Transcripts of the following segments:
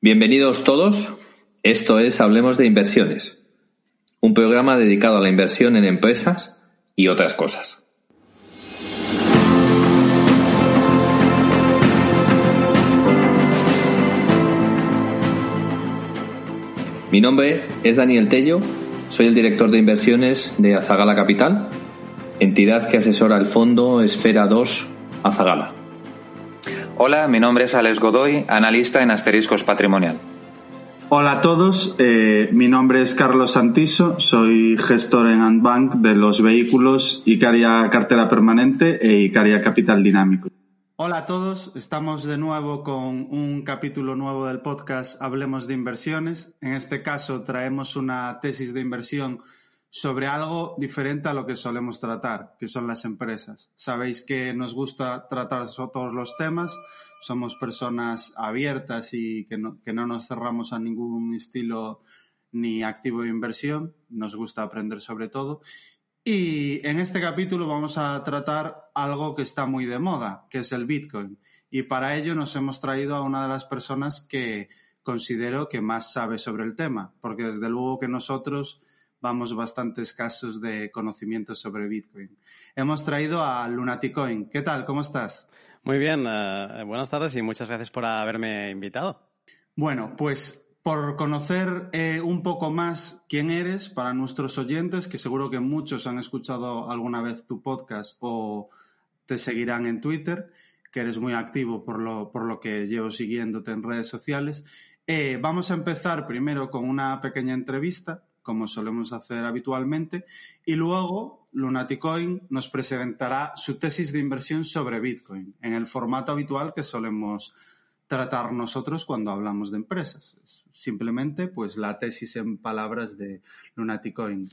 Bienvenidos todos. Esto es Hablemos de Inversiones, un programa dedicado a la inversión en empresas y otras cosas. Mi nombre es Daniel Tello, soy el director de inversiones de Azagala Capital, entidad que asesora el fondo Esfera 2 Azagala. Hola, mi nombre es Alex Godoy, analista en Asteriscos Patrimonial. Hola a todos, eh, mi nombre es Carlos Santiso, soy gestor en Antbank de los vehículos Icaria Cartera Permanente e Icaria Capital Dinámico. Hola a todos, estamos de nuevo con un capítulo nuevo del podcast Hablemos de Inversiones. En este caso traemos una tesis de inversión sobre algo diferente a lo que solemos tratar, que son las empresas. Sabéis que nos gusta tratar todos los temas, somos personas abiertas y que no, que no nos cerramos a ningún estilo ni activo de inversión, nos gusta aprender sobre todo. Y en este capítulo vamos a tratar algo que está muy de moda, que es el Bitcoin. Y para ello nos hemos traído a una de las personas que considero que más sabe sobre el tema, porque desde luego que nosotros vamos bastante escasos de conocimientos sobre Bitcoin. Hemos traído a Lunaticoin. ¿Qué tal? ¿Cómo estás? Muy bien, eh, buenas tardes y muchas gracias por haberme invitado. Bueno, pues por conocer eh, un poco más quién eres para nuestros oyentes, que seguro que muchos han escuchado alguna vez tu podcast o te seguirán en Twitter, que eres muy activo por lo, por lo que llevo siguiéndote en redes sociales. Eh, vamos a empezar primero con una pequeña entrevista como solemos hacer habitualmente, y luego Lunaticoin nos presentará su tesis de inversión sobre Bitcoin, en el formato habitual que solemos tratar nosotros cuando hablamos de empresas. simplemente, pues, la tesis en palabras de Lunaticoin.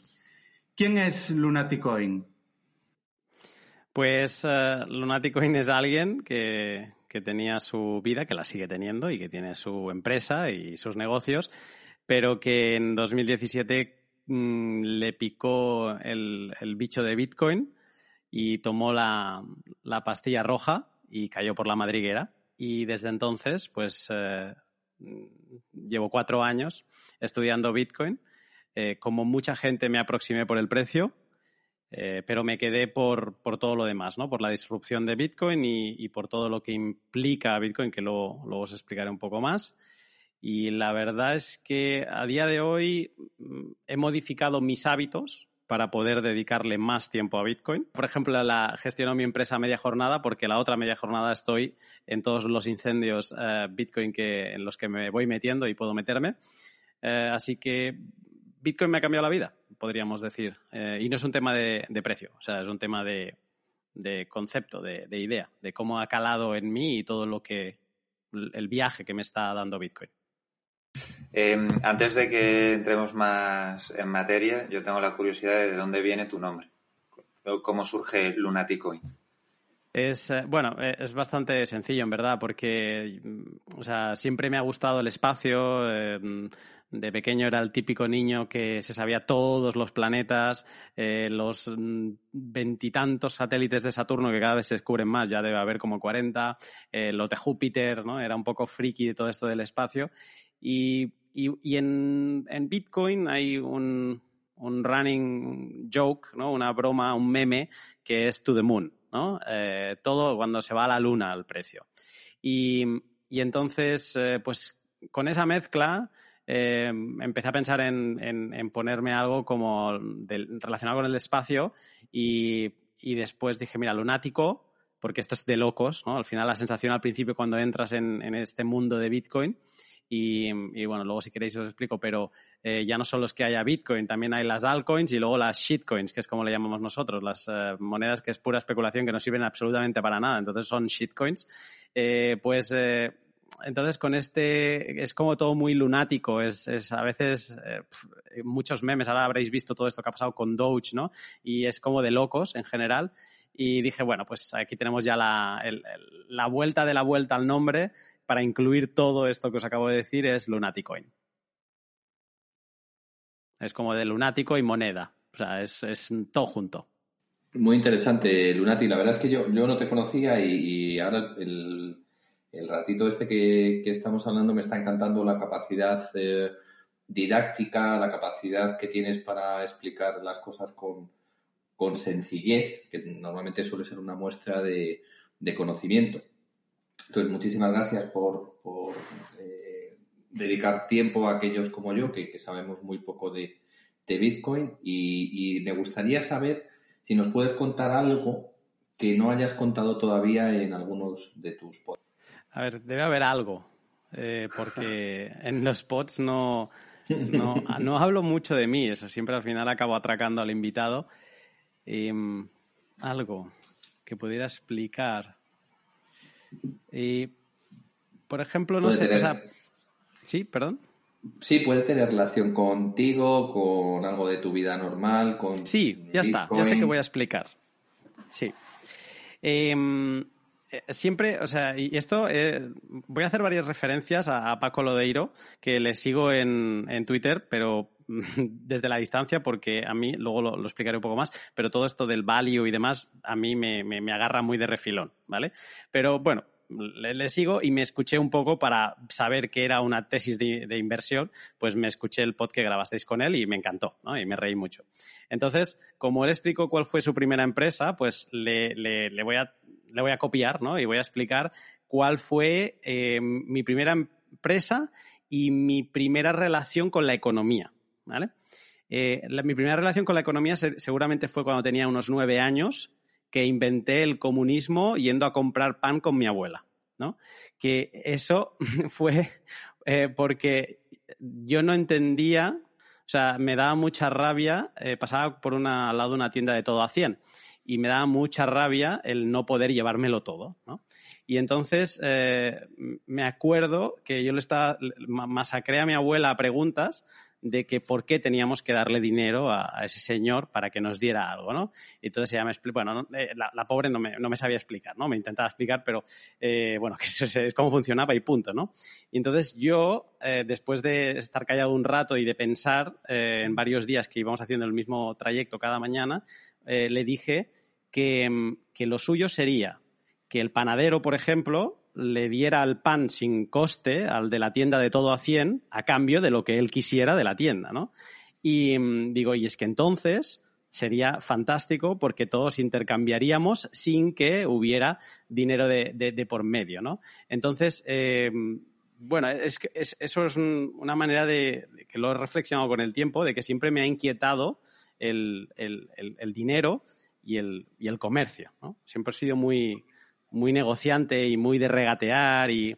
¿Quién es Lunaticoin? Pues uh, Lunaticoin es alguien que tenía su vida, que la sigue teniendo y que tiene su empresa y sus negocios pero que en 2017 mm, le picó el, bicho de Bitcoin y tomó la, pastilla roja y cayó por la madriguera. Y desde entonces, pues eh, llevo cuatro años estudiando Bitcoin. Eh, como mucha gente me aproximé por el precio, eh, pero me quedé por, todo lo demás, ¿no? Por la disrupción de Bitcoin y, por todo lo que implica Bitcoin, que luego os explicaré un poco más. Y la verdad es que a día de hoy mm, he modificado mis hábitos para poder dedicarle más tiempo a Bitcoin. Por ejemplo, la gestiono mi empresa media jornada porque la otra media jornada estoy en todos los incendios eh, Bitcoin que, en los que me voy metiendo y puedo meterme. Eh, así que Bitcoin me ha cambiado la vida, podríamos decir. Eh, y no es un tema de, precio, o sea, es un tema de, concepto, de, de, idea, de cómo ha calado en mí y todo lo que el viaje que me está dando Bitcoin. Em, antes de que entremos más en materia, yo tengo la curiosidad de dónde viene tu nombre. ¿Cómo surge Lunaticoin? Es, eh, bueno, eh, es bastante sencillo, en verdad, porque mm, o sea, siempre me ha gustado el espacio. Em, de pequeño era el típico niño que se sabía todos los planetas, eh, los mm, veintitantos satélites de Saturno que cada vez se descubren más, ya debe haber como 40, los de Júpiter, ¿no? Era un poco friki de todo esto del espacio. Y, en, Bitcoin hay un, running joke, ¿no? una broma, un meme que es to the moon. ¿no? Eh, todo cuando se va a la luna al precio. Y, entonces, eh, pues con esa mezcla eh, empecé a pensar en, ponerme algo como relacionado con el espacio y, después dije, mira, lunático, porque esto es de locos, ¿no? Al final la sensación al principio cuando entras en, este mundo de Bitcoin y, bueno, luego si queréis os explico, pero eh, ya no solo es que haya Bitcoin, también hay las altcoins y luego las shitcoins, que es como le llamamos nosotros, las eh, monedas que es pura especulación que no sirven absolutamente para nada, entonces son shitcoins. Eh, pues entonces con este es como todo muy lunático, es a veces muchos memes, ahora habréis visto todo esto que ha pasado con Doge, ¿no? Y es como de locos en general. Y dije, bueno, pues aquí tenemos ya la, la vuelta de la vuelta al nombre para incluir todo esto que os acabo de decir es Lunaticoin. Es como de lunático y moneda. O sea, es, todo junto. Muy interesante, Lunati. La verdad es que yo, yo no te conocía y, ahora el, el ratito este que, estamos hablando me está encantando la capacidad eh, didáctica, la capacidad que tienes para explicar las cosas con, con sencillez, que normalmente suele ser una muestra de, conocimiento. Entonces, muchísimas gracias por, eh, dedicar tiempo a aquellos como yo, que, sabemos muy poco de, Bitcoin, y, me gustaría saber si nos puedes contar algo que no hayas contado todavía en algunos de tus podcasts. A ver, debe haber algo, eh, porque en los pods no, no, no, hablo mucho de mí, eso siempre al final acabo atracando al invitado. Em, algo que pudiera explicar. por ejemplo, no sé. Sí, perdón. Sí, puede tener relación contigo, con algo de tu vida normal, con. Sí, ya está, ya sé que voy a explicar. Sí. Em, eh, siempre, o sea, y esto, eh, voy a hacer varias referencias a, Paco Lodeiro, que le sigo en, en, Twitter, pero desde la distancia, porque a mí, luego lo, explicaré un poco más, pero todo esto del value y demás, a mí me, agarra muy de refilón, ¿vale? Pero bueno, le, sigo y me escuché un poco para saber que era una tesis de, inversión, pues me escuché el pod que grabasteis con él y me encantó, ¿no? Y me reí mucho. Entonces, como él explicó cuál fue su primera empresa, pues le voy a le voy a copiar, ¿no? Y voy a explicar cuál fue eh, mi primera empresa y mi primera relación con la economía, Eh, mi primera relación con la economía seguramente fue cuando tenía unos nueve años, que inventé el comunismo yendo a comprar pan con mi abuela, ¿no? Que eso fue eh, porque yo no entendía, o sea, me daba mucha rabia, pasaba por una, al lado de una tienda de todo a 100 y me da mucha rabia el no poder llevármelo todo. Y entonces eh, me acuerdo que yo le estaba, masacré a mi abuela a preguntas de que por qué teníamos que darle dinero a, ese señor para que nos diera algo, ¿no? Entonces ella me explicó, bueno, eh, la, pobre no me, no me, sabía explicar, ¿no? Me intentaba explicar, pero eh, bueno, que eso es, cómo funcionaba y punto, ¿no? Y entonces yo, después de estar callado un rato y de pensar en varios días que íbamos haciendo el mismo trayecto cada mañana, le dije que, que lo suyo sería que el panadero, por ejemplo, le diera el pan sin coste al de la tienda de todo a 100 a cambio de lo que él quisiera de la tienda, ¿no? Y mm, digo, y es que entonces sería fantástico porque todos intercambiaríamos sin que hubiera dinero de, de, por medio, ¿no? Entonces, eh, bueno, es eso es una manera de, que lo he reflexionado con el tiempo, de que siempre me ha inquietado el, el, el dinero y el, y el comercio. ¿no? Siempre he sido muy, muy negociante y muy de regatear y,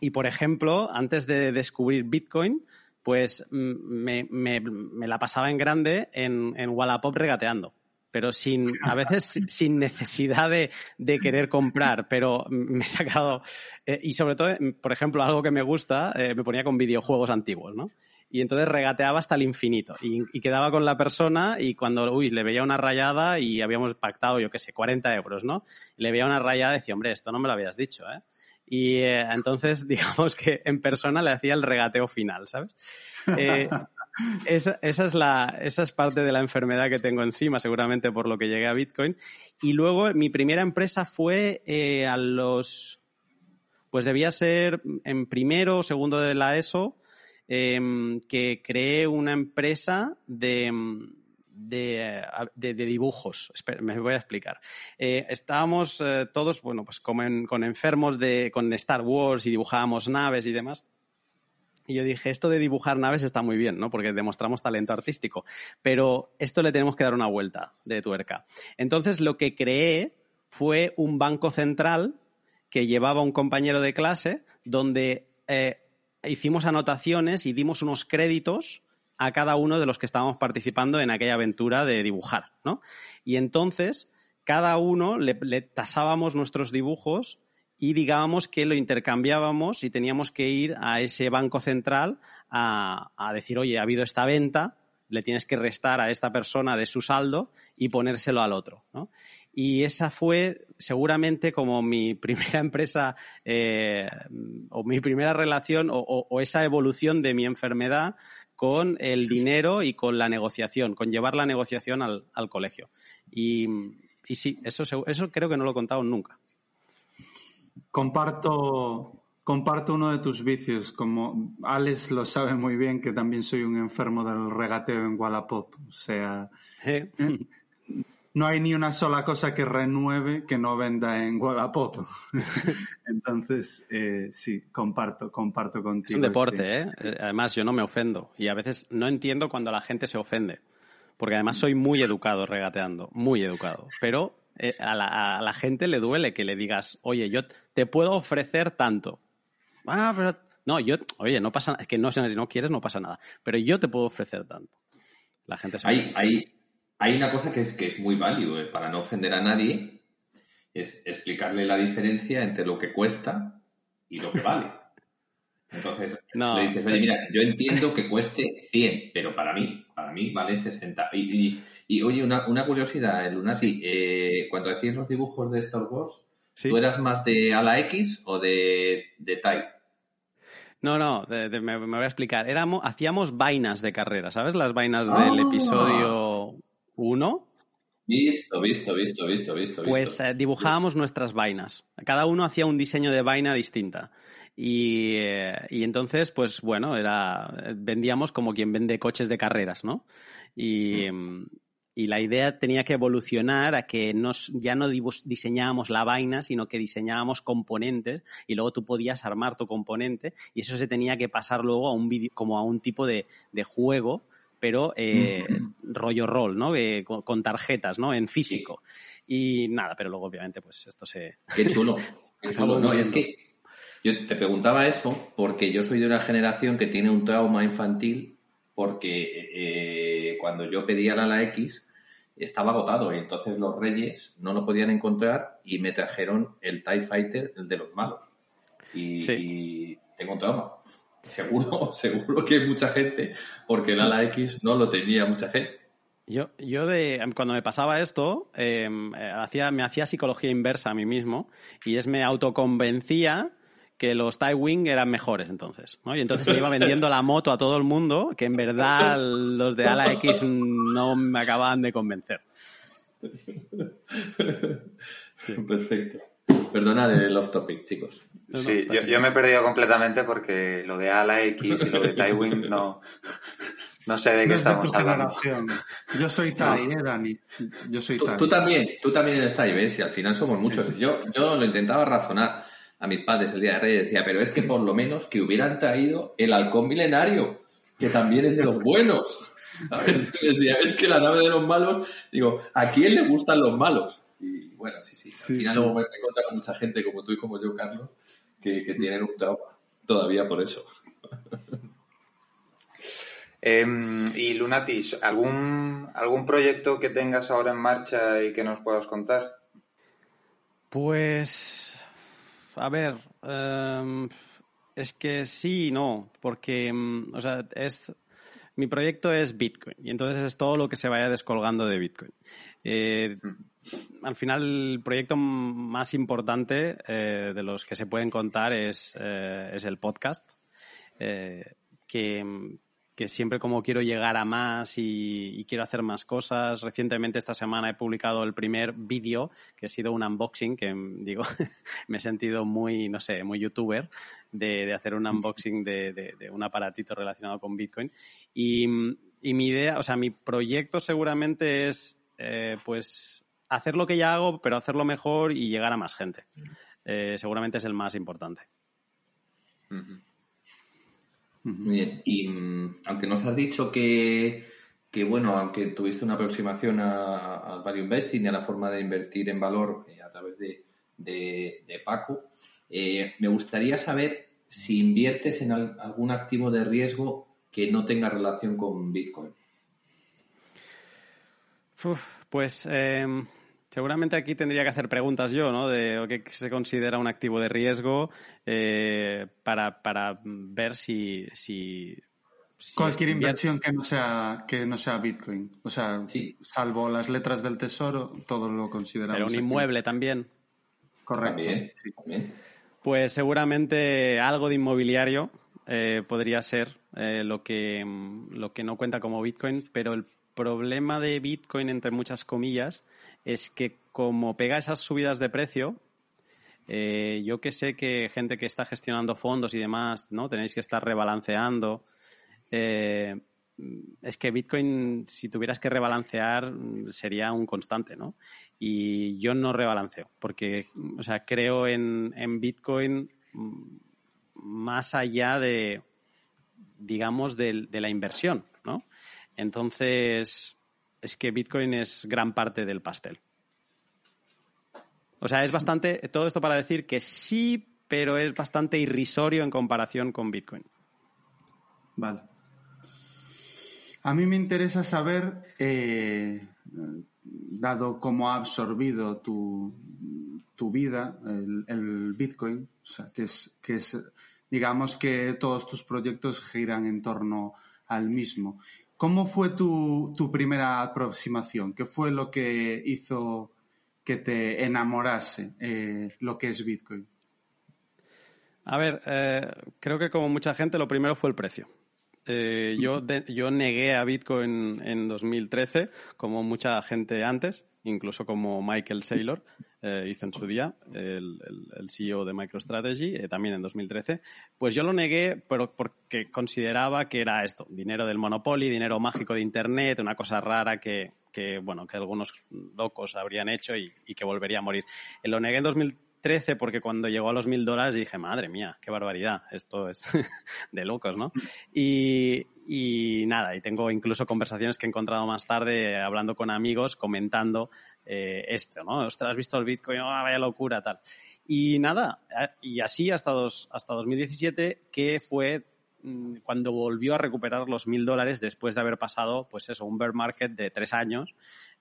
y por ejemplo, antes de descubrir Bitcoin, pues mm, me, me, me la pasaba en grande en, en Wallapop regateando pero sin, a veces sin necesidad de, de, querer comprar, pero me he sacado, eh, y sobre todo, por ejemplo, algo que me gusta, eh, me ponía con videojuegos antiguos, ¿no? Y entonces regateaba hasta el infinito y, quedaba con la persona y cuando, uy, le veía una rayada y habíamos pactado, yo qué sé, 40 euros, ¿no? le veía una rayada y decía, hombre, esto no me lo habías dicho, ¿eh? Y eh, entonces, digamos que en persona le hacía el regateo final, ¿sabes? Eh, esa, esa, es la, esa es parte de la enfermedad que tengo encima, seguramente por lo que llegué a Bitcoin. Y luego mi primera empresa fue eh, a los, pues debía ser en primero o segundo de la ESO, Em, que creé una empresa de, de, de, dibujos. me voy a explicar. Eh, estábamos eh, todos, bueno, pues como con enfermos de, con Star Wars y dibujábamos naves y demás. Y yo dije, esto de dibujar naves está muy bien, ¿no? Porque demostramos talento artístico. Pero esto le tenemos que dar una vuelta de tuerca. Entonces lo que creé fue un banco central que llevaba un compañero de clase donde eh, hicimos anotaciones y dimos unos créditos a cada uno de los que estábamos participando en aquella aventura de dibujar, ¿no? Y entonces, cada uno le, tasábamos nuestros dibujos y digábamos que lo intercambiábamos y teníamos que ir a ese banco central a, a decir, oye, ha habido esta venta, le tienes que restar a esta persona de su saldo y ponérselo al otro. ¿no? Y esa fue seguramente como mi primera empresa eh, o mi primera relación o, esa evolución de mi enfermedad con el dinero y con la negociación, con llevar la negociación al, colegio. Y, y, sí, eso, eso creo que no lo he contado nunca. Comparto, comparto uno de tus vicios. Como Alex lo sabe muy bien, que también soy un enfermo del regateo en Wallapop. O sea, ¿Eh? no hay ni una sola cosa que renueve que no venda en Wallapop. Entonces, eh, sí, comparto, comparto contigo. Es un deporte, ese- ¿eh? Además, yo no me ofendo. Y a veces no entiendo cuando la gente se ofende. Porque además soy muy educado regateando, muy educado. Pero eh, a, la, a la gente le duele que le digas, oye, yo te puedo ofrecer tanto. Ah, pero... No, yo... Oye, no pasa nada. Es que no, si no quieres, no pasa nada. Pero yo te puedo ofrecer tanto. La gente se Hay, hay, hay una cosa que es, que es muy válido eh, para no ofender a nadie, es explicarle la diferencia entre lo que cuesta y lo que vale. Entonces, No. le dices, oye, mira, yo entiendo que cueste 100, pero para mí, para mí vale 60. Y, y- y, oye, una, una curiosidad, Lunati, eh, cuando hacías los dibujos de Star Wars, Sí. ¿tú eras más de ala X o de, de TIE? No, no, de- de- me, me voy a explicar. Éramos, hacíamos vainas de carrera, ¿sabes? Las vainas Ah. del episodio 1. Visto, visto, visto, visto, visto. Pues eh, dibujábamos nuestras vainas. Cada uno hacía un diseño de vaina distinta. Y, eh, y entonces, pues bueno, era vendíamos como quien vende coches de carreras, ¿no? Y, mm, y la idea tenía que evolucionar a que nos, ya no diseñábamos la vaina, sino que diseñábamos componentes y luego tú podías armar tu componente y eso se tenía que pasar luego a un vídeo, como a un tipo de, de juego, pero eh, rollo rol, ¿no? Eh, con, con tarjetas, ¿no? En físico. Y nada, pero luego obviamente pues esto se... Qué chulo. Qué chulo. No, es que yo te preguntaba eso porque yo soy de una generación que tiene un trauma infantil porque eh, cuando yo pedía la ala X estaba agotado y entonces los reyes no lo podían encontrar y me trajeron el TIE Fighter, el de los malos. Y, Sí. y tengo un trauma. Seguro, seguro que hay mucha gente porque el ala X no lo tenía mucha gente. Yo, yo de, cuando me pasaba esto, eh, eh, hacía, me hacía psicología inversa a mí mismo y es me autoconvencía que los TIE Wing eran mejores entonces, ¿no? Y entonces me iba vendiendo la moto a todo el mundo, que en verdad los de ala X no me acababan de convencer. Perfecto. Perdonad el off topic, chicos. Sí, yo, yo me he perdido completamente porque lo de ala X y lo de Tywin no, no sé de qué No de estamos hablando. generación. Yo soy Tai, ¿eh, Dani? Yo soy Tú, Tai. tú también, tú también eres TIE, ¿ves? Y al final somos muchos. Yo, yo lo intentaba razonar a mis padres el día de Reyes. Decía, pero es que por lo menos que hubieran traído el halcón milenario, que también es de los buenos. ¿Sabes? Decía, es que la nave de los malos, digo, ¿a quién le gustan los malos? Y bueno, sí, sí. Al Sí, final sí. luego me he encontrado con mucha gente como tú y como yo, Carlos, que, que tienen un trauma todavía por eso. Em, y Lunatis, ¿algún, ¿algún proyecto que tengas ahora en marcha y que nos puedas contar? Pues, a ver, em, es que sí y no, porque, em, o sea, es, mi proyecto es Bitcoin y entonces es todo lo que se vaya descolgando de Bitcoin. Eh, al final, el proyecto más importante eh, de los que se pueden contar es, eh, es el podcast, que, que siempre como quiero llegar a más y, y quiero hacer más cosas. Recientemente esta semana he publicado el primer vídeo que ha sido un unboxing, que mm, digo, me he sentido muy, no sé, muy youtuber de, de hacer un unboxing de, de- de un aparatito relacionado con Bitcoin. Y, mm, y mi idea, o sea, mi proyecto seguramente es, eh, pues, hacer lo que ya hago, pero hacerlo mejor y llegar a más gente. Eh, seguramente es el más importante. Muy bien. Y mm, aunque nos has dicho que, que, bueno, aunque tuviste una aproximación a- al value investing y a la forma de invertir en valor eh, a través de, de- de Paco, eh, me gustaría saber si inviertes en al- algún activo de riesgo que no tenga relación con Bitcoin. Uf, pues eh, seguramente aquí tendría que hacer preguntas yo, ¿no? De qué se considera un activo de riesgo eh, para, para ver si... si, Cualquier inversión que no sea que no sea Bitcoin. O sea, Sí. salvo las letras del tesoro, todo lo consideramos. Pero un aquí. inmueble también. Correcto. También, sí. también. Pues seguramente algo de inmobiliario eh, podría ser eh, lo, que, lo que no cuenta como Bitcoin, pero el problema de Bitcoin, entre muchas comillas, es que como pega esas subidas de precio, Eh, yo que sé que gente que está gestionando fondos y demás, ¿no? Tenéis que estar rebalanceando. Eh, es que Bitcoin, si tuvieras que rebalancear, sería un constante, ¿no? Y yo no rebalanceo, porque, o sea, creo en, en Bitcoin más allá de, digamos, de, de la inversión, ¿no? Entonces, es que Bitcoin es gran parte del pastel. O sea, es bastante, todo esto para decir que sí, pero es bastante irrisorio en comparación con Bitcoin. Vale. A mí me interesa saber, eh, dado cómo ha absorbido tu, tu vida el, el, Bitcoin, o sea, que es, que es, digamos que todos tus proyectos giran en torno al mismo. ¿Cómo fue tu, tu primera aproximación? ¿Qué fue lo que hizo que te enamorase eh, lo que es Bitcoin? A ver, eh, creo que como mucha gente lo primero fue el precio. Eh, yo, de, yo negué a Bitcoin en 2013, como mucha gente antes, incluso como Michael Saylor eh, hizo en su día, el, el, CEO de MicroStrategy, eh, también en 2013. Pues yo lo negué pero porque consideraba que era esto, dinero del Monopoly, dinero mágico de Internet, una cosa rara que, bueno, que algunos locos habrían hecho y, que volvería a morir. Lo negué en 2013 porque cuando llegó a los mil dólares dije, madre mía, qué barbaridad, esto es de locos, ¿no? Y, y, nada, y tengo incluso conversaciones que he encontrado más tarde hablando con amigos, comentando eh, esto, ¿no? Ostras, has visto el Bitcoin, oh, vaya locura, tal. Y nada, y así hasta, dos, hasta 2017, que fue mm, cuando volvió a recuperar los mil dólares después de haber pasado, pues eso, un bear market de tres años,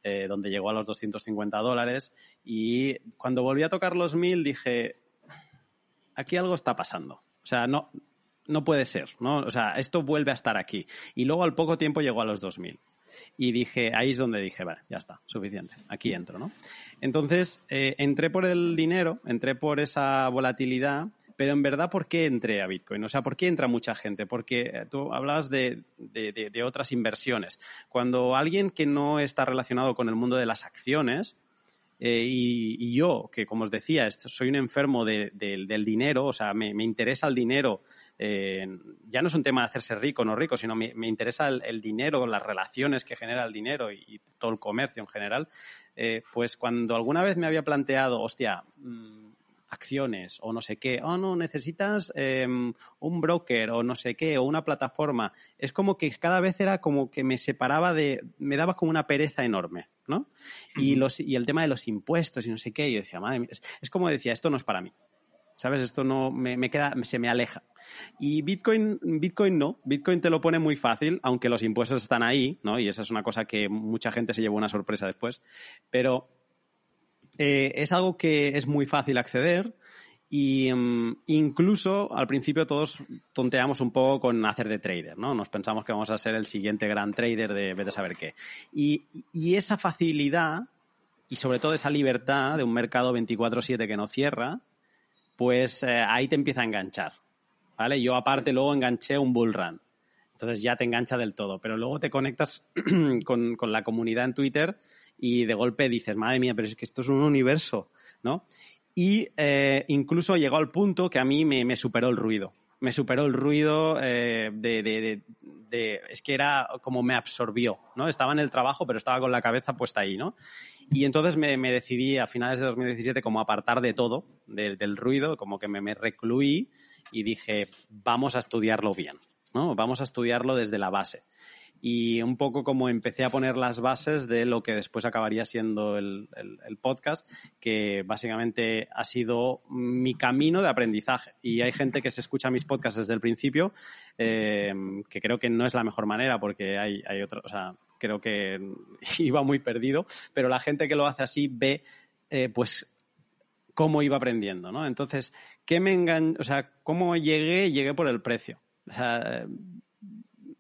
eh, donde llegó a los 250 dólares. Y cuando volví a tocar los mil dije, aquí algo está pasando. O sea, no, no puede ser, ¿no? O sea, esto vuelve a estar aquí. Y luego al poco tiempo llegó a los 2000. Y dije, ahí es donde dije, vale, ya está, suficiente, aquí entro, ¿no? Entonces, eh, entré por el dinero, entré por esa volatilidad, pero en verdad, ¿por qué entré a Bitcoin? O sea, ¿por qué entra mucha gente? Porque tú hablabas de, de otras inversiones. Cuando alguien que no está relacionado con el mundo de las acciones, eh, y, yo, que como os decía, soy un enfermo de, de, del dinero, o sea, me, interesa el dinero, eh, ya no es un tema de hacerse rico o no rico, sino me, interesa el, dinero, las relaciones que genera el dinero y, todo el comercio en general, eh, pues cuando alguna vez me había planteado, hostia, mmm, acciones o no sé qué, oh no, necesitas eh, un broker o no sé qué, o una plataforma. Es como que cada vez era como que me separaba de, me daba como una pereza enorme. ¿no? Y, los, y el tema de los impuestos y no sé qué, yo decía, madre mía, es, es como decía, esto no es para mí. ¿Sabes? Esto no me, me, queda, se me aleja. Y Bitcoin, Bitcoin no. Bitcoin te lo pone muy fácil, aunque los impuestos están ahí, ¿no? Y esa es una cosa que mucha gente se llevó una sorpresa después. Pero eh, es algo que es muy fácil acceder. Y um, incluso al principio todos tonteamos un poco con hacer de trader, ¿no? Nos pensamos que vamos a ser el siguiente gran trader de vete a saber qué. Y, y esa facilidad y sobre todo esa libertad de un mercado 24/7 que no cierra, pues eh, ahí te empieza a enganchar, ¿vale? Yo aparte luego enganché un bull run. Entonces ya te engancha del todo, pero luego te conectas con, con la comunidad en Twitter y de golpe dices, madre mía, pero es que esto es un universo, ¿no? Y eh, incluso llegó al punto que a mí me, me superó el ruido. Me superó el ruido eh, de, de, de, de, Es que era como me absorbió, ¿no? Estaba en el trabajo, pero estaba con la cabeza puesta ahí, ¿no? Y entonces me, me decidí a finales de 2017 como apartar de todo, de, del ruido, como que me, me recluí y dije, vamos a estudiarlo bien, ¿no? Vamos a estudiarlo desde la base y un poco como empecé a poner las bases de lo que después acabaría siendo el, el, podcast, que básicamente ha sido mi camino de aprendizaje. Y hay gente que se escucha mis podcasts desde el principio, eh, que creo que no es la mejor manera porque hay, hay otra, o sea, creo que iba muy perdido, pero la gente que lo hace así ve, eh, pues, cómo iba aprendiendo, ¿no? Entonces, ¿qué me engan... O sea, ¿cómo llegué? Llegué por el precio. O sea,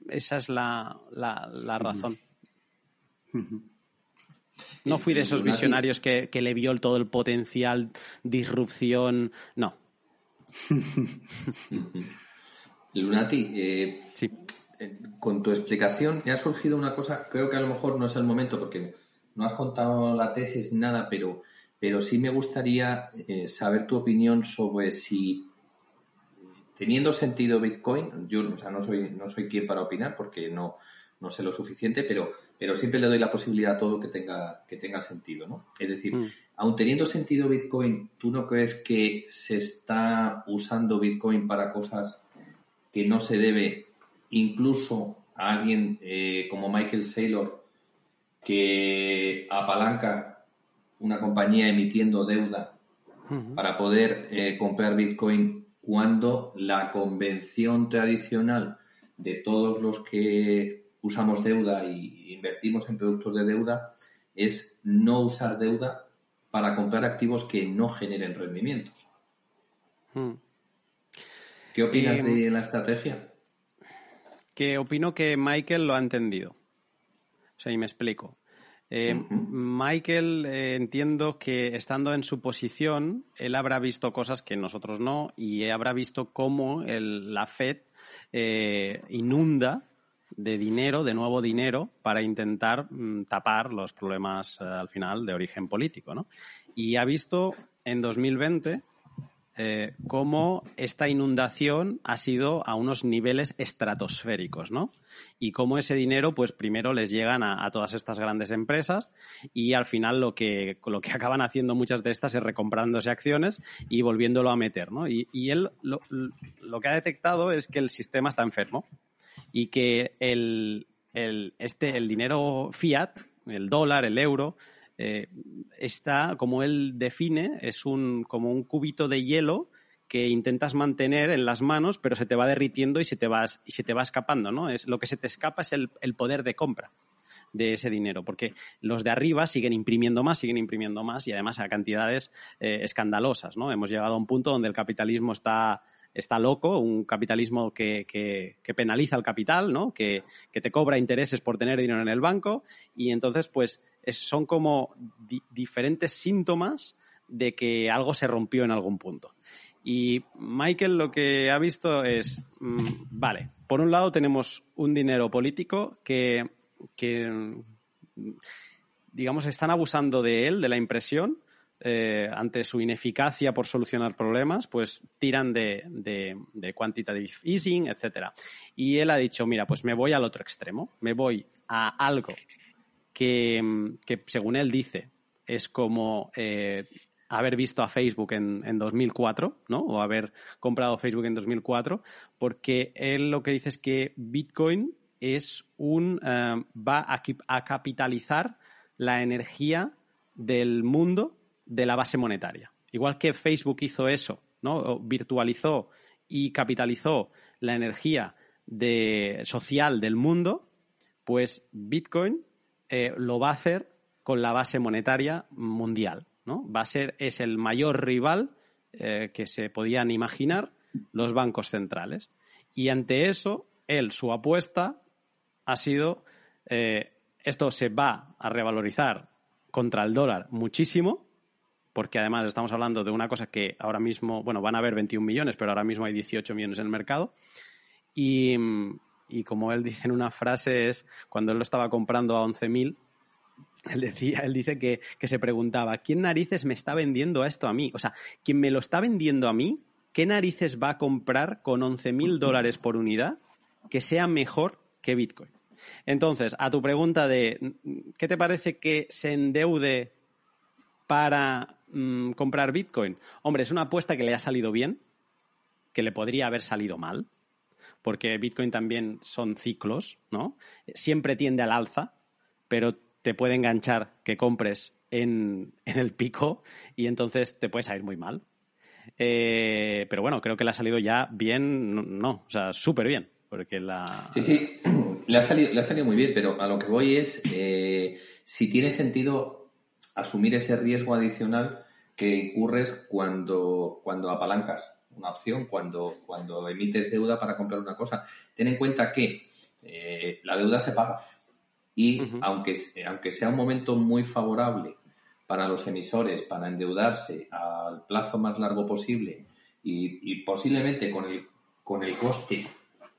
esa es la, la, la razón. No fui de esos visionarios que, que, le vio todo el potencial, disrupción. No. Lunati, eh, sí. Eh, con tu explicación me ha surgido una cosa, creo que a lo mejor no es el momento porque no has contado la tesis ni nada, pero pero sí me gustaría eh, saber tu opinión sobre si teniendo sentido Bitcoin, yo o sea, no soy no soy quien para opinar porque no no sé lo suficiente, pero, pero siempre le doy la posibilidad a todo que tenga, que tenga sentido, ¿no? Es decir, mm. aun teniendo sentido Bitcoin, ¿tú no crees que se está usando Bitcoin para cosas que no se debe incluso a alguien eh, como Michael Saylor que apalanca una compañía emitiendo deuda para poder eh, comprar Bitcoin cuando la convención tradicional de todos los que usamos deuda y invertimos en productos de deuda es no usar deuda para comprar activos que no generen rendimientos. Hmm. ¿Qué opinas em, de la estrategia? Que opino que Michael lo ha entendido. O sea, y me explico. Eh, Michael, eh, entiendo que estando en su posición, él habrá visto cosas que nosotros no y habrá visto cómo la Fed eh, inunda de dinero, de nuevo dinero, para intentar mm, tapar los problemas al final de origen político. ¿no? Y ha visto en 2020 eh, cómo esta inundación ha sido a unos niveles estratosféricos, ¿no? Y cómo ese dinero, pues primero les llegan a, todas estas grandes empresas y al final lo que, lo que acaban haciendo muchas de estas es recomprándose acciones y volviéndolo a meter, ¿no? Y, él lo, lo que ha detectado es que el sistema está enfermo y que el, este, el dinero fiat, el dólar, el euro, eh, está, como él define, es un, como un cubito de hielo que intentas mantener en las manos, pero se te va derritiendo y se te va, y se te va escapando, ¿no? Es, lo que se te escapa es el, poder de compra de ese dinero, porque los de arriba siguen imprimiendo más, siguen imprimiendo más y además a cantidades eh, escandalosas, ¿no? Hemos llegado a un punto donde el capitalismo está está loco, un capitalismo que, que, penaliza al capital, ¿no? Que, te cobra intereses por tener dinero en el banco y entonces pues son como diferentes síntomas de que algo se rompió en algún punto. Y Michael lo que ha visto es, mm, vale, por un lado tenemos un dinero político que, que digamos, están abusando de él, de la impresión, eh, ante su ineficacia por solucionar problemas, pues tiran de, de, quantitative easing, etcétera. Y él ha dicho, mira, pues me voy al otro extremo, me voy a algo que, según él dice, es como eh, haber visto a Facebook en, en, 2004, ¿no? O haber comprado Facebook en 2004, porque él lo que dice es que Bitcoin es un eh, va a, a, capitalizar la energía del mundo de la base monetaria. Igual que Facebook hizo eso, ¿no? virtualizó y capitalizó la energía de, social del mundo, pues Bitcoin eh, lo va a hacer con la base monetaria mundial. ¿no? Va a ser, es el mayor rival eh, que se podían imaginar los bancos centrales. Y ante eso, él, su apuesta ha sido, eh, esto se va a revalorizar contra el dólar muchísimo, porque además estamos hablando de una cosa que ahora mismo, bueno, van a haber 21 millones, pero ahora mismo hay 18 millones en el mercado. Y, como él dice en una frase, es cuando él lo estaba comprando a 11.000, él decía, él dice que, que, se preguntaba, ¿quién narices me está vendiendo esto a mí? O sea, quien me lo está vendiendo a mí, ¿qué narices va a comprar con 11.000 dólares por unidad que sea mejor que Bitcoin? Entonces, a tu pregunta de, ¿qué te parece que se endeude para Mm, comprar Bitcoin? Hombre, es una apuesta que le ha salido bien, que le podría haber salido mal, porque Bitcoin también son ciclos, ¿no? Siempre tiende al alza, pero te puede enganchar que compres en, el pico y entonces te puede salir muy mal. Eh, pero bueno, creo que le ha salido ya bien, no, o sea, súper bien, porque la... Sí, sí, le ha, salido, le ha salido muy bien, pero a lo que voy es, eh, si tiene sentido asumir ese riesgo adicional que incurres cuando, cuando apalancas una opción, cuando, cuando emites deuda para comprar una cosa. Ten en cuenta que eh, la deuda se paga y aunque, aunque sea un momento muy favorable para los emisores para endeudarse al plazo más largo posible y, y posiblemente con el, con el coste,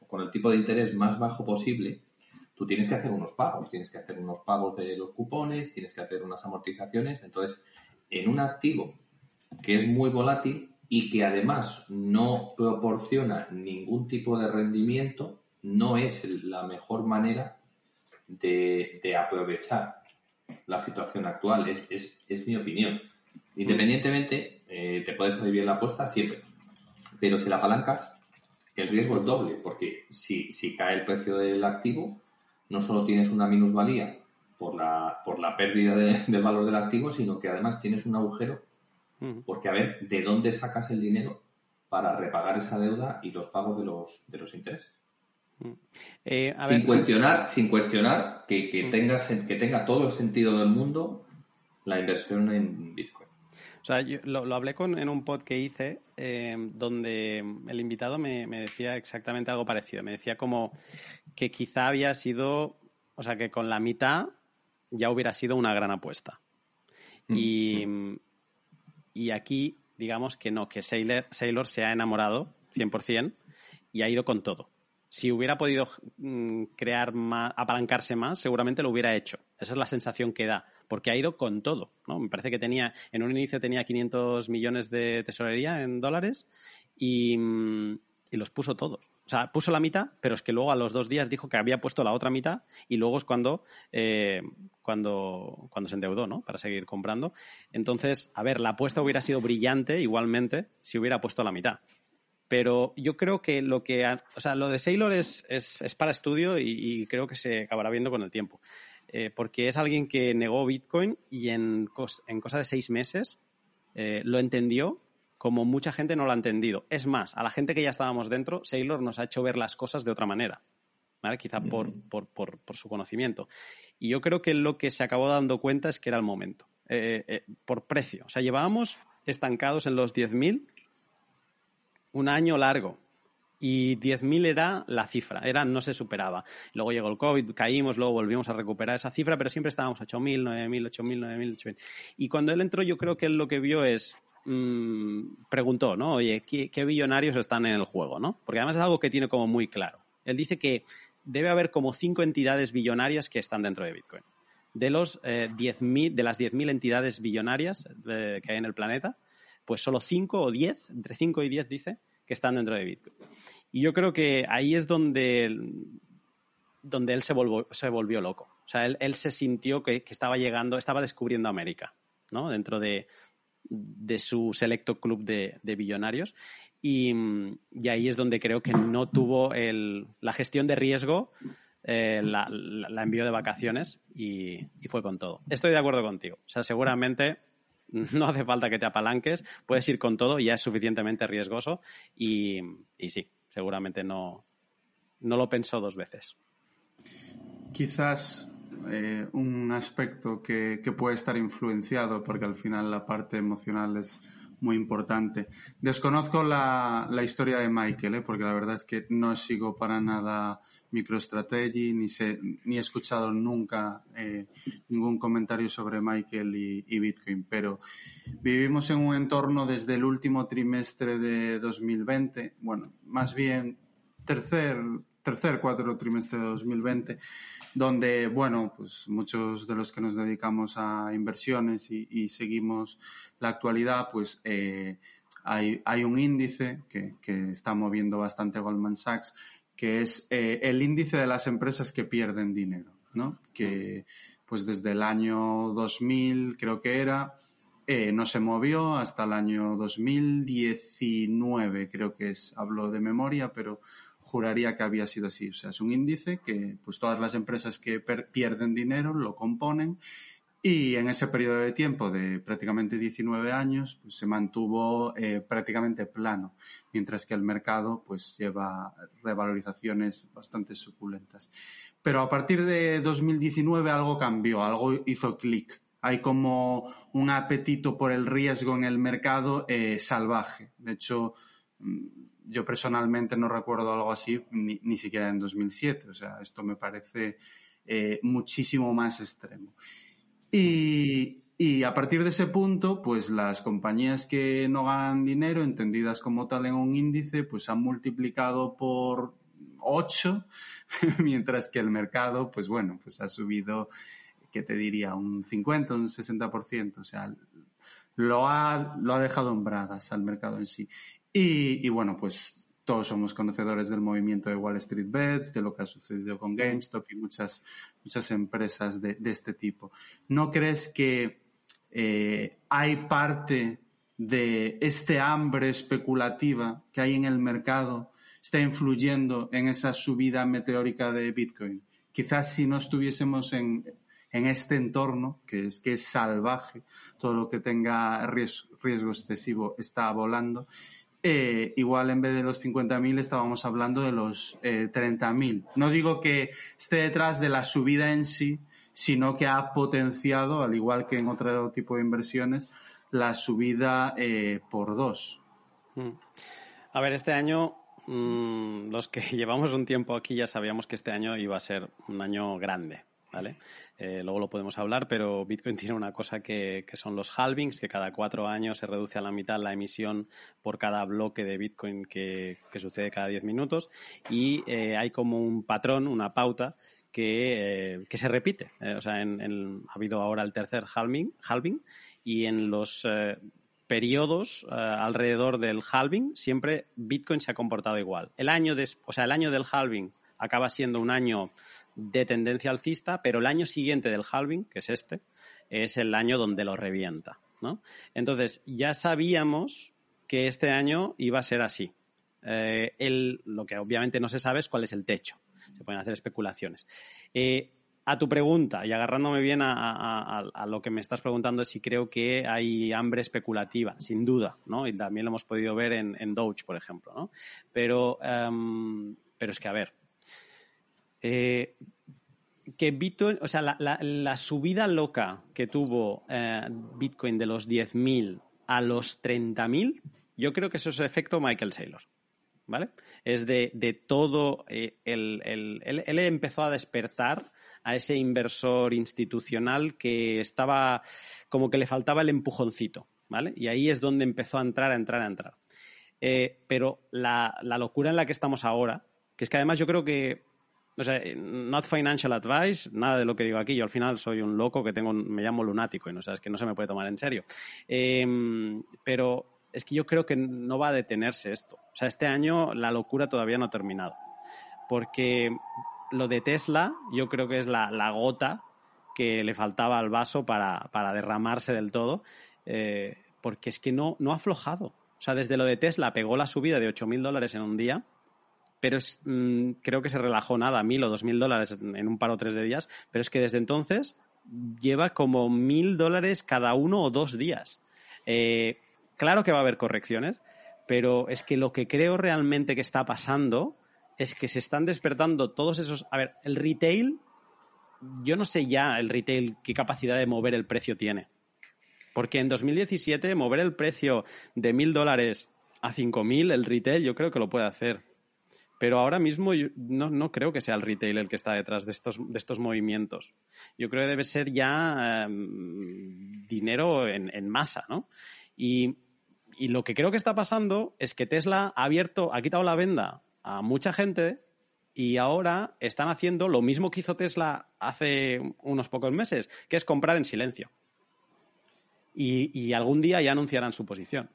con el tipo de interés más bajo posible, tú tienes que hacer unos pagos, tienes que hacer unos pagos de los cupones, tienes que hacer unas amortizaciones, entonces en un activo que es muy volátil y que además no proporciona ningún tipo de rendimiento, no es la mejor manera de, aprovechar la situación actual. Es, mi opinión. Independientemente, eh, te puedes salir bien la apuesta siempre, pero si la apalancas, el riesgo es doble, porque si, si cae el precio del activo, no solo tienes una minusvalía por la, por la pérdida del valor del activo, sino que además tienes un agujero, porque a ver, ¿de dónde sacas el dinero para repagar esa deuda y los pagos de los, de los intereses? Eh, sin cuestionar, sin cuestionar que, que, tenga, que tenga todo el sentido del mundo la inversión en Bitcoin. O sea, yo lo, hablé con, en un pod que hice eh, donde el invitado me, me, decía exactamente algo parecido. Me decía como que quizá había sido, o sea, que con la mitad ya hubiera sido una gran apuesta. Mm, y, mm. y, aquí, digamos que no, que Sailor, Sailor se ha enamorado 100% y ha ido con todo. Si hubiera podido mm, crear más, apalancarse más, seguramente lo hubiera hecho. Esa es la sensación que da, porque ha ido con todo. ¿no? Me parece que tenía, en un inicio tenía 500 millones de tesorería en dólares y, y los puso todos. O sea, puso la mitad, pero es que luego a los dos días dijo que había puesto la otra mitad y luego es cuando, eh, cuando, cuando se endeudó, ¿no? Para seguir comprando. Entonces, a ver, la apuesta hubiera sido brillante igualmente si hubiera puesto la mitad. Pero yo creo que lo que, o sea, lo de Sailor es, es, para estudio y, creo que se acabará viendo con el tiempo. Eh, porque es alguien que negó Bitcoin y en, en cosa de seis meses eh, lo entendió como mucha gente no lo ha entendido. Es más, a la gente que ya estábamos dentro, Sailor nos ha hecho ver las cosas de otra manera. ¿vale? Quizá por, su conocimiento. Y yo creo que lo que se acabó dando cuenta es que era el momento. Eh, eh, por precio. O sea, llevábamos estancados en los 10.000 un año largo. Y 10.000 era la cifra, era no se superaba. Luego llegó el COVID, caímos, luego volvimos a recuperar esa cifra, pero siempre estábamos a 8.000, 9.000, 8.000, 9.000, 8.000. Y cuando él entró, yo creo que él lo que vio es, Mm, preguntó, ¿no? Oye, ¿qué, billonarios están en el juego, ¿no? Porque además es algo que tiene como muy claro. Él dice que debe haber como cinco entidades billonarias que están dentro de Bitcoin. De, los, eh, de las 10.000 entidades billonarias eh, que hay en el planeta, pues solo cinco o 10, entre 5 y 10 dice, que están dentro de Bitcoin. Y yo creo que ahí es donde, donde él se volvió, se volvió loco. O sea, él, se sintió que, que, estaba llegando, estaba descubriendo América, ¿no? Dentro de, de su selecto club de, billonarios. Y, ahí es donde creo que no tuvo la gestión de riesgo, eh, la, envío de vacaciones y, fue con todo. Estoy de acuerdo contigo. O sea, seguramente no hace falta que te apalanques, puedes ir con todo y ya es suficientemente riesgoso y, y sí, seguramente no, no lo pensó dos veces. Quizás eh, un aspecto que, puede estar influenciado, porque al final la parte emocional es muy importante. Desconozco la, historia de Michael, ¿eh? porque la verdad es que no sigo para nada MicroStrategy, ni, sé, ni he escuchado nunca eh, ningún comentario sobre Michael y, y, Bitcoin, pero vivimos en un entorno desde el último trimestre de 2020, bueno, más bien tercer, tercer cuatro trimestre de 2020, donde, bueno, pues muchos de los que nos dedicamos a inversiones y, seguimos la actualidad, pues eh, hay, hay, un índice que, que, está moviendo bastante Goldman Sachs, que es eh, el índice de las empresas que pierden dinero, ¿no? Que pues desde el año 2000 creo que era, eh, no se movió hasta el año 2019, creo que es, hablo de memoria, pero juraría que había sido así. O sea, es un índice que pues todas las empresas que pierden dinero lo componen y en ese periodo de tiempo de prácticamente 19 años pues, se mantuvo eh, prácticamente plano, mientras que el mercado pues lleva revalorizaciones bastante suculentas. Pero a partir de 2019 algo cambió, algo hizo clic. Hay como un apetito por el riesgo en el mercado eh, salvaje. De hecho, mm, yo personalmente no recuerdo algo así ni, ni, siquiera en 2007. O sea, esto me parece eh, muchísimo más extremo. Y, y, a partir de ese punto, pues las compañías que no ganan dinero, entendidas como tal en un índice, pues han multiplicado por 8, mientras que el mercado, pues bueno, pues ha subido, ¿qué te diría? Un 50, un 60%. O sea, lo ha, lo ha dejado en bragas al mercado en sí. Y, bueno, pues todos somos conocedores del movimiento de Wall Street Bets, de lo que ha sucedido con GameStop y muchas, muchas empresas de, este tipo. ¿No crees que eh, hay parte de este hambre especulativa que hay en el mercado está influyendo en esa subida meteórica de Bitcoin? Quizás si no estuviésemos en, en este entorno, que es, que es salvaje, todo lo que tenga riesgo excesivo está volando, eh, igual en vez de los 50.000 estábamos hablando de los eh, 30.000. No digo que esté detrás de la subida en sí, sino que ha potenciado, al igual que en otro tipo de inversiones, la subida eh, por dos. Mm. A ver, este año, mmm, los que llevamos un tiempo aquí ya sabíamos que este año iba a ser un año grande. ¿Vale? Eh, luego lo podemos hablar, pero Bitcoin tiene una cosa que, son los halvings, que cada cuatro años se reduce a la mitad la emisión por cada bloque de Bitcoin que, sucede cada diez minutos y eh, hay como un patrón, una pauta que, eh, se repite. O sea, en, en, ha habido ahora el tercer halving, halving y en los periodos alrededor del halving siempre Bitcoin se ha comportado igual. El año, de, o sea, el año del halving acaba siendo un año de tendencia alcista, pero el año siguiente del halving, que es este, es el año donde lo revienta. ¿no? Entonces, ya sabíamos que este año iba a ser así. Eh, el, lo que obviamente no se sabe es cuál es el techo. Se pueden hacer especulaciones. Eh, a tu pregunta, y agarrándome bien a, lo que me estás preguntando, si creo que hay hambre especulativa, sin duda, ¿no? Y también lo hemos podido ver en, Doge, por ejemplo, ¿no? Pero, um, pero es que, a ver, eh, que Bitcoin, o sea, la, subida loca que tuvo eh, Bitcoin de los 10.000 a los 30.000, yo creo que eso es efecto Michael Saylor. ¿Vale? Es de, de todo. Eh, él, él, empezó a despertar a ese inversor institucional que estaba como que le faltaba el empujoncito. ¿Vale? Y ahí es donde empezó a entrar, a entrar, a entrar. Eh, pero la, la locura en la que estamos ahora, que es que además yo creo que o sea, not financial advice, nada de lo que digo aquí. Yo al final soy un loco que tengo, me llamo lunático y no sabes que no se me puede tomar en serio. Eh, pero es que yo creo que no va a detenerse esto. O sea, este año la locura todavía no ha terminado. Porque lo de Tesla, yo creo que es la, la gota que le faltaba al vaso para, para derramarse del todo. Eh, porque es que no, no ha aflojado. O sea, desde lo de Tesla pegó la subida de 8.000 dólares en un día pero es, mmm, creo que se relajó nada, mil o dos mil dólares en un par o tres de días, pero es que desde entonces lleva como mil dólares cada uno o dos días. Eh, claro que va a haber correcciones, pero es que lo que creo realmente que está pasando es que se están despertando todos esos... A ver, el retail, yo no sé ya el retail qué capacidad de mover el precio tiene. Porque en 2017 mover el precio de mil dólares a cinco mil, el retail, yo creo que lo puede hacer pero ahora mismo yo no, creo que sea el retail el que está detrás de estos, movimientos. Yo creo que debe ser ya um, dinero en, masa, ¿no? Y, lo que creo que está pasando es que Tesla ha abierto, ha quitado la venda a mucha gente y ahora están haciendo lo mismo que hizo Tesla hace unos pocos meses, que es comprar en silencio. Y, y algún día ya anunciarán su posición.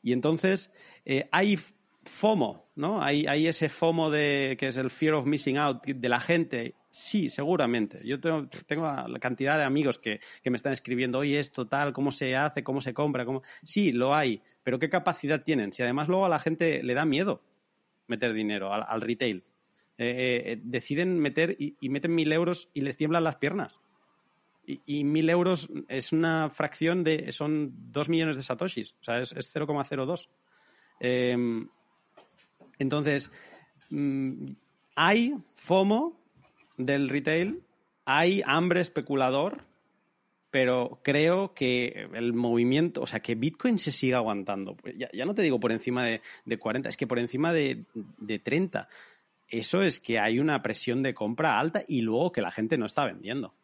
Y entonces eh, hay FOMO, ¿no? Hay, ese FOMO de que es el fear of missing out de la gente. Sí, seguramente. Yo tengo, la cantidad de amigos que, que, me están escribiendo, oye, esto tal, cómo se hace, cómo se compra, cómo. Sí, lo hay, pero ¿qué capacidad tienen? Si además luego a la gente le da miedo meter dinero al, retail. Eh, eh, deciden meter y, meten mil euros y les tiemblan las piernas. Y, mil euros es una fracción de. son dos millones de satoshis. O sea, es, es 0,02. Eh, entonces, mmm, hay FOMO del retail, hay hambre especulador, pero creo que el movimiento, o sea, que Bitcoin se siga aguantando. Ya, ya no te digo por encima de, de 40, es que por encima de, de 30. Eso es que hay una presión de compra alta y luego que la gente no está vendiendo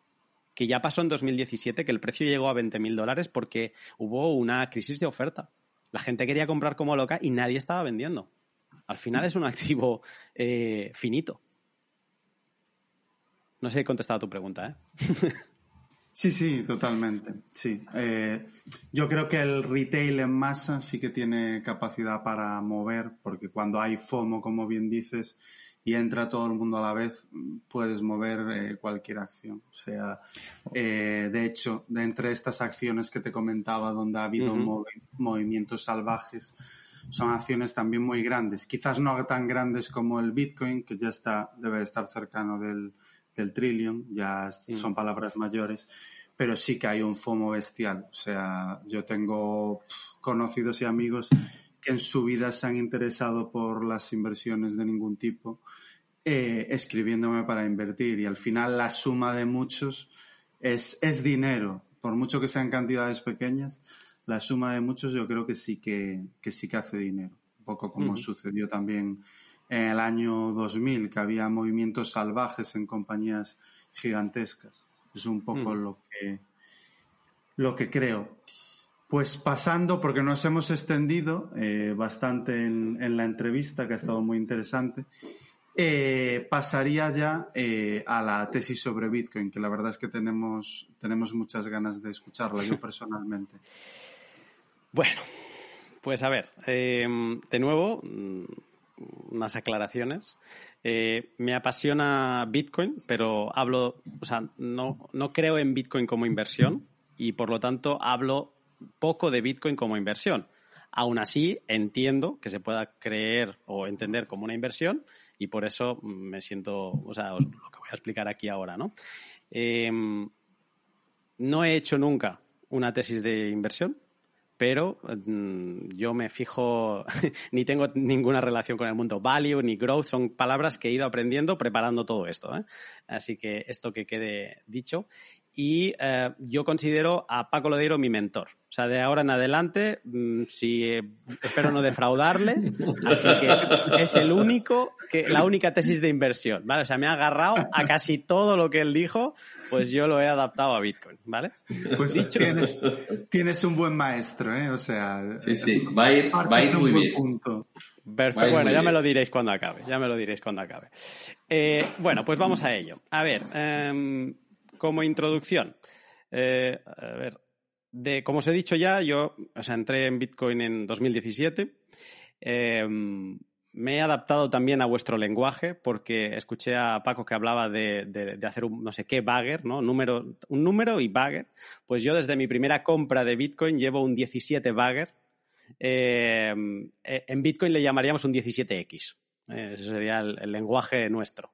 que ya pasó en 2017 que el precio llegó a 20 mil dólares porque hubo una crisis de oferta. La gente quería comprar como loca y nadie estaba vendiendo. Al final es un activo eh, finito. No sé si he contestado a tu pregunta, ¿eh? Sí, sí, totalmente. Sí. Eh, yo creo que el retail en masa sí que tiene capacidad para mover, porque cuando hay FOMO, como bien dices, y entra todo el mundo a la vez, puedes mover eh, cualquier acción. O sea, eh, de hecho, de entre estas acciones que te comentaba, donde ha habido movimientos salvajes, son acciones también muy grandes. Quizás no tan grandes como el Bitcoin, que ya está, debe estar cercano del, del trillion, ya son palabras mayores, pero sí que hay un FOMO bestial. O sea, yo tengo conocidos y amigos que en su vida se han interesado por las inversiones de ningún tipo, eh, escribiéndome para invertir. Y al final la suma de muchos es, es dinero, por mucho que sean cantidades pequeñas, la suma de muchos yo creo que sí que, que sí que hace dinero. Un poco como sucedió también en el año 2000, que había movimientos salvajes en compañías gigantescas. Es un poco lo, que, lo que creo. Pues pasando, porque nos hemos extendido eh, bastante en, la entrevista, que ha estado muy interesante, eh, pasaría ya eh, a la tesis sobre Bitcoin, que la verdad es que tenemos, tenemos muchas ganas de escucharla, yo personalmente. Bueno, pues a ver, de nuevo, mm, unas aclaraciones. me apasiona Bitcoin, pero hablo, o sea, no, no creo en Bitcoin como inversión y por lo tanto hablo poco de Bitcoin como inversión. Aún así, entiendo que se pueda creer o entender como una inversión y por eso me siento, o sea, lo que voy a explicar aquí ahora, ¿no? Em, no he hecho nunca una tesis de inversión, pero mm, yo me fijo, ni tengo ninguna relación con el mundo. Value ni growth son palabras que he ido aprendiendo preparando todo esto. ¿eh? Así que esto que quede dicho y eh, yo considero a Paco Lodeiro mi mentor. O sea, de ahora en adelante, mm, si eh, espero no defraudarle, así que es el único que la única tesis de inversión, ¿vale? O sea, me ha agarrado a casi todo lo que él dijo, pues yo lo he adaptado a Bitcoin, ¿vale? Pues tienes, tienes, un buen maestro, ¿eh? O sea, sí, sí, va a ir, va a ir muy bien. Punto. Perfecto. Bueno, ya me lo diréis cuando acabe. Ya me lo diréis cuando acabe. Eh, bueno, pues vamos a ello. A ver, em, como introducción, eh, a ver, como os he dicho ya, yo o sea, entré en Bitcoin en 2017. Em, me he adaptado también a vuestro lenguaje porque escuché a Paco que hablaba de, hacer un no sé qué bagger, ¿no? Número, un número y bagger. Pues yo desde mi primera compra de Bitcoin llevo un 17 bagger. Em, eh, en Bitcoin le llamaríamos un 17X. ese sería el lenguaje nuestro.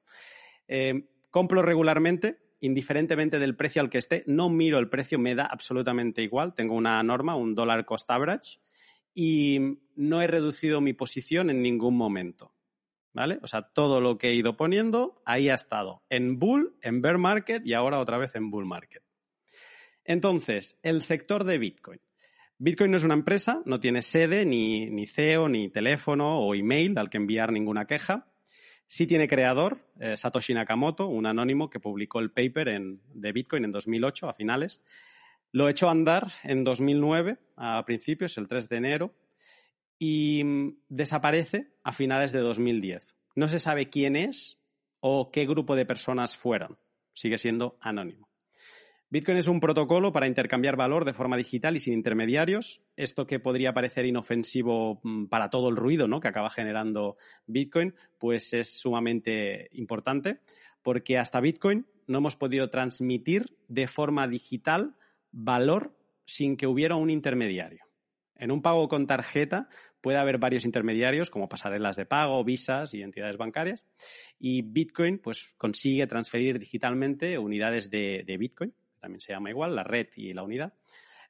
Em, compro regularmente indiferentemente del precio al que esté, no miro el precio, me da absolutamente igual. Tengo una norma, un dólar cost average, y no he reducido mi posición en ningún momento. ¿Vale? O sea, todo lo que he ido poniendo, ahí ha estado. En bull, en bear market y ahora otra vez en bull market. Entonces, el sector de Bitcoin. Bitcoin no es una empresa, no tiene sede, ni, ni CEO, ni teléfono o email al que enviar ninguna queja. Sí tiene creador, eh, Satoshi Nakamoto, un anónimo que publicó el paper de Bitcoin en 2008, a finales. Lo echó a andar en 2009, a principios, el 3 de enero, y mm, desaparece a finales de 2010. No se sabe quién es o qué grupo de personas fueron. Sigue siendo anónimo. Bitcoin es un protocolo para intercambiar valor de forma digital y sin intermediarios. Esto que podría parecer inofensivo mm, para todo el ruido ¿no? que acaba generando Bitcoin, pues es sumamente importante porque hasta Bitcoin no hemos podido transmitir de forma digital valor sin que hubiera un intermediario. En un pago con tarjeta puede haber varios intermediarios, como pasarelas de pago, visas y entidades bancarias. Y Bitcoin pues, consigue transferir digitalmente unidades de Bitcoin también se llama igual, la red y la unidad,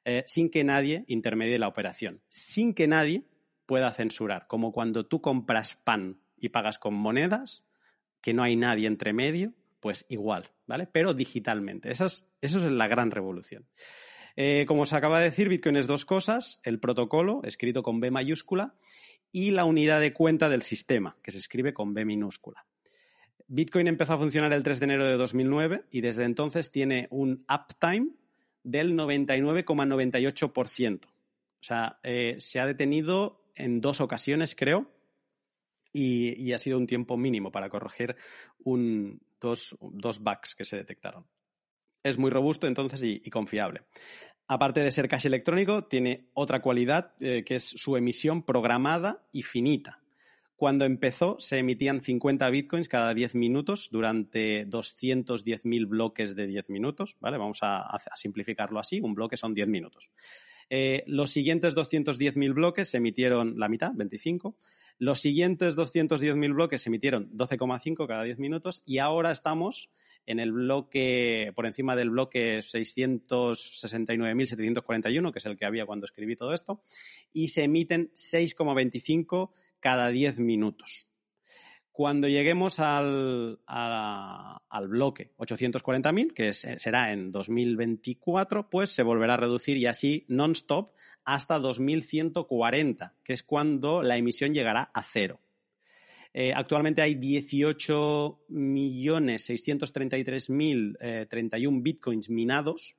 eh, sin que nadie intermedie la operación, sin que nadie pueda censurar, como cuando tú compras pan y pagas con monedas, que no hay nadie entre medio, pues igual, ¿vale? Pero digitalmente. Eso es la gran revolución. Eh, como se acaba de decir, Bitcoin es dos cosas, el protocolo, escrito con B mayúscula, y la unidad de cuenta del sistema, que se escribe con B minúscula. Bitcoin empezó a funcionar el 3 de enero de 2009 y desde entonces tiene un uptime del 99,98%. O sea, eh, se ha detenido en dos ocasiones, creo, y, ha sido un tiempo mínimo para corregir dos, dos bugs que se detectaron. Es muy robusto entonces y, y confiable. Aparte de ser cash electrónico, tiene otra cualidad eh, que es su emisión programada y finita. Cuando empezó, se emitían 50 bitcoins cada 10 minutos durante 210.000 bloques de 10 minutos. ¿vale? Vamos a, simplificarlo así. Un bloque son 10 minutos. Eh, los siguientes 210.000 bloques se emitieron la mitad, 25. Los siguientes 210.000 bloques se emitieron 12,5 cada 10 minutos y ahora estamos en el bloque, por encima del bloque 669.741, que es el que había cuando escribí todo esto, y se emiten 6,25 cada 10 minutos. Cuando lleguemos al, bloque 840.000, que será en 2024, pues se volverá a reducir y así non-stop hasta 2140, que es cuando la emisión llegará a cero. Eh, actualmente hay 18.633.031 bitcoins minados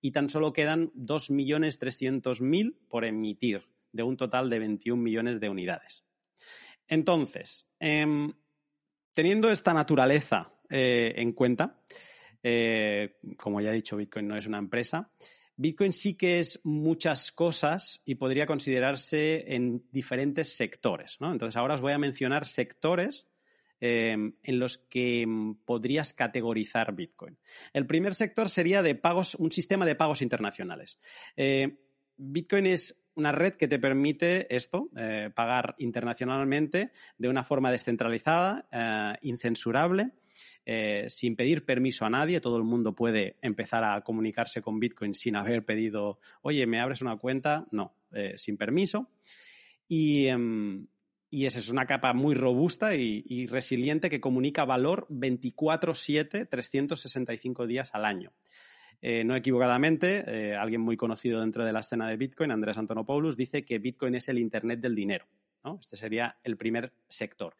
y tan solo quedan 2.300.000 por emitir, de un total de 21 millones de unidades. Entonces, eh, teniendo esta naturaleza eh, en cuenta, eh, como ya he dicho, Bitcoin no es una empresa, Bitcoin sí que es muchas cosas y podría considerarse en diferentes sectores. Entonces, ahora os voy a mencionar sectores eh, en los que podrías categorizar Bitcoin. El primer sector sería de pagos, un sistema de pagos internacionales. Eh, Bitcoin es una red que te permite esto, eh, pagar internacionalmente de una forma descentralizada, eh, incensurable, eh, sin pedir permiso a nadie. Todo el mundo puede empezar a comunicarse con Bitcoin sin haber pedido, oye, ¿me abres una cuenta? No, sin permiso. Y, em, y esa es una capa muy robusta y, y resiliente que comunica valor 24/7, 365 días al año. Eh, no equivocadamente, eh, alguien muy conocido dentro de la escena de Bitcoin, Andrés Antonopoulos, dice que Bitcoin es el Internet del dinero. Este sería el primer sector.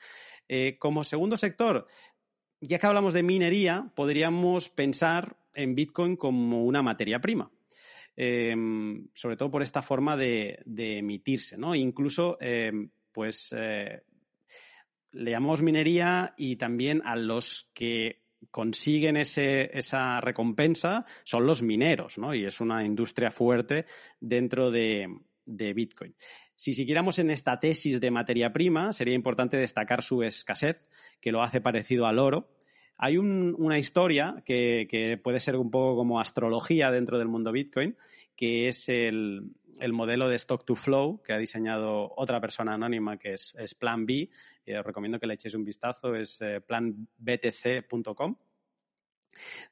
Eh, como segundo sector, ya que hablamos de minería, podríamos pensar en Bitcoin como una materia prima. Eh, sobre todo por esta forma de, de emitirse, ¿no? Incluso, eh, pues, le llamamos minería y también a los que consiguen ese, esa recompensa son los mineros, ¿no? Y es una industria fuerte dentro de, de Bitcoin. Si siguiéramos en esta tesis de materia prima, sería importante destacar su escasez, que lo hace parecido al oro. Hay un, una historia que, que, puede ser un poco como astrología dentro del mundo Bitcoin, que es el, el, modelo de stock to flow que ha diseñado otra persona anónima que es, es Plan B. Y os recomiendo que le echéis un vistazo, es eh, planbtc.com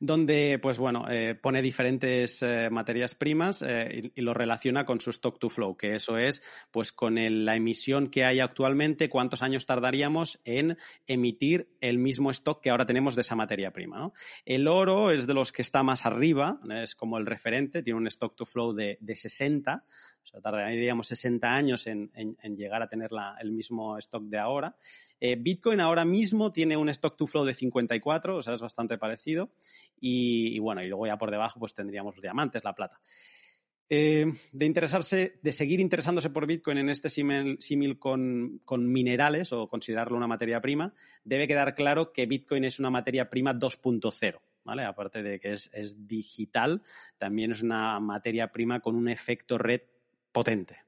donde pues bueno eh, pone diferentes eh, materias primas eh, y, lo relaciona con su stock to flow que eso es pues con la emisión que hay actualmente cuántos años tardaríamos en emitir el mismo stock que ahora tenemos de esa materia prima ¿no? el oro es de los que está más arriba es como el referente tiene un stock to flow de, de 60 o sea, tardaríamos 60 años en, en, en llegar a tener la, el mismo stock de ahora eh, Bitcoin ahora mismo tiene un stock to flow de 54, o sea, es bastante parecido. Y, bueno, y luego ya por debajo pues tendríamos los diamantes, la plata. Eh, de interesarse, de seguir interesándose por Bitcoin en este símil con, minerales o considerarlo una materia prima, debe quedar claro que Bitcoin es una materia prima 2.0. ¿Vale? Aparte de que es, digital, también es una materia prima con un efecto red potente.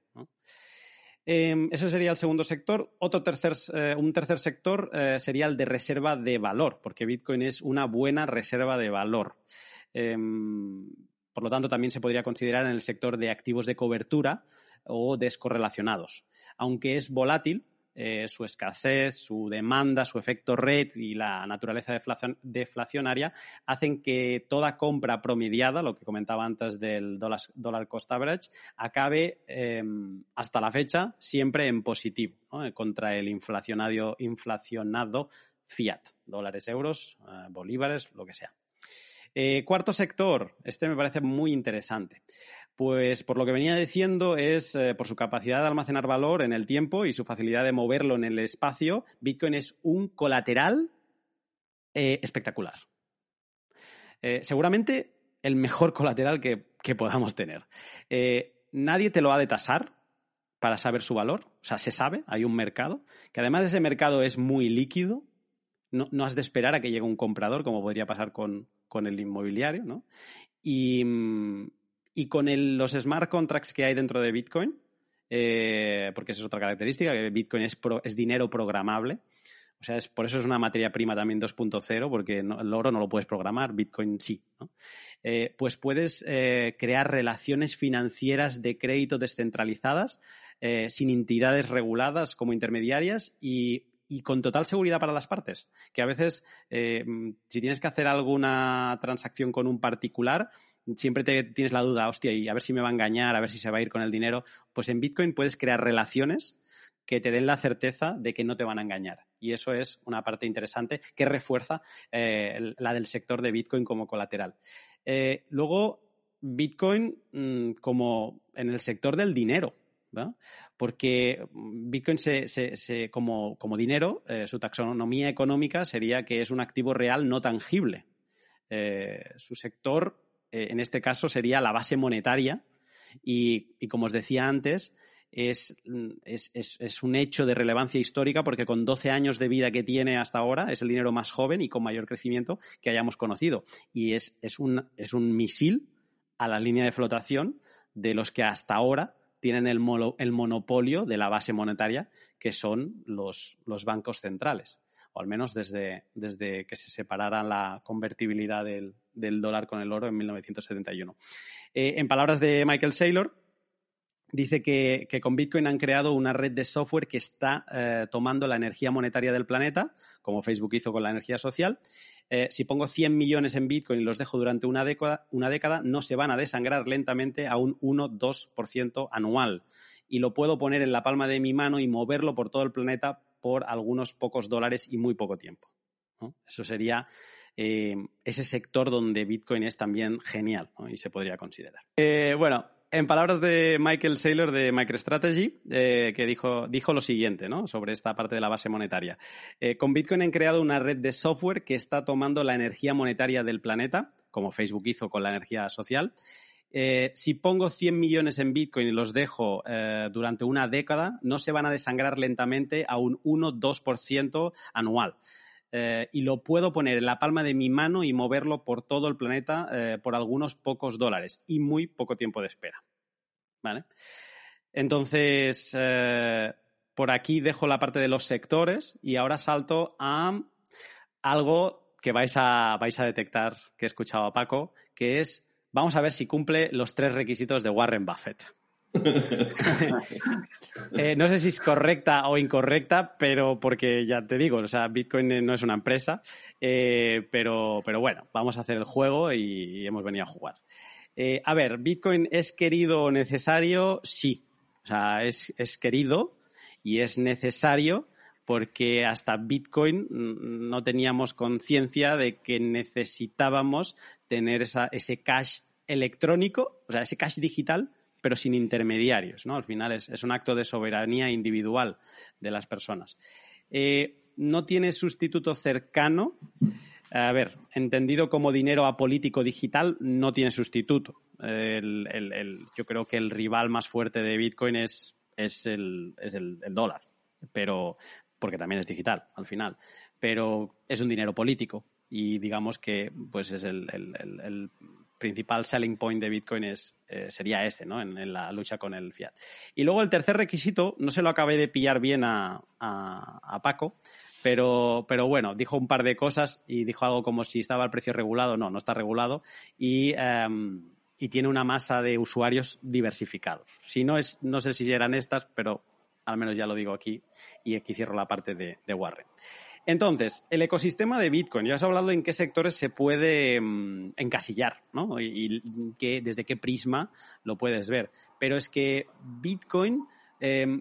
Eh, ese sería el segundo sector. Otro tercer, eh, un tercer sector eh, sería el de reserva de valor, porque Bitcoin es una buena reserva de valor. Eh, por lo tanto, también se podría considerar en el sector de activos de cobertura o descorrelacionados. Aunque es volátil, eh, su escasez, su demanda, su efecto red y la naturaleza deflacion deflacionaria hacen que toda compra promediada, lo que comentaba antes del dólar, cost average, acabe eh, hasta la fecha siempre en positivo ¿no? contra el inflacionado, inflacionado fiat, dólares, euros, eh, bolívares, lo que sea. Eh, cuarto sector, este me parece muy interesante. Pues por lo que venía diciendo es eh, por su capacidad de almacenar valor en el tiempo y su facilidad de moverlo en el espacio, Bitcoin es un colateral eh, espectacular. Eh, seguramente el mejor colateral que, que podamos tener. Nadie te lo ha de tasar para saber su valor, o sea, se sabe, hay un mercado, que además ese mercado es muy líquido, no, no, has de esperar a que llegue un comprador, como podría pasar con, con el inmobiliario, ¿no? Y, y con los smart contracts que hay dentro de Bitcoin, eh, porque esa es otra característica, que Bitcoin es, pro, es dinero programable. O sea, es, por eso es una materia prima también 2.0, porque el oro no lo puedes programar, Bitcoin sí. ¿no? Eh, pues puedes eh, crear relaciones financieras de crédito descentralizadas sin entidades reguladas como intermediarias y, con total seguridad para las partes. Que a veces, si tienes que hacer alguna transacción con un particular, siempre te tienes la duda, hostia, y a ver si me va a engañar, a ver si se va a ir con el dinero. Pues en Bitcoin puedes crear relaciones que te den la certeza de que no te van a engañar. Y eso es una parte interesante que refuerza eh, la del sector de Bitcoin como colateral. Eh, luego, Bitcoin mmm, como en el sector del dinero. Porque Bitcoin se, se, como, como, dinero, eh, su taxonomía económica sería que es un activo real no tangible. Su sector, eh, en este caso, sería la base monetaria y, como os decía antes, es, es, es, un hecho de relevancia histórica porque con 12 años de vida que tiene hasta ahora es el dinero más joven y con mayor crecimiento que hayamos conocido. Y es, un, es un misil a la línea de flotación de los que hasta ahora tienen el, el monopolio de la base monetaria, que son los, los bancos centrales, o al menos desde, desde, que se separara la convertibilidad del, del, dólar con el oro en 1971. Eh, en palabras de Michael Saylor, dice que, que, con Bitcoin han creado una red de software que está eh, tomando la energía monetaria del planeta, como Facebook hizo con la energía social. Eh, si pongo 100 millones en Bitcoin y los dejo durante una década, una década, no se van a desangrar lentamente a un 1-2% anual. Y lo puedo poner en la palma de mi mano y moverlo por todo el planeta por algunos pocos dólares y muy poco tiempo. Eso sería eh, ese sector donde Bitcoin es también genial y se podría considerar. Eh, bueno, en palabras de Michael Saylor de MicroStrategy, eh, que dijo, dijo, lo siguiente ¿no? sobre esta parte de la base monetaria. Con Bitcoin han creado una red de software que está tomando la energía monetaria del planeta, como Facebook hizo con la energía social. Si pongo 100 millones en Bitcoin y los dejo durante una década, no se van a desangrar lentamente a un 1-2% anual. Eh, y lo puedo poner en la palma de mi mano y moverlo por todo el planeta eh, por algunos pocos dólares y muy poco tiempo de espera. ¿Vale? Entonces, eh, por aquí dejo la parte de los sectores y ahora salto a algo que vais a, vais a detectar que he escuchado a Paco, que es, vamos a ver si cumple los tres requisitos de Warren Buffett. eh, no sé si es correcta o incorrecta, pero porque ya te digo, o sea, Bitcoin no es una empresa, eh, pero, pero bueno, vamos a hacer el juego y, hemos venido a jugar. Eh, a ver, ¿Bitcoin es querido o necesario? Sí. O sea, es, es querido y es necesario porque hasta Bitcoin no teníamos conciencia de que necesitábamos tener ese cash electrónico, o sea, ese cash digital pero sin intermediarios. ¿no? Al final es, es, un acto de soberanía individual de las personas. Eh, no tiene sustituto cercano. A ver, entendido como dinero apolítico digital, no tiene sustituto. Yo creo que el rival más fuerte de Bitcoin es, es, el, es dólar, pero porque también es digital al final. Pero es un dinero político y digamos que pues es el principal selling point de Bitcoin es, eh, sería este, ¿no? En, la lucha con el fiat. Y luego el tercer requisito, no se lo acabé de pillar bien a, a, a Paco, pero, pero, bueno, dijo un par de cosas y dijo algo como si estaba el precio regulado. No, no está regulado. Y, um, y tiene una masa de usuarios diversificados. Si no es, no sé si eran estas, pero al menos ya lo digo aquí y aquí cierro la parte de, de Warren. Entonces, el ecosistema de Bitcoin, ya has hablado en qué sectores se puede mmm, encasillar, ¿no? Y, que, desde qué prisma lo puedes ver. Pero es que Bitcoin, eh,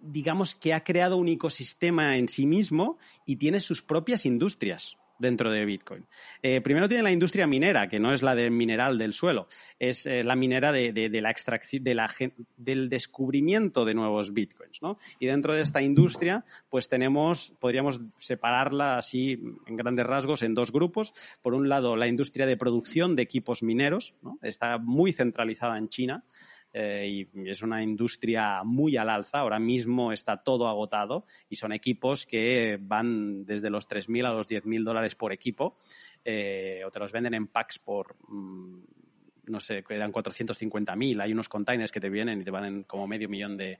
digamos que ha creado un ecosistema en sí mismo y tiene sus propias industrias dentro de Bitcoin. Eh, primero tiene la industria minera, que no es la del mineral del suelo, es eh, la minera de, la extracción, de la, del descubrimiento de nuevos Bitcoins. ¿no? Y dentro de esta industria, pues tenemos, podríamos separarla así en grandes rasgos en dos grupos. Por un lado, la industria de producción de equipos mineros, está muy centralizada en China y es una industria muy al alza. Ahora mismo está todo agotado y son equipos que van desde los 3.000 a los 10.000 dólares por equipo. o te los venden en packs por mm, no sé, eran 450.000. Hay unos containers que te vienen y te valen como medio millón de,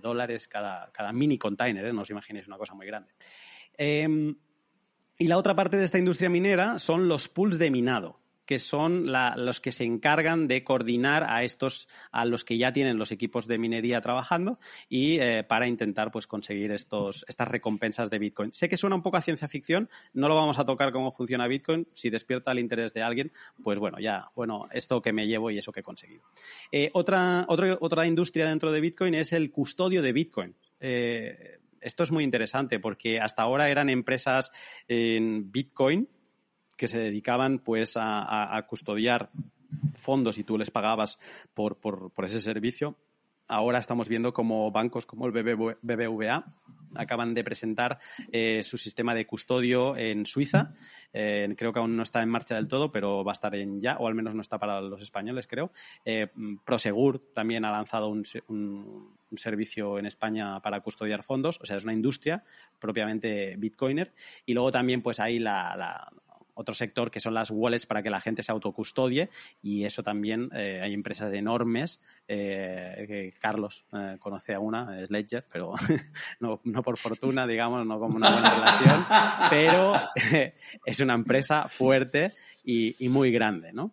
dólares cada, cada, mini container, ¿eh? no os imaginéis una cosa muy grande. Em, y la otra parte de esta industria minera son los pools de minado que son los que se encargan de coordinar a estos, a los que ya tienen los equipos de minería trabajando y eh, para intentar pues conseguir estos, estas recompensas de Bitcoin. Sé que suena un poco a ciencia ficción, no lo vamos a tocar cómo funciona Bitcoin. Si despierta el interés de alguien, pues bueno, ya, bueno, esto que me llevo y eso que he conseguido. Eh, otra, otra industria dentro de Bitcoin es el custodio de Bitcoin. Eh, esto es muy interesante porque hasta ahora eran empresas en Bitcoin que se dedicaban pues a, custodiar fondos y tú les pagabas por, ese servicio. Ahora estamos viendo como bancos como el BBVA acaban de presentar eh, su sistema de custodio en Suiza. Eh, creo que aún no está en marcha del todo, pero va a estar en ya, o al menos no está para los españoles, creo. Eh, Prosegur también ha lanzado un, servicio en España para custodiar fondos, o sea, es una industria propiamente bitcoiner. Y luego también, pues ahí la otro sector que son las wallets para que la gente se autocustodie y eso también eh, hay empresas enormes eh, que Carlos eh, conoce a una, es Ledger, pero no, por fortuna, digamos, no como una buena relación, pero es una empresa fuerte y, y muy grande, ¿no?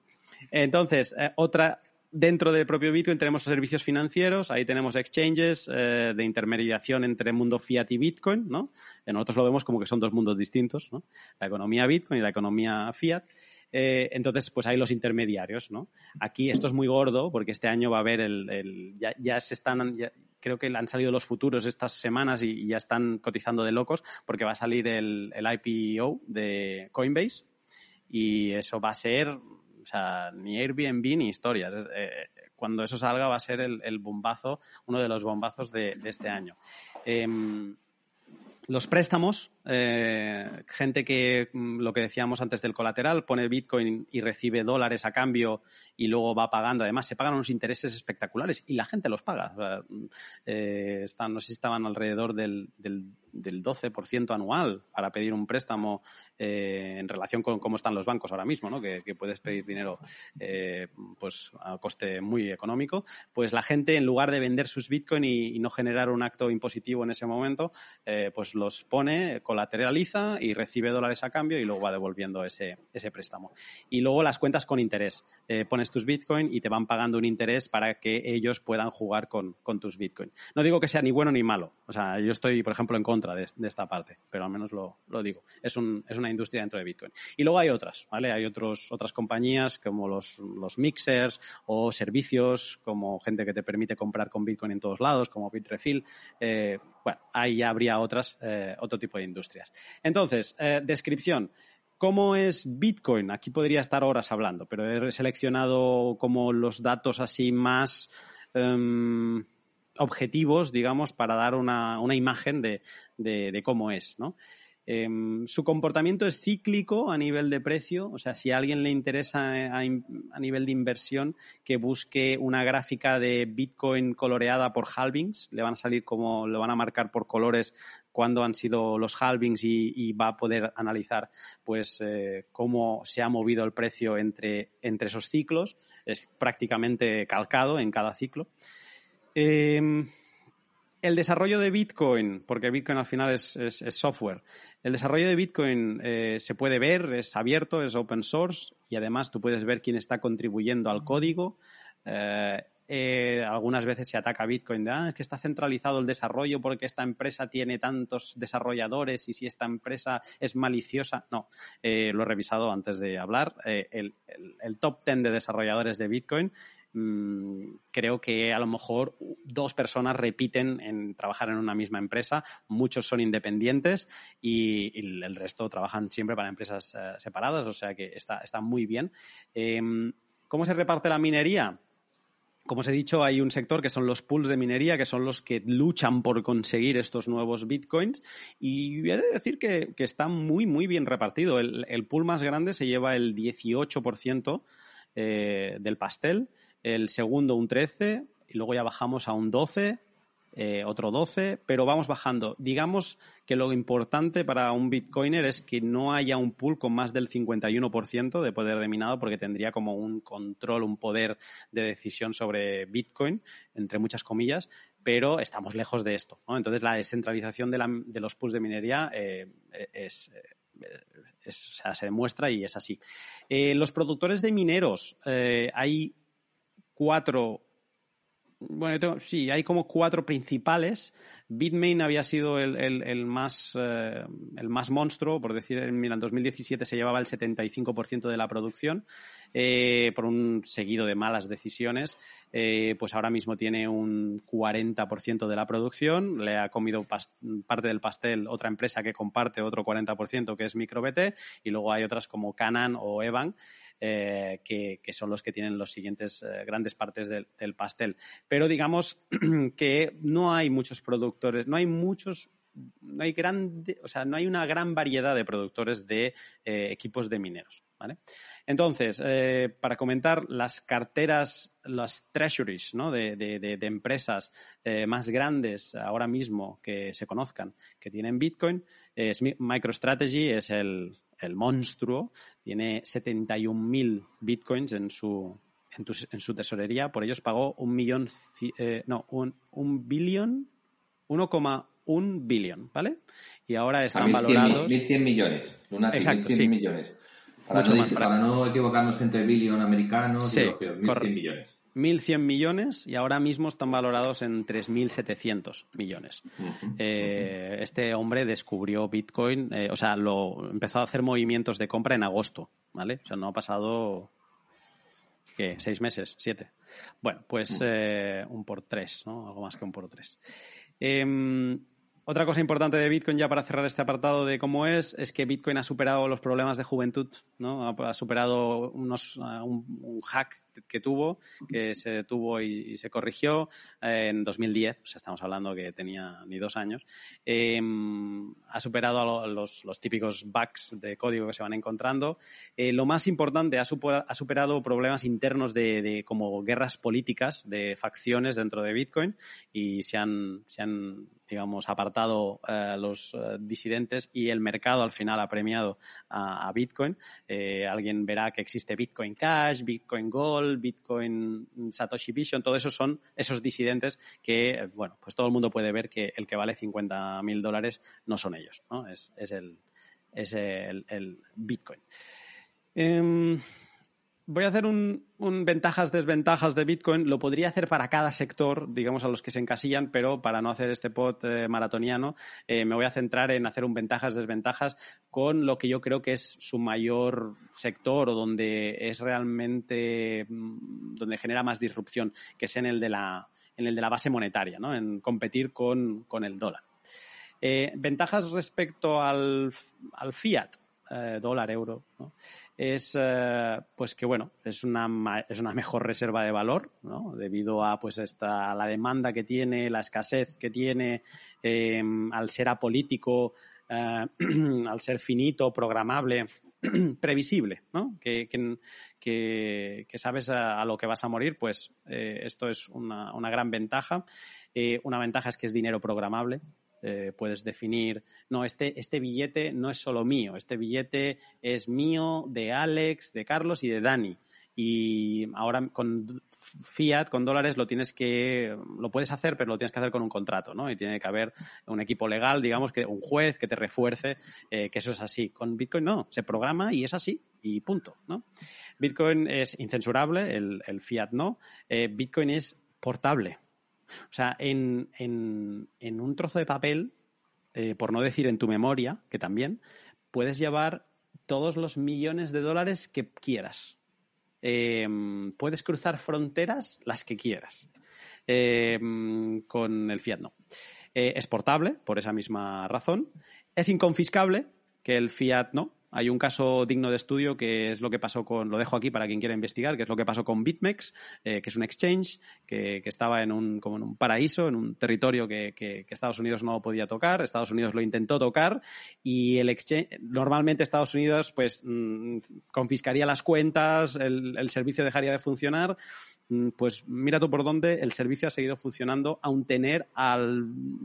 Entonces, otra Dentro del propio Bitcoin tenemos servicios financieros, ahí tenemos exchanges eh, de intermediación entre mundo fiat y Bitcoin, ¿no? Eh, nosotros lo vemos como que son dos mundos distintos, ¿no? La economía Bitcoin y la economía fiat. Eh, entonces, pues hay los intermediarios, ¿no? Aquí esto es muy gordo porque este año va a haber el... ya, se están... creo que han salido los futuros estas semanas y, ya están cotizando de locos porque va a salir el, el IPO de Coinbase y eso va a ser sea, ni Airbnb ni historias. Eh, cuando eso salga va a ser el, bombazo, uno de los bombazos de, este año. Em, los préstamos, eh, gente que, mm, lo que decíamos antes del colateral, pone Bitcoin y recibe dólares a cambio y luego va pagando. Además, se pagan unos intereses espectaculares y la gente los paga. Eh, están, no sé si estaban alrededor del, del 12% anual para pedir un préstamo eh, en relación con cómo están los bancos ahora mismo, ¿no? que, puedes pedir dinero eh, pues a coste muy económico, pues la gente en lugar de vender sus bitcoin y, no generar un acto impositivo en ese momento, eh, pues los pone, colateraliza y recibe dólares a cambio y luego va devolviendo ese, préstamo. Y luego las cuentas con interés. pones tus bitcoin y te van pagando un interés para que ellos puedan jugar con, tus bitcoin. No digo que sea ni bueno ni malo. O sea, yo estoy, por ejemplo, en contra de, esta parte, pero al menos lo, digo. Es, un, es una industria dentro de Bitcoin. Y luego hay otras, ¿vale? Hay otros, otras compañías como los, los mixers o servicios como gente que te permite comprar con Bitcoin en todos lados, como Bitrefill. Eh, bueno, ahí ya habría otras, eh, otro tipo de industrias. Entonces, eh, descripción. ¿Cómo es Bitcoin? Aquí podría estar horas hablando, pero he seleccionado como los datos así más em, objetivos, digamos, para dar una, una imagen de, de, cómo es, ¿no? Em, su comportamiento es cíclico a nivel de precio, o sea, si a alguien le interesa eh, a, nivel de inversión que busque una gráfica de Bitcoin coloreada por halvings, le van a salir como, le van a marcar por colores cuándo han sido los halvings y, va a poder analizar pues eh, cómo se ha movido el precio entre, entre esos ciclos. Es prácticamente calcado en cada ciclo. Em, el desarrollo de Bitcoin, porque Bitcoin al final es, software, el desarrollo de Bitcoin eh, se puede ver, es abierto, es open source y además tú puedes ver quién está contribuyendo al código. Eh, eh, algunas veces se ataca Bitcoin de ah, que está centralizado el desarrollo porque esta empresa tiene tantos desarrolladores y si esta empresa es maliciosa. No, lo he revisado antes de hablar. el, el, top 10 de desarrolladores de Bitcoin creo que a lo mejor dos personas repiten en trabajar en una misma empresa, muchos son independientes y, el resto trabajan siempre para empresas eh, separadas, o sea que está, está muy bien. Em, ¿Cómo se reparte la minería? Como os he dicho, hay un sector que son los pools de minería, que son los que luchan por conseguir estos nuevos bitcoins. Y he de decir que, está muy, muy bien repartido. El, el, pool más grande se lleva el 18% eh, del pastel, el segundo un 13 y luego ya bajamos a un 12 eh, otro 12, pero vamos bajando. Digamos que lo importante para un bitcoiner es que no haya un pool con más del 51% de poder de minado porque tendría como un control, un poder de decisión sobre bitcoin, entre muchas comillas, pero estamos lejos de esto. Entonces la descentralización de, los pools de minería eh, es... se demuestra y es así. Eh, los productores de mineros, hay cuatro bueno, sí, hay como cuatro principales. Bitmain había sido el, más, eh, el más monstruo, por decir, en 2017 se llevaba el 75% de la producción eh, por un seguido de malas decisiones. Eh, pues ahora mismo tiene un 40% de la producción. Le ha comido parte del pastel otra empresa que comparte otro 40%, que es MicroBT, y luego hay otras como Canan o Evan. Eh, que, son los que tienen los siguientes eh, grandes partes del, pastel. Pero digamos que no hay muchos productores, no hay muchos no hay grande, o sea, no hay una gran variedad de productores de eh, equipos de mineros. ¿vale? Entonces, para comentar las carteras, las treasuries ¿no? de, empresas más grandes ahora mismo que se conozcan que tienen Bitcoin, es MicroStrategy es el, el monstruo, tiene 71.000 bitcoins en su, en, su tesorería. Por ellos pagó un millón, eh, no, un, un billón, 1,1 billón, ¿vale? Y ahora están valorados. 1.100 millones. Exacto, 1.100 millones. Para no, para... no, equivocarnos entre billón americanos sí, y 1.100 millones. 1.100 millones y ahora mismo están valorados en 3.700 millones. Eh, este hombre descubrió Bitcoin, eh, o sea, lo empezó a hacer movimientos de compra en agosto, ¿vale? O sea, no ha pasado, ¿qué? ¿Seis meses? ¿Siete? Bueno, pues eh, un por tres, ¿no? Algo más que un por tres. Em, otra cosa importante de Bitcoin, ya para cerrar este apartado de cómo es, es que Bitcoin ha superado los problemas de juventud, ¿no? Ha, superado unos, un hack que tuvo, que se detuvo y, se corrigió eh, en 2010, o sea, estamos hablando que tenía ni dos años, em, ha superado a los, típicos bugs de código que se van encontrando. Eh, lo más importante, ha, superado problemas internos de, como guerras políticas, de facciones dentro de Bitcoin y se han, se han digamos, apartado eh, los disidentes y el mercado al final ha premiado a Bitcoin. alguien verá que existe Bitcoin Cash, Bitcoin Gold, Bitcoin, Satoshi Vision, todo eso son esos disidentes que, bueno, pues todo el mundo puede ver que el que vale 50 mil dólares no son ellos, ¿no? Es, el, es el, Bitcoin. Em, voy a hacer un, ventajas, desventajas de Bitcoin. Lo podría hacer para cada sector, digamos, a los que se encasillan, pero para no hacer este pod eh, maratoniano, eh, me voy a centrar en hacer un ventajas, desventajas con lo que yo creo que es su mayor sector o donde es realmente, mm, donde genera más disrupción, que es en el de la, en el de la base monetaria, ¿no? En competir con, el dólar. Eh, ventajas respecto al, al fiat, dólar, euro. Es eh, pues que bueno es una es una mejor reserva de valor ¿no? debido a pues esta la demanda que tiene la escasez que tiene em, al ser apolítico eh, al ser finito programable previsible ¿no? que, que, que, sabes a, lo que vas a morir pues eh, esto es una, una gran ventaja una ventaja es que es dinero programable eh, puedes definir, no, este, este billete no es solo mío, este billete es mío, de Alex, de Carlos y de Dani. Y ahora con fiat, con dólares, lo tienes que, lo puedes hacer, pero lo tienes que hacer con un contrato, ¿no? Y tiene que haber un equipo legal, digamos, que un juez que te refuerce eh, que eso es así. Con Bitcoin no, se programa y es así y punto, ¿no? Bitcoin es incensurable, el, fiat no. Eh, Bitcoin es portable. O sea, en, en, un trozo de papel, eh, por no decir en tu memoria, que también, puedes llevar todos los millones de dólares que quieras. Em, puedes cruzar fronteras las que quieras. Em, con el Fiat no. Eh, es portable, por esa misma razón. Es inconfiscable, que el Fiat no. Hay un caso digno de estudio que es lo que pasó con, lo dejo aquí para quien quiera investigar, que es lo que pasó con BitMEX, eh, que es un exchange que, estaba en un, como en un paraíso, en un territorio que, Estados Unidos no podía tocar. Estados Unidos lo intentó tocar y el exchange, normalmente Estados Unidos pues mm, confiscaría las cuentas, el servicio dejaría de funcionar pues mira tú por dónde el servicio ha seguido funcionando aun tener al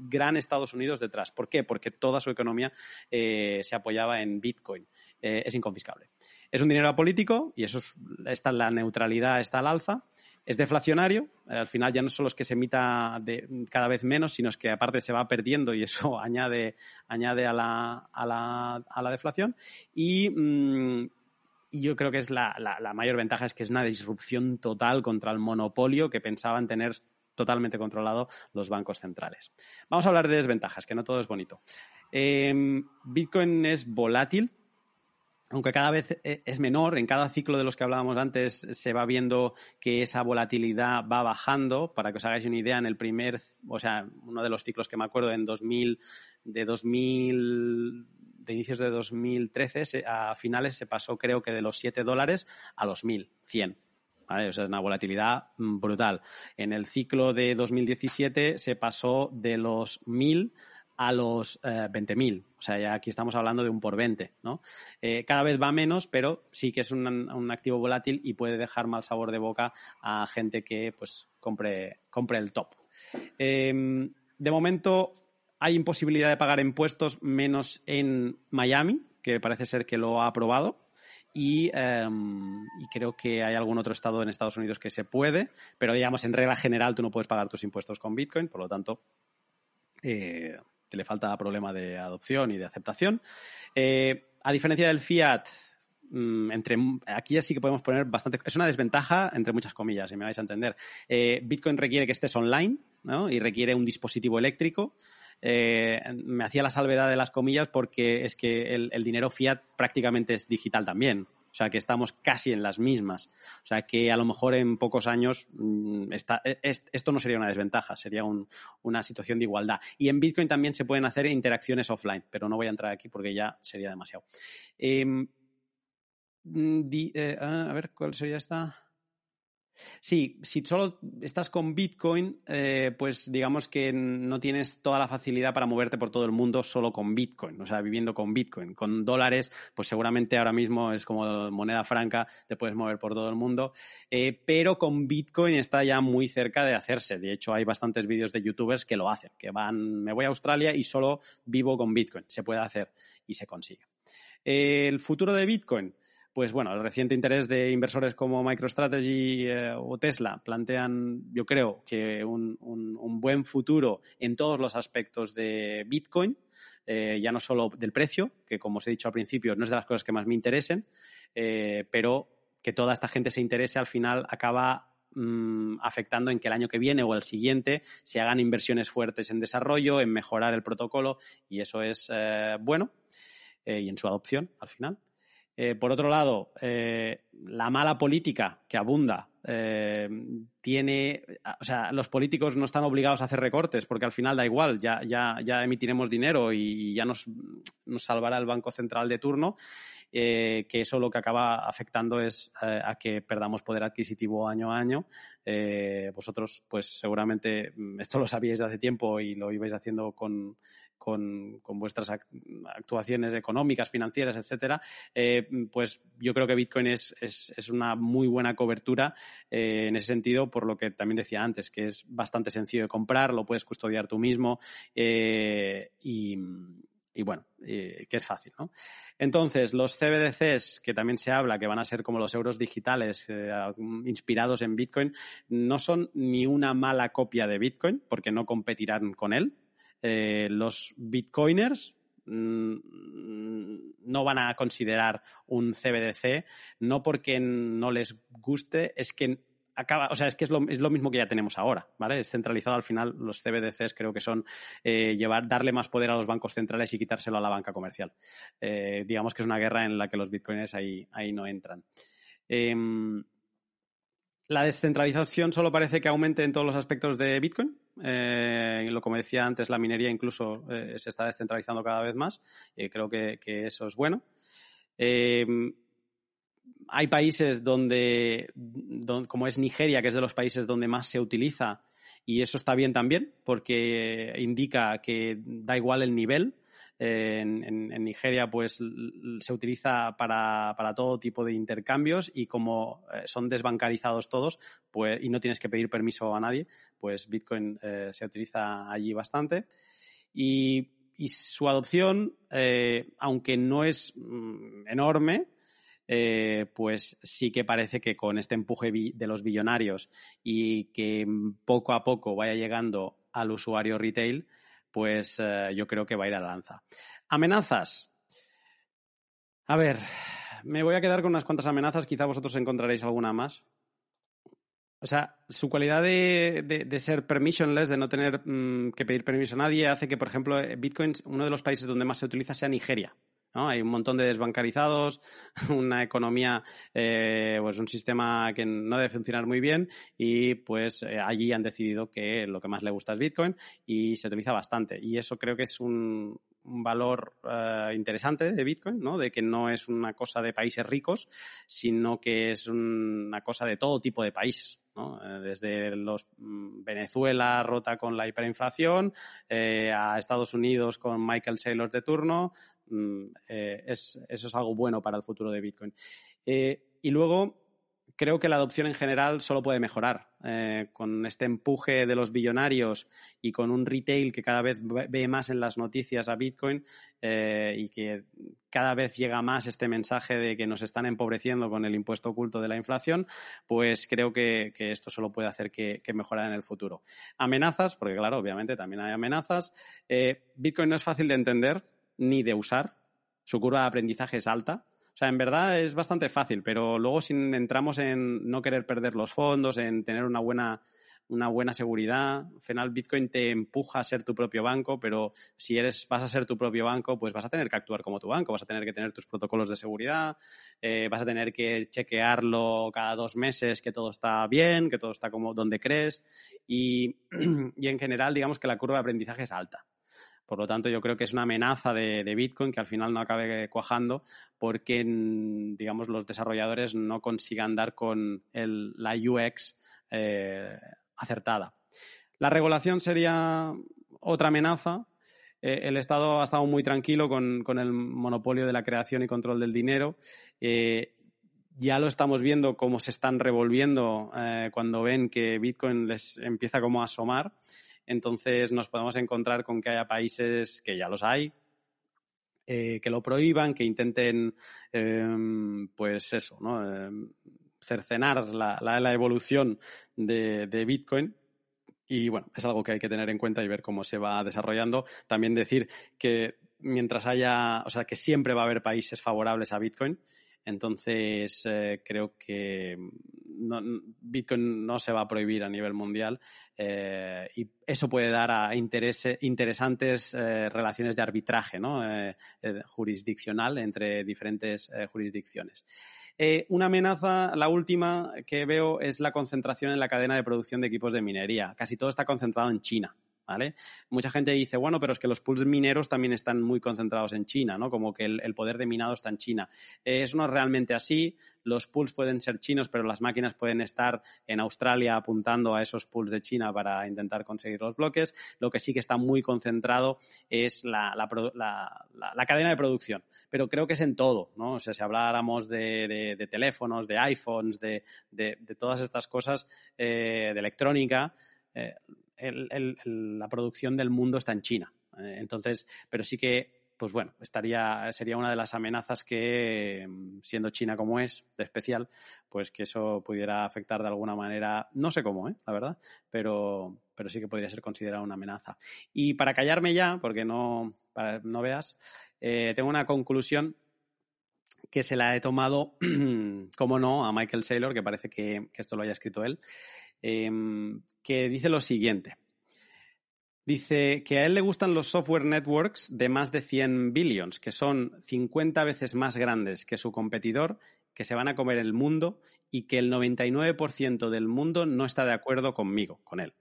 gran Estados Unidos detrás. ¿Por qué? Porque toda su economía eh, se apoyaba en Bitcoin. Eh, es inconfiscable. Es un dinero político y eso está la neutralidad está al alza. Es deflacionario, al final ya no solo es que se emita cada vez menos, sino es que aparte se va perdiendo y eso añade, añade a, la, a, la, a la deflación. Y mm, y yo creo que es la, mayor ventaja es que es una disrupción total contra el monopolio que pensaban tener totalmente controlado los bancos centrales. Vamos a hablar de desventajas, que no todo es bonito. Em, Bitcoin es volátil, aunque cada vez e, es menor, en cada ciclo de los que hablábamos antes se va viendo que esa volatilidad va bajando. Para que os hagáis una idea, en el primer, o sea, uno de los ciclos que me acuerdo en 2000, de 2000 de inicios de 2013 a finales se pasó creo que de los 7 dólares a los 1.000, 100. ¿Vale? O sea, es una volatilidad mm, brutal. En el ciclo de 2017 se pasó de los 1.000 a los 20.000. Eh, o sea, ya aquí estamos hablando de un por 20, ¿no? Eh, cada vez va menos, pero sí que es un, activo volátil y puede dejar mal sabor de boca a gente que pues compre, compre el top. Em, de momento, hay imposibilidad de pagar impuestos menos en Miami, que parece ser que lo ha aprobado. Em, y, creo que hay algún otro estado en Estados Unidos que se puede, pero digamos, en regla general tú no puedes pagar tus impuestos con Bitcoin, por lo tanto, eh, te le falta problema de adopción y de aceptación. Eh, a diferencia del fiat, mm, aquí sí que podemos poner bastante. Es una desventaja, entre muchas comillas, si me vais a entender. Eh, Bitcoin requiere que estés online y requiere un dispositivo eléctrico. Eh, me hacía la salvedad de las comillas porque es que el, dinero fiat prácticamente es digital también. O sea, que estamos casi en las mismas. O sea, que a lo mejor en pocos años mm, e, esto no sería una desventaja, sería una situación de igualdad. Y en Bitcoin también se pueden hacer interacciones offline, pero no voy a entrar aquí porque ya sería demasiado. Em, eh, ah, a ver, ¿cuál sería esta? Sí, si solo estás con Bitcoin, eh, pues digamos que no tienes toda la facilidad para moverte por todo el mundo solo con Bitcoin, o sea, viviendo con Bitcoin. Con dólares, pues seguramente ahora mismo es como moneda franca, te puedes mover por todo el mundo, eh, pero con Bitcoin está ya muy cerca de hacerse. De hecho, hay bastantes vídeos de youtubers que lo hacen, que van, me voy a Australia y solo vivo con Bitcoin. Se puede hacer y se consigue. el futuro de Bitcoin, pues bueno, el reciente interés de inversores como MicroStrategy eh, o Tesla plantean, yo creo, que un, buen futuro en todos los aspectos de Bitcoin, eh, ya no solo del precio, que como os he dicho al principio, no es de las cosas que más me interesen, eh, pero que toda esta gente se interese al final acaba mm, afectando en que el año que viene o el siguiente se hagan inversiones fuertes en desarrollo, en mejorar el protocolo, y eso es bueno, y en su adopción al final. Eh, por otro lado, eh, la mala política que abunda eh, tiene, o sea, los políticos no están obligados a hacer recortes porque al final da igual, ya, ya, ya emitiremos dinero y ya nos, nos salvará el Banco Central de turno. que eso lo que acaba afectando es a que perdamos poder adquisitivo año a año. vosotros, pues seguramente mm, esto lo sabíais de hace tiempo y lo ibais haciendo con, con, vuestras actuaciones económicas, financieras, etcétera, eh, pues yo creo que Bitcoin es, una muy buena cobertura eh, en ese sentido, por lo que también decía antes, que es bastante sencillo de comprar, lo puedes custodiar tú mismo eh, y, bueno, que es fácil. Entonces, los CBDCs, que también se habla que van a ser como los euros digitales inspirados en Bitcoin, no son ni una mala copia de Bitcoin, porque no competirán con él. Eh, los bitcoiners mm, no van a considerar un CBDC, no porque no les guste, es que acaba, o sea, es que es lo, es lo, mismo que ya tenemos ahora, ¿vale? Es centralizado al final, los CBDCs creo que son eh, llevar, darle más poder a los bancos centrales y quitárselo a la banca comercial. Eh, digamos que es una guerra en la que los bitcoiners ahí, ahí no entran. Em, la descentralización solo parece que aumente en todos los aspectos de Bitcoin. Eh, lo como decía antes, la minería incluso eh, se está descentralizando cada vez más. y creo que, eso es bueno. Em, hay países donde, como es Nigeria, que es de los países donde más se utiliza, y eso está bien también, porque indica que da igual el nivel. En, Nigeria, pues se utiliza para, todo tipo de intercambios y como eh, son desbancarizados todos pues, y no tienes que pedir permiso a nadie, pues Bitcoin eh, se utiliza allí bastante. Y, su adopción, eh, aunque no es mm, enorme, eh, pues sí que parece que con este empuje de los billonarios y que poco a poco vaya llegando al usuario retail, pues eh, yo creo que va a ir a la lanza. Amenazas. A ver, me voy a quedar con unas cuantas amenazas, quizá vosotros encontraréis alguna más. O sea, su cualidad de, ser permissionless, de no tener mm, que pedir permiso a nadie, hace que, por ejemplo, Bitcoin, uno de los países donde más se utiliza sea Nigeria. Hay un montón de desbancarizados, una economía, eh, pues un sistema que no debe funcionar muy bien y pues eh, allí han decidido que lo que más le gusta es Bitcoin y se utiliza bastante. Y eso creo que es un, valor eh, interesante de Bitcoin, ¿no? De que no es una cosa de países ricos, sino que es una cosa de todo tipo de países. ¿no? desde los mm, Venezuela rota con la hiperinflación, a Estados Unidos con Michael Saylor de turno, eh, es, eso es algo bueno para el futuro de Bitcoin. Eh, y luego, creo que la adopción en general solo puede mejorar. Eh, con este empuje de los billonarios y con un retail que cada vez ve más en las noticias a Bitcoin y que cada vez llega más este mensaje de que nos están empobreciendo con el impuesto oculto de la inflación, pues creo que, esto solo puede hacer que, que en el futuro. Amenazas, porque claro, obviamente también hay amenazas. Bitcoin no es fácil de entender ni de usar. Su curva de aprendizaje es alta. O sea, en verdad es bastante fácil, pero luego si entramos en no querer perder los fondos, en tener una buena, una buena seguridad, al final Bitcoin te empuja a ser tu propio banco, pero si eres, vas a ser tu propio banco, pues vas a tener que actuar como tu banco, vas a tener que tener tus protocolos de seguridad, eh, vas a tener que chequearlo cada dos meses que todo está bien, que todo está como donde crees y, y en general digamos que la curva de aprendizaje es alta. Por lo tanto, yo creo que es una amenaza de, Bitcoin que al final no acabe cuajando porque, digamos, los desarrolladores no consigan dar con la UX eh, acertada. La regulación sería otra amenaza. Eh, el Estado ha estado muy tranquilo con, el monopolio de la creación y control del dinero. Eh, ya lo estamos viendo cómo se están revolviendo cuando ven que Bitcoin les empieza como a asomar. Entonces nos podemos encontrar con que haya países que ya los hay, eh, que lo prohíban, que intenten, em, pues eso, ¿no? Em, cercenar la, evolución de, Bitcoin. Y bueno, es algo que hay que tener en cuenta y ver cómo se va desarrollando. También decir que mientras haya, o sea, que siempre va a haber países favorables a Bitcoin. Entonces, eh, creo que Bitcoin no se va a prohibir a nivel mundial eh, y eso puede dar a interesantes eh, relaciones de arbitraje ¿no? Jurisdiccional entre diferentes jurisdicciones. una amenaza, la última que veo, es la concentración en la cadena de producción de equipos de minería. Casi todo está concentrado en China. Mucha gente dice, bueno, pero es que los pools mineros también están muy concentrados en China, ¿no? Como que el, poder de minado está en China. Eh, eso no es realmente así. Los pools pueden ser chinos, pero las máquinas pueden estar en Australia apuntando a esos pools de China para intentar conseguir los bloques. Lo que sí que está muy concentrado es la, cadena de producción. Pero creo que es en todo, ¿no? O sea, si habláramos de, teléfonos, de iPhones, de, todas estas cosas eh, de electrónica, eh, la producción del mundo está en China. Eh, entonces, pero sí que, pues bueno, estaría, sería una de las amenazas que, siendo China como es, de especial, pues que eso pudiera afectar de alguna manera, no sé cómo, ¿eh? la verdad, pero, pero sí que podría ser considerada una amenaza. Y para callarme ya, porque no, para, no veas, eh, tengo una conclusión que se la he tomado, como no, a Michael Saylor, que parece que, que esto lo haya escrito él, Em, que dice lo siguiente. Dice que a él le gustan los software networks de más de 100 billions, que son 50 veces más grandes que su competidor, que se van a comer el mundo y que el 99% del mundo no está de acuerdo conmigo, con él.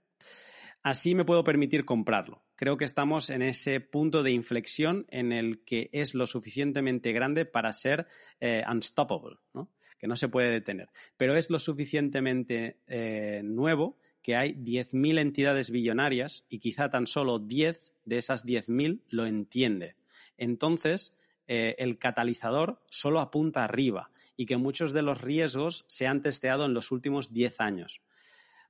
Así me puedo permitir comprarlo. Creo que estamos en ese punto de inflexión en el que es lo suficientemente grande para ser eh, unstoppable, ¿no? que no se puede detener. Pero es lo suficientemente eh, nuevo que hay 10.000 entidades billonarias y quizá tan solo 10 de esas 10.000 lo entiende. Entonces, eh, el catalizador solo apunta arriba y que muchos de los riesgos se han testeado en los últimos 10 años.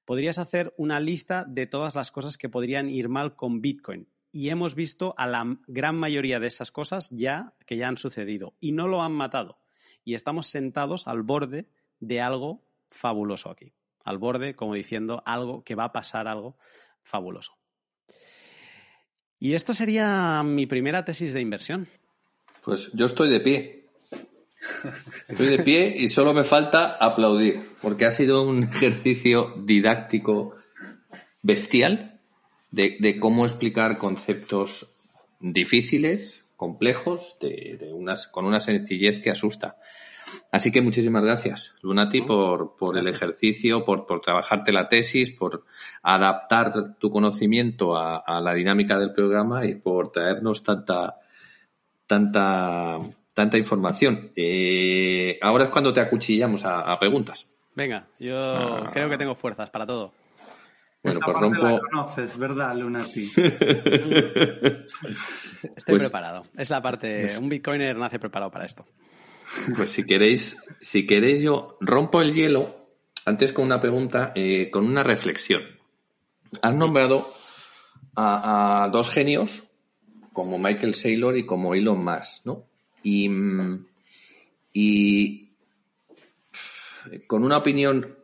Podrías hacer una lista de todas las cosas que podrían ir mal con Bitcoin. Y hemos visto a la gran mayoría de esas cosas ya que ya han sucedido y no lo han matado. Y estamos sentados al borde de algo fabuloso aquí al borde, como diciendo algo que va a pasar algo fabuloso. Y esto sería mi primera tesis de inversión. Pues yo estoy de pie. Estoy de pie y solo me falta aplaudir, porque ha sido un ejercicio didáctico bestial de, cómo explicar conceptos difíciles, complejos, de, unas, con una sencillez que asusta. Así que muchísimas gracias, Lunati, por, por el ejercicio, por, por, trabajarte la tesis, por adaptar tu conocimiento a, la dinámica del programa y por traernos tanta, tanta, tanta información. Eh, ahora es cuando te acuchillamos a, preguntas. Venga, yo ah. creo que tengo fuerzas para todo. Bueno, pues rompo... la conoces, ¿verdad, Lunati? Estoy pues preparado. Es la parte... Un bitcoiner nace preparado para esto. Pues si queréis, si queréis yo rompo el hielo antes con una pregunta, eh, con una reflexión. Has nombrado a, dos genios como Michael Saylor y como Elon Musk, ¿no? Y, y con una opinión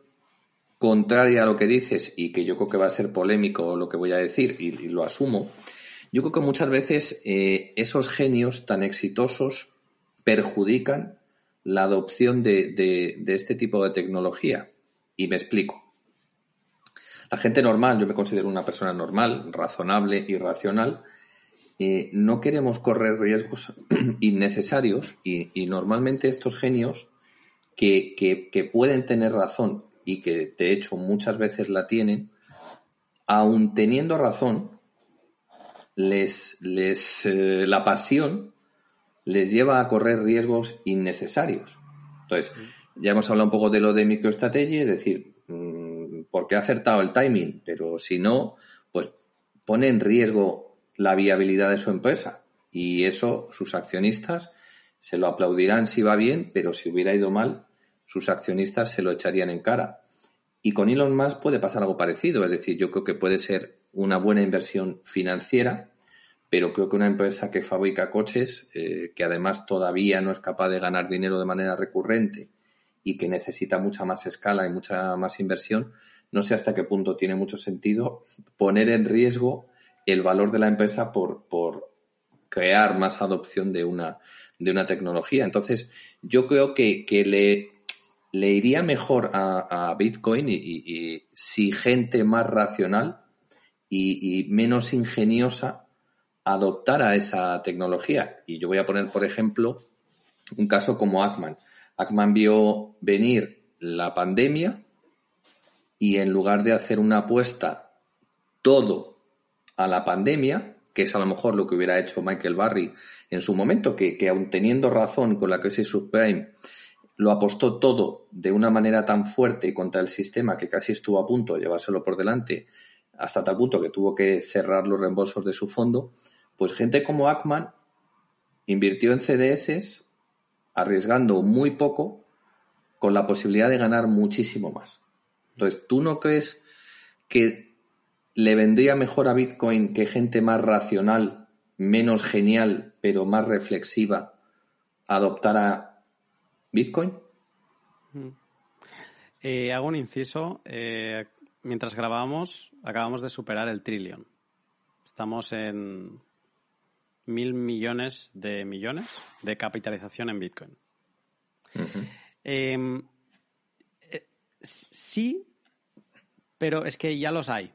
contraria a lo que dices y que yo creo que va a ser polémico lo que voy a decir y, lo asumo, yo creo que muchas veces eh, esos genios tan exitosos perjudican la adopción de, este tipo de tecnología. Y me explico. La gente normal, yo me considero una persona normal, razonable y racional, eh, no queremos correr riesgos innecesarios y, normalmente estos genios que, que, pueden tener razón y que de hecho muchas veces la tienen, aun teniendo razón, les, les eh, la pasión les lleva a correr riesgos innecesarios. Entonces, ya hemos hablado un poco de lo de microestrategia, es decir, mm, porque ha acertado el timing, pero si no, pues pone en riesgo la viabilidad de su empresa. Y eso sus accionistas se lo aplaudirán si va bien, pero si hubiera ido mal, sus accionistas se lo echarían en cara. Y con Elon Musk puede pasar algo parecido, es decir, yo creo que puede ser una buena inversión financiera, pero creo que una empresa que fabrica coches, eh, que además todavía no es capaz de ganar dinero de manera recurrente y que necesita mucha más escala y mucha más inversión, no sé hasta qué punto tiene mucho sentido poner en riesgo el valor de la empresa por, por crear más adopción de una, de una tecnología. Entonces, yo creo que, que le, le iría mejor a, Bitcoin y, si gente más racional y, y menos ingeniosa adoptara esa tecnología. Y yo voy a poner, por ejemplo, un caso como Ackman. Ackman vio venir la pandemia y en lugar de hacer una apuesta todo a la pandemia, que es a lo mejor lo que hubiera hecho Michael Barry en su momento, que, que aun teniendo razón con la crisis subprime, lo apostó todo de una manera tan fuerte contra el sistema que casi estuvo a punto de llevárselo por delante, hasta tal punto que tuvo que cerrar los reembolsos de su fondo, pues gente como Ackman invirtió en CDS arriesgando muy poco con la posibilidad de ganar muchísimo más. Entonces, ¿tú no crees que le vendría mejor a Bitcoin que gente más racional, menos genial, pero más reflexiva, adoptara Bitcoin? Eh, hago un inciso. Eh, mientras grabamos, acabamos de superar el trillón. Estamos en mil millones de millones de capitalización en Bitcoin. Em, eh, sí, pero es que ya los hay.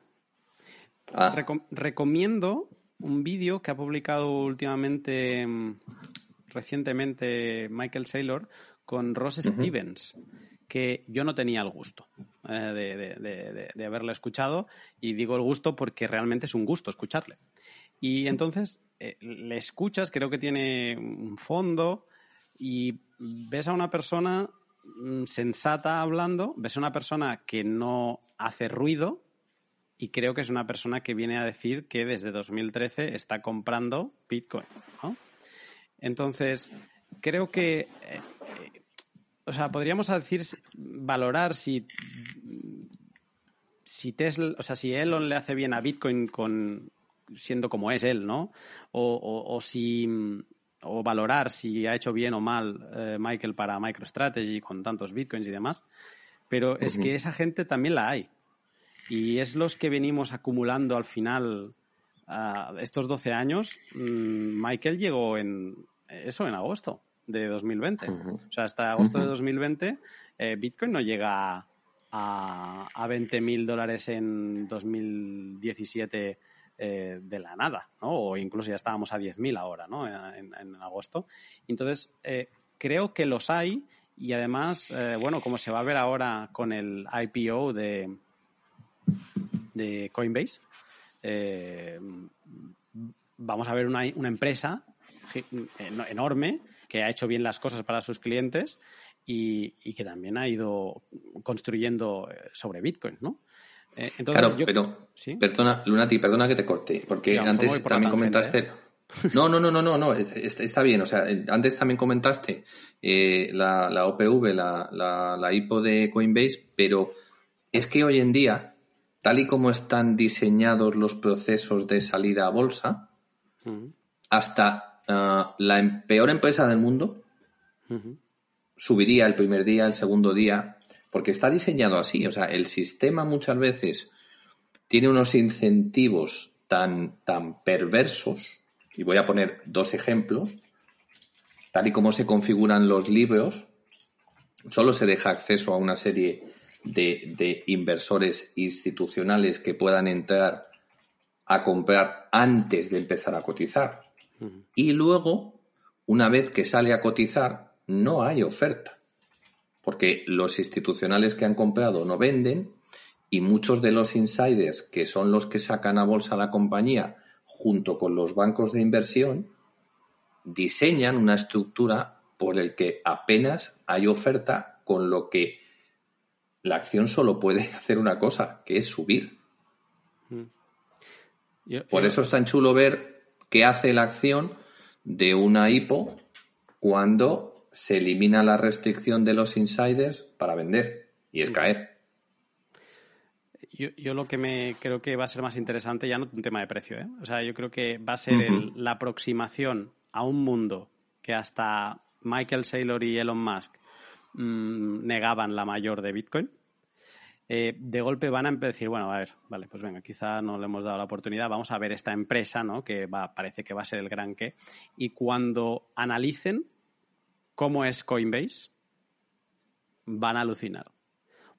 Ah. recomiendo un vídeo que ha publicado últimamente, em, recientemente, Michael Saylor con Ross Stevens, que yo no tenía el gusto eh, de, haberle escuchado y digo el gusto porque realmente es un gusto escucharle. Y entonces eh, le escuchas, creo que tiene un fondo y ves a una persona mm, sensata hablando, ves a una persona que no hace ruido y creo que es una persona que viene a decir que desde 2013 está comprando Bitcoin. Entonces, creo que, eh, o sea, podríamos decir, valorar si, si Tesla, o sea, si Elon le hace bien a Bitcoin con siendo como es él, ¿no? O, si o valorar si ha hecho bien o mal eh, Michael para MicroStrategy con tantos bitcoins y demás. Pero es que esa gente también la hay. Y es los que venimos acumulando al final uh, estos 12 años. Mm, Michael llegó en eso en agosto de 2020. O sea, hasta agosto de 2020 eh, Bitcoin no llega a, a 20 mil dólares en 2017 eh, de la nada, ¿no? O incluso ya estábamos a 10.000 ahora, ¿no? En, agosto. Entonces, eh, creo que los hay y además, eh, bueno, como se va a ver ahora con el IPO de, de Coinbase, vamos a ver una, una empresa enorme que ha hecho bien las cosas para sus clientes y, y, que también ha ido construyendo sobre Bitcoin, ¿no? Eh, claro, pero perdona, Lunati, perdona que te corte, porque antes también comentaste. ¿eh? No, no, no, no, no, no, está bien. O sea, antes también comentaste eh, la, la, OPV, la, la, la, IPO de Coinbase, pero es que hoy en día, tal y como están diseñados los procesos de salida a bolsa, hasta ah, la em, peor empresa del mundo subiría el primer día, el segundo día, porque está diseñado así. O sea, el sistema muchas veces tiene unos incentivos tan, tan perversos, y voy a poner dos ejemplos, tal y como se configuran los libros, solo se deja acceso a una serie de, inversores institucionales que puedan entrar a comprar antes de empezar a cotizar. Y luego, una vez que sale a cotizar, no hay oferta porque los institucionales que han comprado no venden y muchos de los insiders, que son los que sacan a bolsa la compañía junto con los bancos de inversión, diseñan una estructura por el que apenas hay oferta, con lo que la acción solo puede hacer una cosa, que es subir. Mm. por eso es tan chulo ver qué hace la acción de una hipo cuando se elimina la restricción de los insiders para vender y es caer. Yo, lo que me creo que va a ser más interesante ya no un tema de precio, ¿eh? o sea, yo creo que va a ser la aproximación a un mundo que hasta Michael Saylor y Elon Musk mm, negaban la mayor de Bitcoin. Eh, de golpe van a decir, bueno, a ver, vale, pues venga, quizá no le hemos dado la oportunidad, vamos a ver esta empresa, ¿no? Que va, parece que va a ser el gran qué. Y cuando analicen cómo es Coinbase, van a alucinar.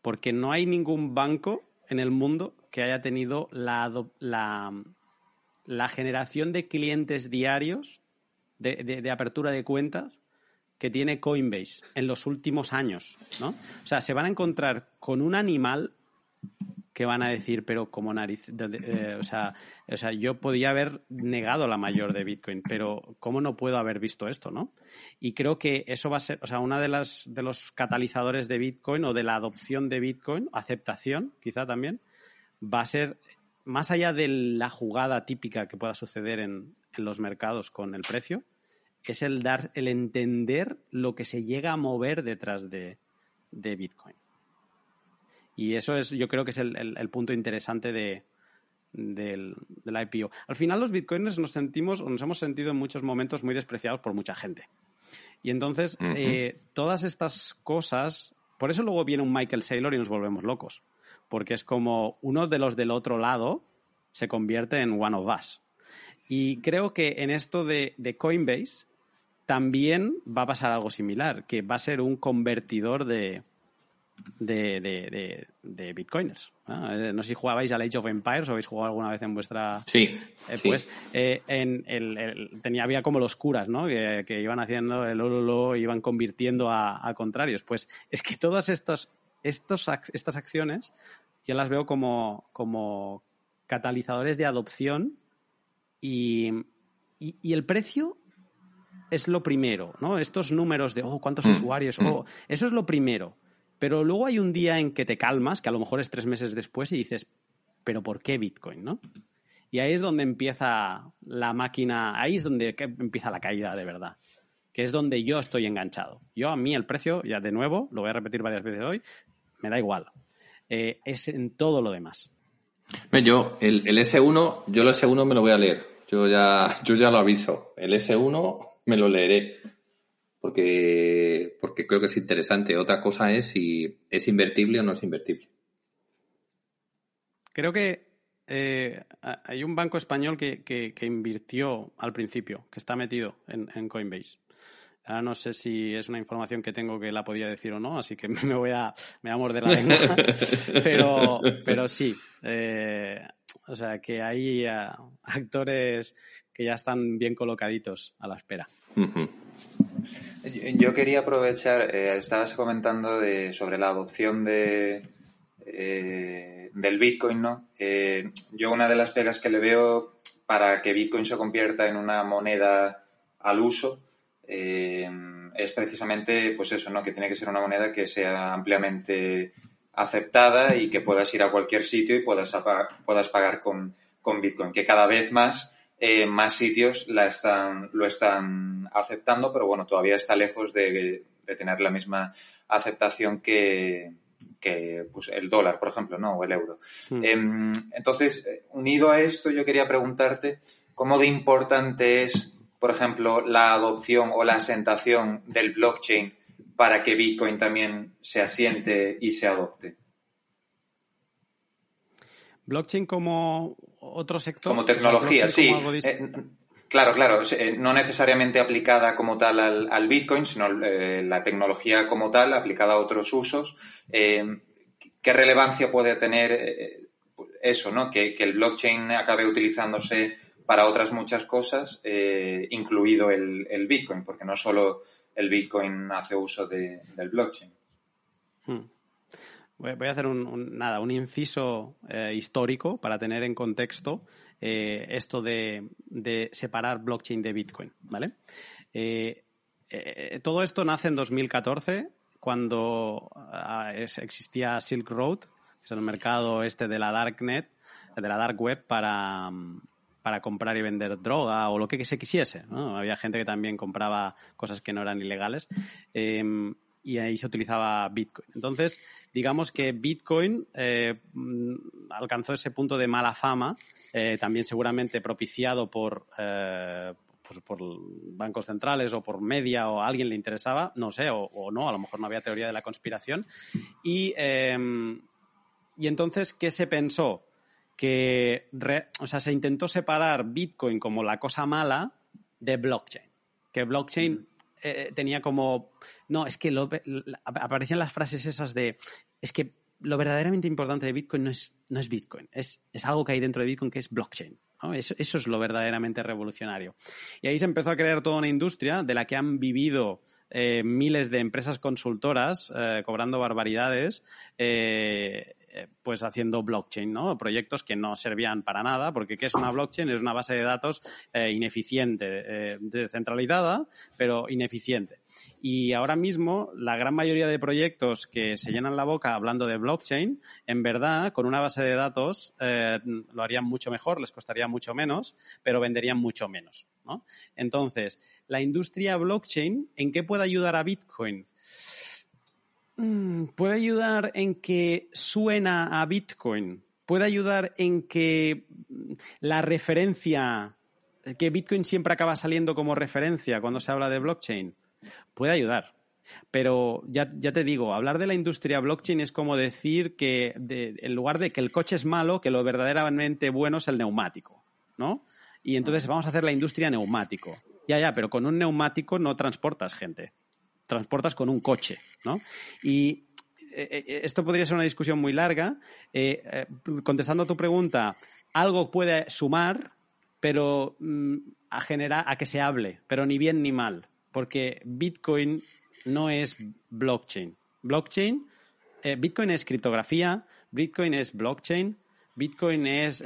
Porque no hay ningún banco en el mundo que haya tenido la, la, generación de clientes diarios de, apertura de cuentas que tiene Coinbase en los últimos años, ¿no? O sea, se van a encontrar con un animal que van a decir, pero como nariz, eh, o, sea, o sea, yo podía haber negado la mayor de Bitcoin, pero ¿cómo no puedo haber visto esto, no? Y creo que eso va a ser, o sea, una de las de los catalizadores de Bitcoin o de la adopción de Bitcoin, aceptación, quizá también, va a ser más allá de la jugada típica que pueda suceder en, en los mercados con el precio, es el dar, el entender lo que se llega a mover detrás de, de Bitcoin. Y eso es, yo creo que es el, punto interesante de, del, IPO. Al final los bitcoins nos sentimos o nos hemos sentido en muchos momentos muy despreciados por mucha gente. Y entonces, eh, todas estas cosas, por eso luego viene un Michael Saylor y nos volvemos locos. Porque es como uno de los del otro lado se convierte en one of us. Y creo que en esto de, de Coinbase también va a pasar algo similar, que va a ser un convertidor de, de, bitcoiners. Eh, ¿no? sé si jugabais al Age of Empires o habéis jugado alguna vez en vuestra... Sí. Eh, pues eh, en el, tenía, había como los curas, ¿no? Que, iban haciendo el ololo, iban convirtiendo a, contrarios. Pues es que todas estas, estos, estas acciones yo las veo como, como catalizadores de adopción y, y, el precio es lo primero, ¿no? Estos números de, oh, cuántos mm, usuarios, mm. oh, eso es lo primero. Pero luego hay un día en que te calmas, que a lo mejor es tres meses después, y dices, ¿pero por qué Bitcoin, no? Y ahí es donde empieza la máquina, ahí es donde empieza la caída de verdad, que es donde yo estoy enganchado. Yo, a mí el precio, ya de nuevo, lo voy a repetir varias veces hoy, me da igual. Eh, es en todo lo demás. Yo, el, el, S1, yo el S1 me lo voy a leer. Yo ya, yo ya lo aviso. El S1 me lo leeré porque, porque creo que es interesante. Otra cosa es si es invertible o no es invertible. Creo que eh, hay un banco español que, invirtió al principio, que está metido en, Coinbase. Ahora no sé si es una información que tengo que la podía decir o no, así que me voy a, me voy a morder la lengua. pero, pero sí. Eh, o sea, que hay eh, actores que ya están bien colocaditos a la espera. Yo quería aprovechar, eh, estabas comentando de, sobre la adopción de, eh, del Bitcoin, ¿no? Eh, yo una de las pegas que le veo para que Bitcoin se convierta en una moneda al uso es precisamente, pues eso, ¿no? Que tiene que ser una moneda que sea ampliamente aceptada y que puedas ir a cualquier sitio y puedas, puedas pagar con, con Bitcoin, que cada vez más eh, más sitios la están, lo están aceptando, pero bueno, todavía está lejos de, tener la misma aceptación que, pues, el dólar, por ejemplo, ¿no? o el euro. Hmm. Em, entonces, eh, unido a esto, yo quería preguntarte cómo de importante es, por ejemplo, la adopción o la asentación del blockchain para que Bitcoin también se asiente y se adopte. Blockchain como otro sector. Como tecnología, sí. Eh, claro, claro. Eh, no necesariamente aplicada como tal al, Bitcoin, sino eh, la tecnología como tal aplicada a otros usos. ¿Qué relevancia puede tener eso, ¿no? Que, el blockchain acabe utilizándose para otras muchas cosas, incluido el, Bitcoin, porque no solo el Bitcoin hace uso del blockchain. Hmm. Voy a hacer un, nada, un inciso eh, histórico para tener en contexto eh, esto de, separar blockchain de Bitcoin, ¿vale? Eh, todo esto nace en 2014 cuando ah, existía Silk Road, que es el mercado este de la darknet, de la dark web para, para comprar y vender droga o lo que se quisiese. Había gente que también compraba cosas que no eran ilegales y ahí se utilizaba Bitcoin. Entonces, digamos que Bitcoin eh, mm, alcanzó ese punto de mala fama, eh, también seguramente propiciado por, eh, pues por, bancos centrales o por media o a alguien le interesaba, no sé, o, no, a lo mejor no había teoría de la conspiración. Y, em, y entonces, ¿qué se pensó? Que, o sea, se intentó separar Bitcoin como la cosa mala de blockchain. Que blockchain eh, tenía como, no, es que aparecían las frases esas de, es que lo verdaderamente importante de Bitcoin no es, no es Bitcoin, es, es algo que hay dentro de Bitcoin que es blockchain. Eso, es lo verdaderamente revolucionario. Y ahí se empezó a crear toda una industria de la que han vivido eh, miles de empresas consultoras eh, cobrando barbaridades eh, pues haciendo blockchain, ¿no? Proyectos que no servían para nada, porque ¿qué es una blockchain? Es una base de datos eh, ineficiente, eh, descentralizada, pero ineficiente. Y ahora mismo, la gran mayoría de proyectos que se llenan la boca hablando de blockchain, en verdad, con una base de datos lo harían mucho mejor, les costaría mucho menos, pero venderían mucho menos. ¿no? Entonces, la industria blockchain, ¿en qué puede ayudar a Bitcoin? Mm, puede ayudar en que suena a Bitcoin. Puede ayudar en que la referencia, que Bitcoin siempre acaba saliendo como referencia cuando se habla de blockchain. Puede ayudar. Pero ya, te digo, hablar de la industria blockchain es como decir que en lugar de que el coche es malo, que lo verdaderamente bueno es el neumático, ¿no? Y entonces vamos a hacer la industria neumático. Ya, ya, pero con un neumático no transportas gente transportas con un coche, ¿no? Y eh, esto podría ser una discusión muy larga. contestando a tu pregunta, algo puede sumar, pero mm, a generar, a que se hable, pero ni bien ni mal, porque Bitcoin no es blockchain. Blockchain, Bitcoin es criptografía, Bitcoin es blockchain, Bitcoin es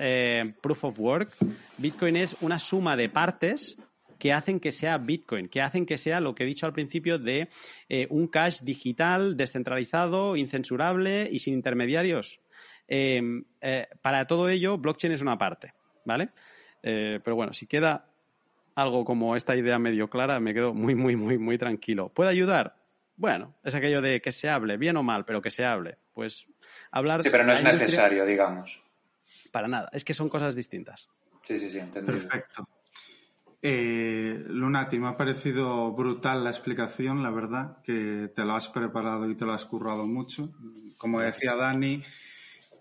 proof of work, Bitcoin es una suma de partes que hacen que sea Bitcoin, que hacen que sea lo que he dicho al principio de eh, un cash digital, descentralizado, incensurable y sin intermediarios. Em, eh, para todo ello, blockchain es una parte, ¿vale? Eh, pero bueno, si queda algo como esta idea medio clara, me quedo muy, muy, muy, muy tranquilo. ¿Puede ayudar? Bueno, es aquello de que se hable, bien o mal, pero que se hable. Pues hablar. Sí, pero no es necesario, digamos. Para nada, es que son cosas distintas. Sí, sí, sí, entendido. Perfecto. Eh, Lunati, me ha parecido brutal la explicación, la verdad, que te lo has preparado y te lo has currado mucho. Como decía Dani,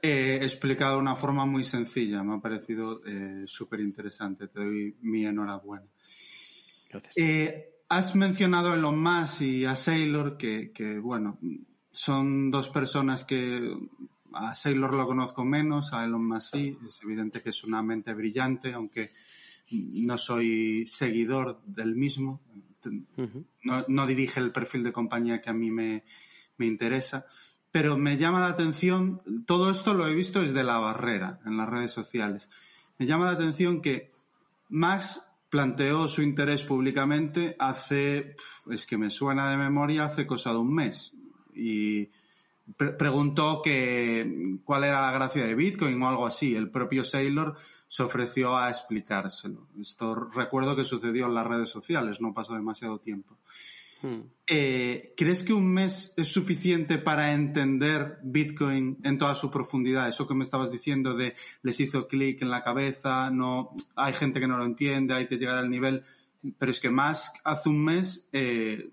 he explicado de una forma muy sencilla, me ha parecido eh, súper interesante. Te doy mi enhorabuena. Gracias. Eh, has mencionado a Elon Musk y a Sailor, que, que, bueno, son dos personas que a Sailor lo conozco menos, a Elon Musk sí. Es evidente que es una mente brillante, aunque no soy seguidor del mismo, no, dirige el perfil de compañía que a mí me, interesa, pero me llama la atención, todo esto lo he visto desde la barrera en las redes sociales, me llama la atención que Max planteó su interés públicamente hace, es que me suena de memoria, hace cosa de un mes. Y preguntó que cuál era la gracia de Bitcoin o algo así. El propio Saylor se ofreció a explicárselo. Esto recuerdo que sucedió en las redes sociales, no pasó demasiado tiempo. Hmm. Eh, ¿Crees que un mes es suficiente para entender Bitcoin en toda su profundidad? Eso que me estabas diciendo de les hizo clic en la cabeza, no, hay gente que no lo entiende, hay que llegar al nivel. Pero es que más hace un mes, eh,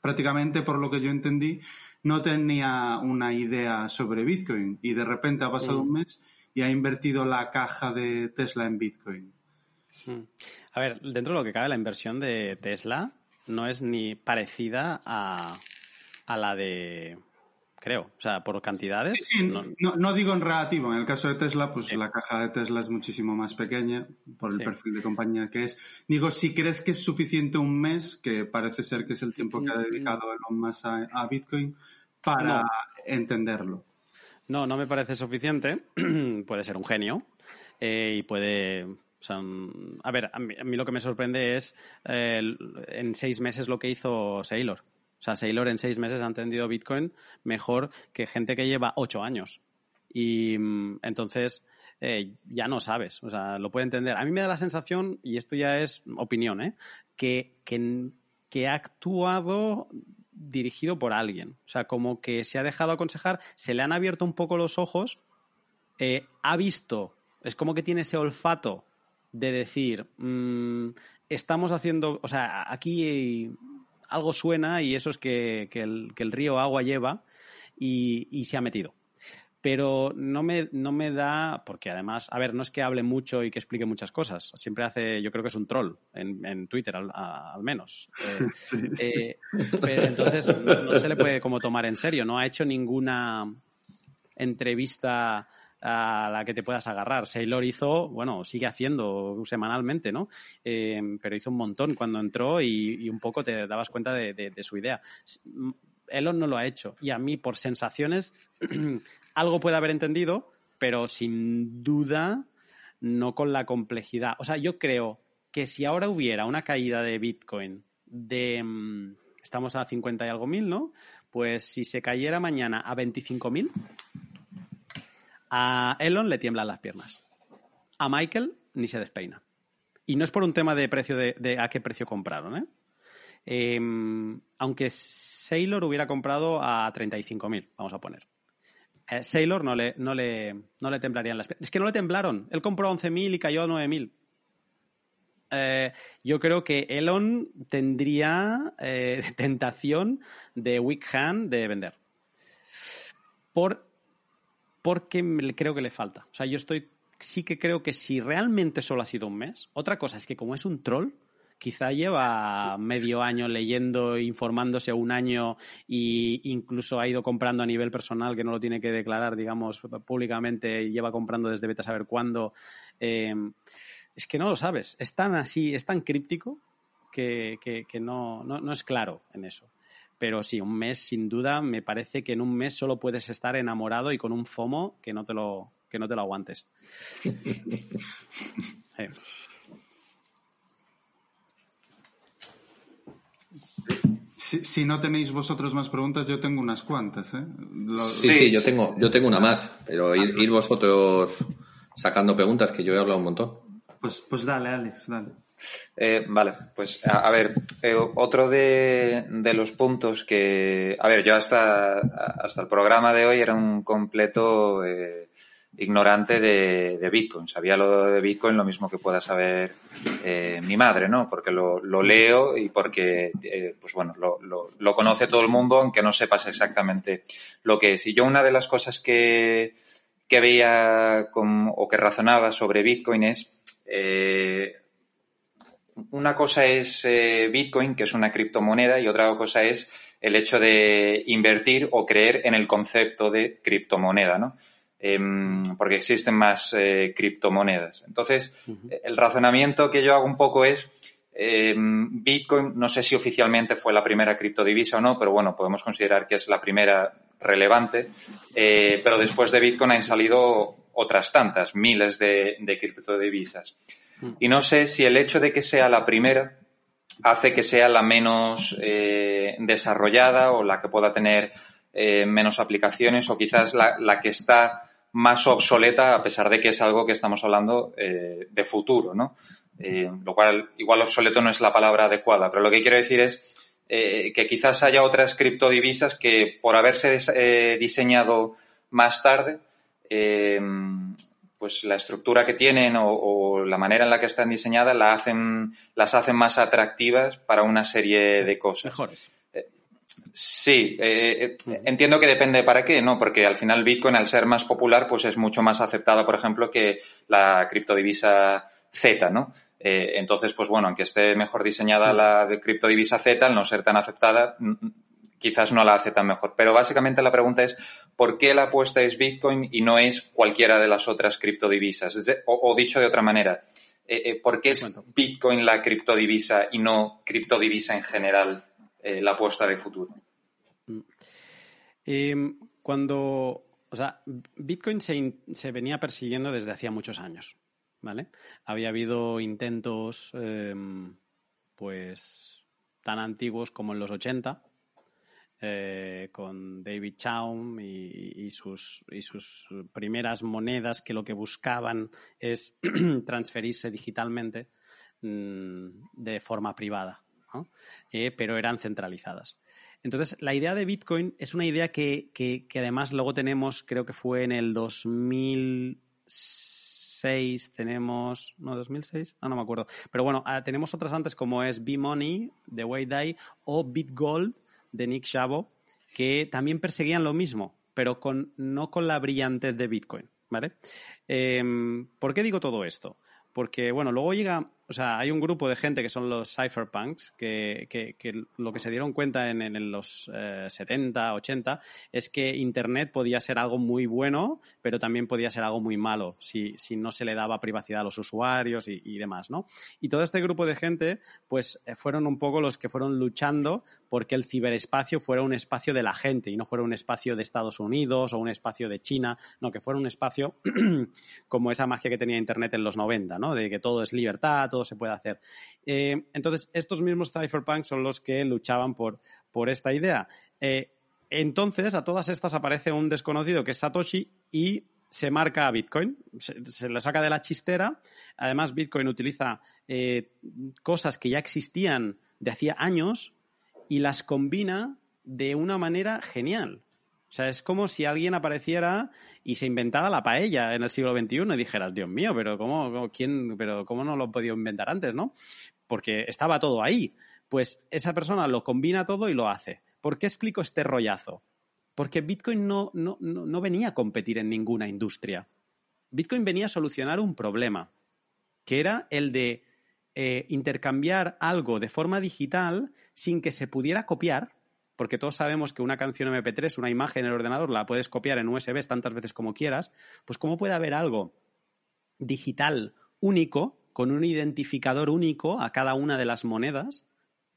prácticamente por lo que yo entendí, no tenía una idea sobre Bitcoin y de repente ha pasado un mes y ha invertido la caja de Tesla en Bitcoin. Hmm. A ver, dentro de lo que cabe, la inversión de Tesla no es ni parecida a, la de creo. O sea, por cantidades. Sí, sí, no, digo en relativo. En el caso de Tesla, pues la caja de Tesla es muchísimo más pequeña por el perfil de compañía que es. Digo, si crees que es suficiente un mes, que parece ser que es el tiempo que ha dedicado Elon Musk a, Bitcoin, para entenderlo. No, no me parece suficiente. puede ser un genio eh, y puede a ver, a mí, lo que me sorprende es eh, en seis meses lo que hizo Sailor. Sea, Sailor en seis meses ha entendido Bitcoin mejor que gente que lleva ocho años. Y mm, entonces eh, ya no sabes, o sea, lo puede entender. A mí me da la sensación, y esto ya es opinión, ¿eh? que, que, que ha actuado dirigido por alguien. O sea, como que se ha dejado aconsejar, se le han abierto un poco los ojos, eh, ha visto, es como que tiene ese olfato de decir, mm, estamos haciendo, o sea, aquí algo suena y eso es que, el, río agua lleva y se ha metido. Pero no me, no me da, porque además, a ver, no es que hable mucho y que explique muchas cosas, siempre hace, yo creo que es un troll en, Twitter al, menos. Eh, eh, pero entonces no, se le puede como tomar en serio, no ha hecho ninguna entrevista a la que te puedas agarrar. Sailor hizo, bueno, sigue haciendo semanalmente, ¿no? Eh, pero hizo un montón cuando entró y, un poco te dabas cuenta de, de su idea. Elon no lo ha hecho. Y a mí, por sensaciones, algo puede haber entendido, pero sin duda no con la complejidad. O sea, yo creo que si ahora hubiera una caída de Bitcoin de... Mm, estamos a 50 y algo mil, ¿no? Pues si se cayera mañana a 25 mil, a Elon le tiemblan las piernas. A Michael ni se despeina. Y no es por un tema de precio de, a qué precio compraron, ¿eh? Em, aunque Sailor hubiera comprado a 35.000, vamos a poner. Eh, Sailor no le, no, le, no le temblarían las Es que no le temblaron. Él compró 11.000 y cayó a 9.000. Eh, yo creo que Elon tendría eh, tentación de weak hand de vender. Por, porque creo que le falta. O sea, yo estoy sí que creo que si realmente solo ha sido un mes, otra cosa es que como es un troll, quizá lleva medio año leyendo, informándose un año e incluso ha ido comprando a nivel personal que no lo tiene que declarar, digamos, públicamente y lleva comprando desde vete a saber cuándo. Em, es que no lo sabes. Es tan así, es tan críptico que, no, no, es claro en eso. Pero sí, un mes, sin duda, me parece que en un mes solo puedes estar enamorado y con un FOMO que no te lo, que no te lo aguantes. Si, no tenéis vosotros más preguntas, yo tengo unas cuantas. ¿eh? Sí, sí, yo, Tengo, yo tengo una más, pero ir, vosotros sacando preguntas, que yo he hablado un montón. Pues, pues dale, Alex, dale. Eh, vale, pues a, ver, eh, otro de, los puntos que, a ver, yo hasta, hasta el programa de hoy era un completo eh, ignorante de, Bitcoin. Sabía lo de Bitcoin lo mismo que pueda saber mi madre, ¿no? Porque lo, leo y porque, pues bueno, lo, lo, conoce todo el mundo, aunque no sepas exactamente lo que es. Y yo una de las cosas que, que veía o que razonaba sobre Bitcoin es una cosa es eh, Bitcoin, que es una criptomoneda, y otra cosa es el hecho de invertir o creer en el concepto de criptomoneda, ¿no? Em, porque existen más eh, criptomonedas. Entonces, el razonamiento que yo hago un poco es, em, Bitcoin, no sé si oficialmente fue la primera criptodivisa o no, pero bueno, podemos considerar que es la primera relevante, eh, pero después de Bitcoin han salido otras tantas, miles de, de criptodivisas. Y no sé si el hecho de que sea la primera hace que sea la menos eh, desarrollada o la que pueda tener eh, menos aplicaciones o quizás la, que está más obsoleta a pesar de que es algo que estamos hablando eh, de futuro, ¿no? lo cual, igual obsoleto no es la palabra adecuada, pero lo que quiero decir es que quizás haya otras criptodivisas que por haberse diseñado más tarde pues la estructura que tienen o, la manera en la que están diseñadas la hacen, las hacen más atractivas para una serie de cosas. Mejores. Eh, sí, eh, eh, entiendo que depende para qué, ¿no? Porque al final Bitcoin, al ser más popular, pues es mucho más aceptada, por ejemplo, que la criptodivisa Z, ¿no? entonces, pues bueno, aunque esté mejor diseñada la de criptodivisa Z, al no ser tan aceptada, quizás no la hace tan mejor. Pero básicamente la pregunta es, ¿por qué la apuesta es Bitcoin y no es cualquiera de las otras criptodivisas? O, dicho de otra manera, eh, eh, ¿por qué es Bitcoin la criptodivisa y no criptodivisa en general eh, la apuesta de futuro? Mm. Em, cuando, o sea, Bitcoin se, se, venía persiguiendo desde hacía muchos años, ¿vale? Había habido intentos, em, pues, tan antiguos como en los 80, eh, con David Chaum y, sus, y, sus, primeras monedas que lo que buscaban es transferirse digitalmente mm, de forma privada, eh, pero eran centralizadas. Entonces, la idea de Bitcoin es una idea que, además luego tenemos, creo que fue en el 2006, tenemos, no, 2006, ah, no me acuerdo, pero bueno, ah, tenemos otras antes como es B-Money de Wei o BitGold de Nick Szabo, que también perseguían lo mismo, pero con, no con la brillantez de Bitcoin. ¿Vale? Em, ¿Por qué digo todo esto? Porque, bueno, luego llega o sea, hay un grupo de gente que son los cypherpunks que, que, lo que se dieron cuenta en, los 70, eh, 80 es que Internet podía ser algo muy bueno, pero también podía ser algo muy malo si, si no se le daba privacidad a los usuarios y, demás, ¿no? Y todo este grupo de gente, pues eh, fueron un poco los que fueron luchando porque el ciberespacio fuera un espacio de la gente y no fuera un espacio de Estados Unidos o un espacio de China, no, que fuera un espacio como esa magia que tenía Internet en los 90, ¿no? De que todo es libertad, todo se puede hacer. Eh, entonces, estos mismos cypherpunks son los que luchaban por, por esta idea. Eh, entonces, a todas estas aparece un desconocido que es Satoshi y se marca a Bitcoin, se, lo saca de la chistera. Además, Bitcoin utiliza eh, cosas que ya existían de hacía años y las combina de una manera genial. O sea, es como si alguien apareciera y se inventara la paella en el siglo XXI y dijeras, Dios mío, pero ¿cómo, quién, pero ¿cómo no lo he podido inventar antes, no? Porque estaba todo ahí. Pues esa persona lo combina todo y lo hace. ¿Por qué explico este rollazo? Porque Bitcoin no, no, no venía a competir en ninguna industria. Bitcoin venía a solucionar un problema, que era el de eh, intercambiar algo de forma digital sin que se pudiera copiar, porque todos sabemos que una canción MP3, una imagen en el ordenador, la puedes copiar en USB tantas veces como quieras, pues ¿cómo puede haber algo digital único, con un identificador único a cada una de las monedas,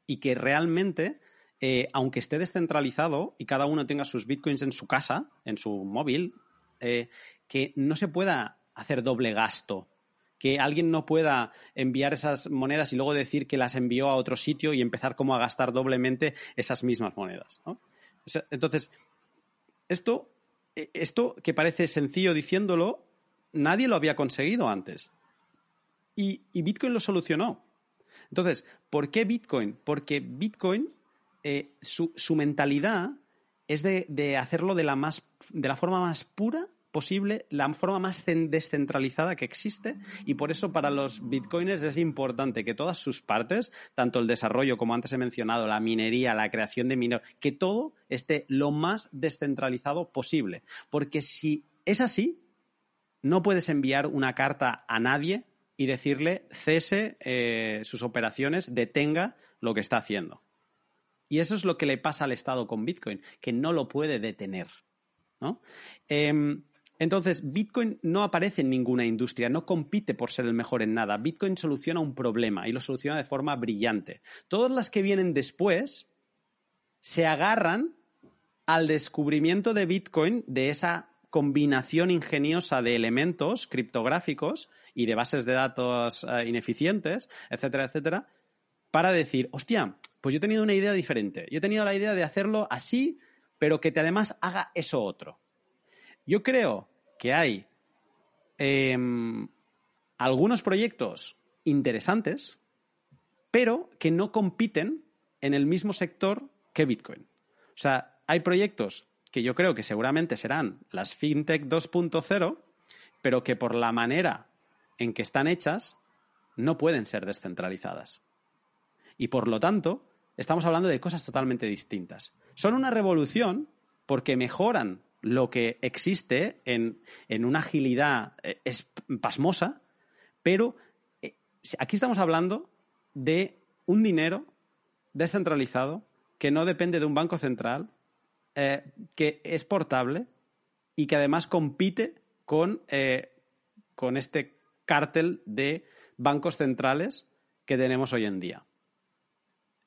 y que realmente, eh, aunque esté descentralizado y cada uno tenga sus bitcoins en su casa, en su móvil, eh, que no se pueda hacer doble gasto que alguien no pueda enviar esas monedas y luego decir que las envió a otro sitio y empezar como a gastar doblemente esas mismas monedas. Entonces, esto, e, esto que parece sencillo diciéndolo, nadie lo había conseguido antes. Y, Bitcoin lo solucionó. Entonces, ¿por qué Bitcoin? Porque Bitcoin, eh, su, mentalidad es de, de hacerlo de la, más, de la forma más pura posible, la forma más descentralizada que existe y por eso para los bitcoiners es importante que todas sus partes, tanto el desarrollo como antes he mencionado, la minería, la creación de minero, que todo esté lo más descentralizado posible. Porque si es así, no puedes enviar una carta a nadie y decirle cese eh, sus operaciones, detenga lo que está haciendo. Y eso es lo que le pasa al Estado con Bitcoin, que no lo puede detener. ¿no? Em, entonces, Bitcoin no aparece en ninguna industria, no compite por ser el mejor en nada. Bitcoin soluciona un problema y lo soluciona de forma brillante. Todas las que vienen después se agarran al descubrimiento de Bitcoin de esa combinación ingeniosa de elementos criptográficos y de bases de datos eh, ineficientes, etcétera, etcétera, para decir, hostia, pues yo he tenido una idea diferente. Yo he tenido la idea de hacerlo así, pero que te además haga eso otro. Yo creo que hay em, algunos proyectos interesantes, pero que no compiten en el mismo sector que Bitcoin. O sea, hay proyectos que yo creo que seguramente serán las FinTech 2.0, pero que por la manera en que están hechas no pueden ser descentralizadas. Y por lo tanto, estamos hablando de cosas totalmente distintas. Son una revolución porque mejoran lo que existe en, una agilidad eh, pasmosa, pero eh, aquí estamos hablando de un dinero descentralizado que no depende de un banco central, eh, que es portable y que además compite con, con este cártel de bancos centrales que tenemos hoy en día.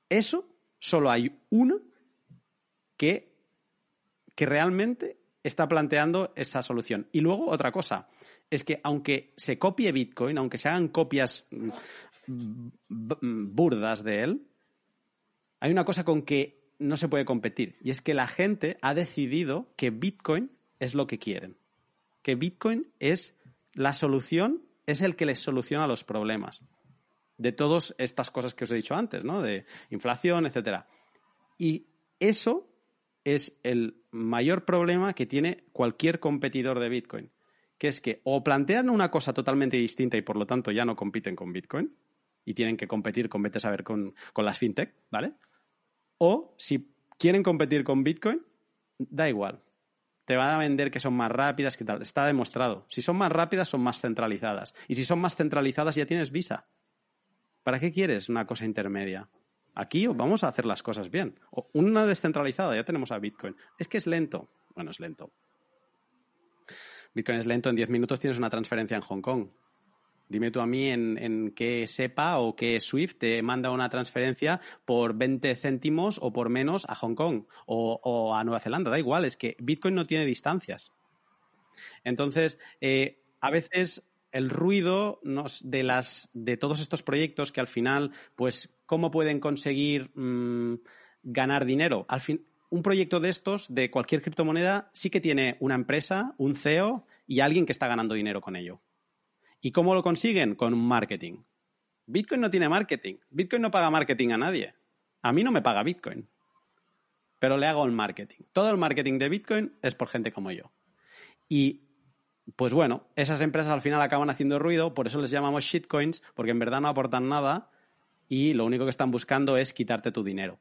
Eso solo hay uno que, que realmente está planteando esa solución. Y luego otra cosa, es que aunque se copie Bitcoin, aunque se hagan copias mm, burdas de él, hay una cosa con que no se puede competir, y es que la gente ha decidido que Bitcoin es lo que quieren, que Bitcoin es la solución, es el que les soluciona los problemas de todas estas cosas que os he dicho antes, ¿no? De inflación, etcétera. Y eso es el mayor problema que tiene cualquier competidor de Bitcoin, que es que o plantean una cosa totalmente distinta y por lo tanto ya no compiten con Bitcoin y tienen que competir con, vete a con, con las fintech, ¿vale? O si quieren competir con Bitcoin, da igual. Te van a vender que son más rápidas, que tal. Está demostrado. Si son más rápidas, son más centralizadas. Y si son más centralizadas, ya tienes Visa. ¿Para qué quieres una cosa intermedia? Aquí vamos a hacer las cosas bien. Una descentralizada, ya tenemos a Bitcoin. Es que es lento. Bueno, es lento. Bitcoin es lento, en 10 minutos tienes una transferencia en Hong Kong. Dime tú a mí en, qué SEPA o qué SWIFT te manda una transferencia por 20 céntimos o por menos a Hong Kong o, a Nueva Zelanda. Da igual, es que Bitcoin no tiene distancias. Entonces, eh, a veces el ruido de, las, de todos estos proyectos que al final, pues, ¿cómo pueden conseguir mm, ganar dinero? Al fin, un proyecto de estos, de cualquier criptomoneda, sí que tiene una empresa, un CEO y alguien que está ganando dinero con ello. ¿Y cómo lo consiguen? Con un marketing. Bitcoin no tiene marketing. Bitcoin no paga marketing a nadie. A mí no me paga Bitcoin. Pero le hago el marketing. Todo el marketing de Bitcoin es por gente como yo. Y pues bueno, esas empresas al final acaban haciendo ruido, por eso les llamamos shitcoins, porque en verdad no aportan nada y lo único que están buscando es quitarte tu dinero.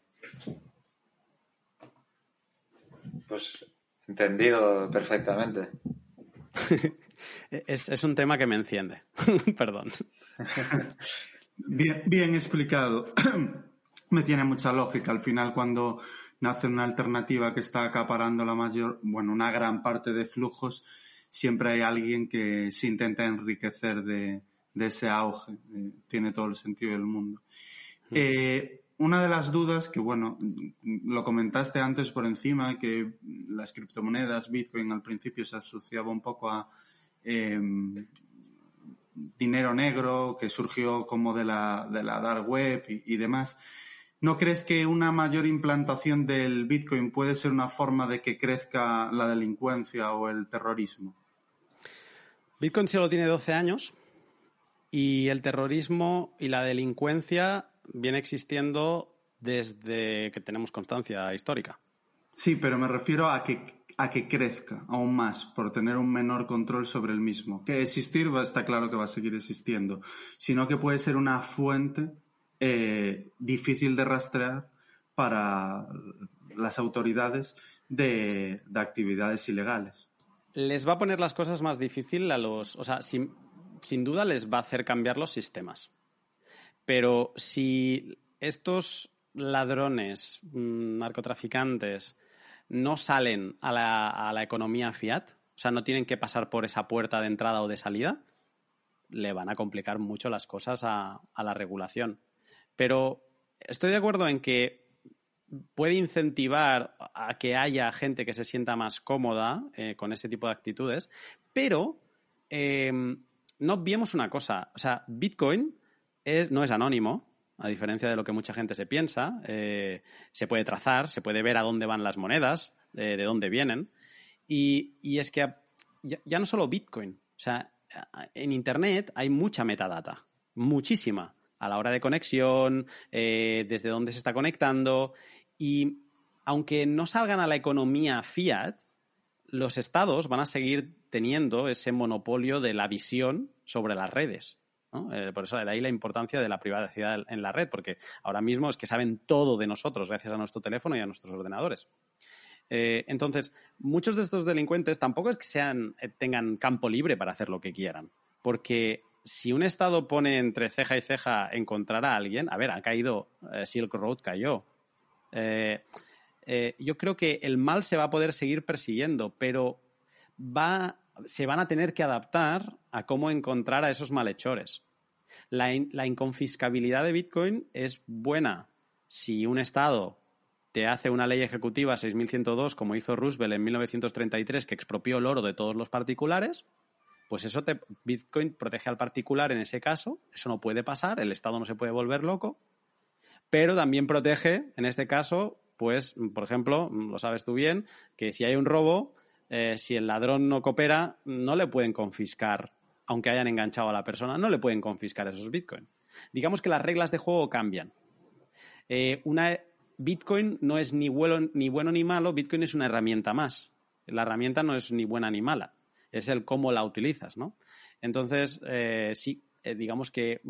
Pues entendido perfectamente. es, un tema que me enciende. Perdón. Bien, bien explicado. Me tiene mucha lógica. Al final, cuando nace una alternativa que está acaparando la mayor, bueno, una gran parte de flujos, siempre hay alguien que se intenta enriquecer de, de ese auge. Eh, tiene todo el sentido del mundo. Eh, una de las dudas que, bueno, lo comentaste antes por encima, que las criptomonedas, Bitcoin al principio se asociaba un poco a em, dinero negro que surgió como de la, de la dark web y, y, demás. ¿No crees que una mayor implantación del Bitcoin puede ser una forma de que crezca la delincuencia o el terrorismo? Bitcoin solo tiene 12 años y el terrorismo y la delincuencia viene existiendo desde que tenemos constancia histórica. Sí, pero me refiero a que, a que crezca aún más por tener un menor control sobre el mismo. Que existir va, está claro que va a seguir existiendo, sino que puede ser una fuente eh, difícil de rastrear para las autoridades de, de, actividades ilegales. Les va a poner las cosas más difíciles a los. O sea, sin, sin duda les va a hacer cambiar los sistemas. Pero si estos ladrones, mm, narcotraficantes, no salen a la, economía fiat, o sea, no tienen que pasar por esa puerta de entrada o de salida, le van a complicar mucho las cosas a, la regulación. Pero estoy de acuerdo en que puede incentivar a que haya gente que se sienta más cómoda eh, con ese tipo de actitudes, pero eh, no obviemos una cosa, o sea, Bitcoin no es anónimo, a diferencia de lo que mucha gente se piensa, eh, se puede trazar, se puede ver a dónde van las monedas, eh, de dónde vienen, y, y es que ya, ya, no solo Bitcoin, o sea, en Internet hay mucha metadata, muchísima, a la hora de conexión, eh, desde dónde se está conectando, y aunque no salgan a la economía fiat, los estados van a seguir teniendo ese monopolio de la visión sobre las redes. Eh, por eso de ahí la importancia de la privacidad en la red, porque ahora mismo es que saben todo de nosotros gracias a nuestro teléfono y a nuestros ordenadores. Eh, entonces, muchos de estos delincuentes tampoco es que sean, eh, tengan campo libre para hacer lo que quieran, porque si un Estado pone entre ceja y ceja encontrar a alguien, a ver, ha caído, Silk Road cayó. Yo creo que el mal se va a poder seguir persiguiendo, pero va, se van a tener que adaptar a cómo encontrar a esos malhechores. La, la inconfiscabilidad de Bitcoin es buena. Si un Estado te hace una ley ejecutiva 6102, como hizo Roosevelt en 1933, que expropió el oro de todos los particulares, pues eso te, Bitcoin protege al particular en ese caso, eso no puede pasar, el Estado no se puede volver loco, pero también protege, en este caso, pues, por ejemplo, lo sabes tú bien, que si hay un robo, eh, si el ladrón no coopera, no le pueden confiscar, aunque hayan enganchado a la persona, no le pueden confiscar esos Bitcoin. Digamos que las reglas de juego cambian. Eh, Bitcoin no es ni bueno, ni malo, Bitcoin es una herramienta más. La herramienta no es ni buena ni mala, es el cómo la utilizas, ¿no? Entonces, eh, sí, eh, digamos que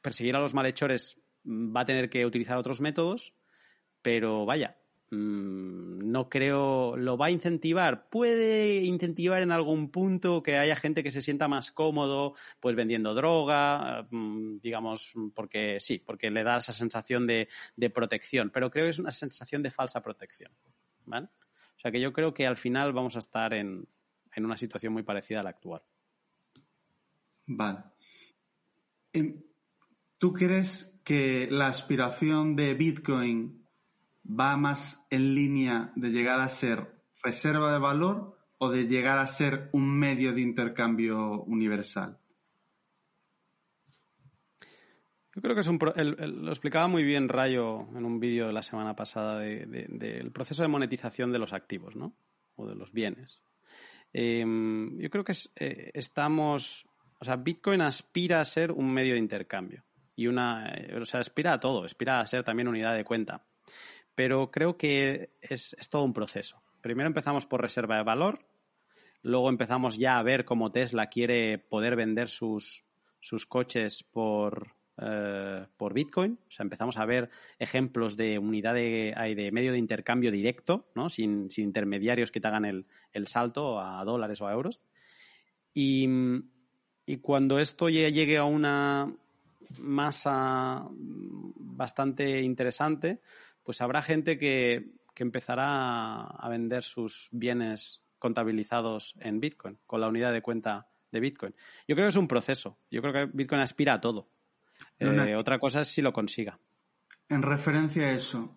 perseguir a los malhechores va a tener que utilizar otros métodos, pero vaya, no creo, lo va a incentivar, puede incentivar en algún punto que haya gente que se sienta más cómodo, pues vendiendo droga, mmm, digamos, porque sí, porque le da esa sensación de, de, protección, pero creo que es una sensación de falsa protección, ¿vale? O sea que yo creo que al final vamos a estar en, en una situación muy parecida a la actual. Vale. ¿Tú crees que la aspiración de Bitcoin va más en línea de llegar a ser reserva de valor o de llegar a ser un medio de intercambio universal? Yo creo que es un. El, lo explicaba muy bien Rayo en un vídeo de la semana pasada del de, de, de proceso de monetización de los activos, ¿no? O de los bienes. Eh, yo creo que eh, estamos. O sea, Bitcoin aspira a ser un medio de intercambio. Y una. O sea, aspira a todo. Aspira a ser también unidad de cuenta pero creo que es, es, todo un proceso. Primero empezamos por reserva de valor, luego empezamos ya a ver cómo Tesla quiere poder vender sus, sus coches por, eh, por Bitcoin. O sea, empezamos a ver ejemplos de unidad de, de medio de intercambio directo, ¿no? sin, sin, intermediarios que te hagan el, el, salto a dólares o a euros. Y, y cuando esto llegue a una masa bastante interesante, pues habrá gente que, que empezará a vender sus bienes contabilizados en Bitcoin, con la unidad de cuenta de Bitcoin. Yo creo que es un proceso. Yo creo que Bitcoin aspira a todo. Eh, otra cosa es si lo consiga. En referencia a eso,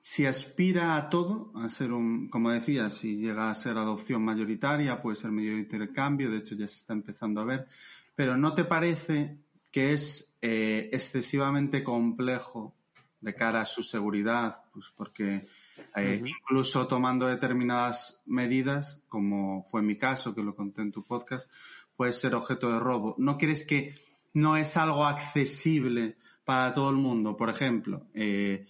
si aspira a todo, a ser un, como decía, si llega a ser adopción mayoritaria, puede ser medio de intercambio, de hecho ya se está empezando a ver, pero ¿no te parece que es eh, excesivamente complejo de cara a su seguridad? Pues porque eh, incluso tomando determinadas medidas, como fue mi caso, que lo conté en tu podcast, puede ser objeto de robo. ¿No crees que no es algo accesible para todo el mundo? Por ejemplo, eh,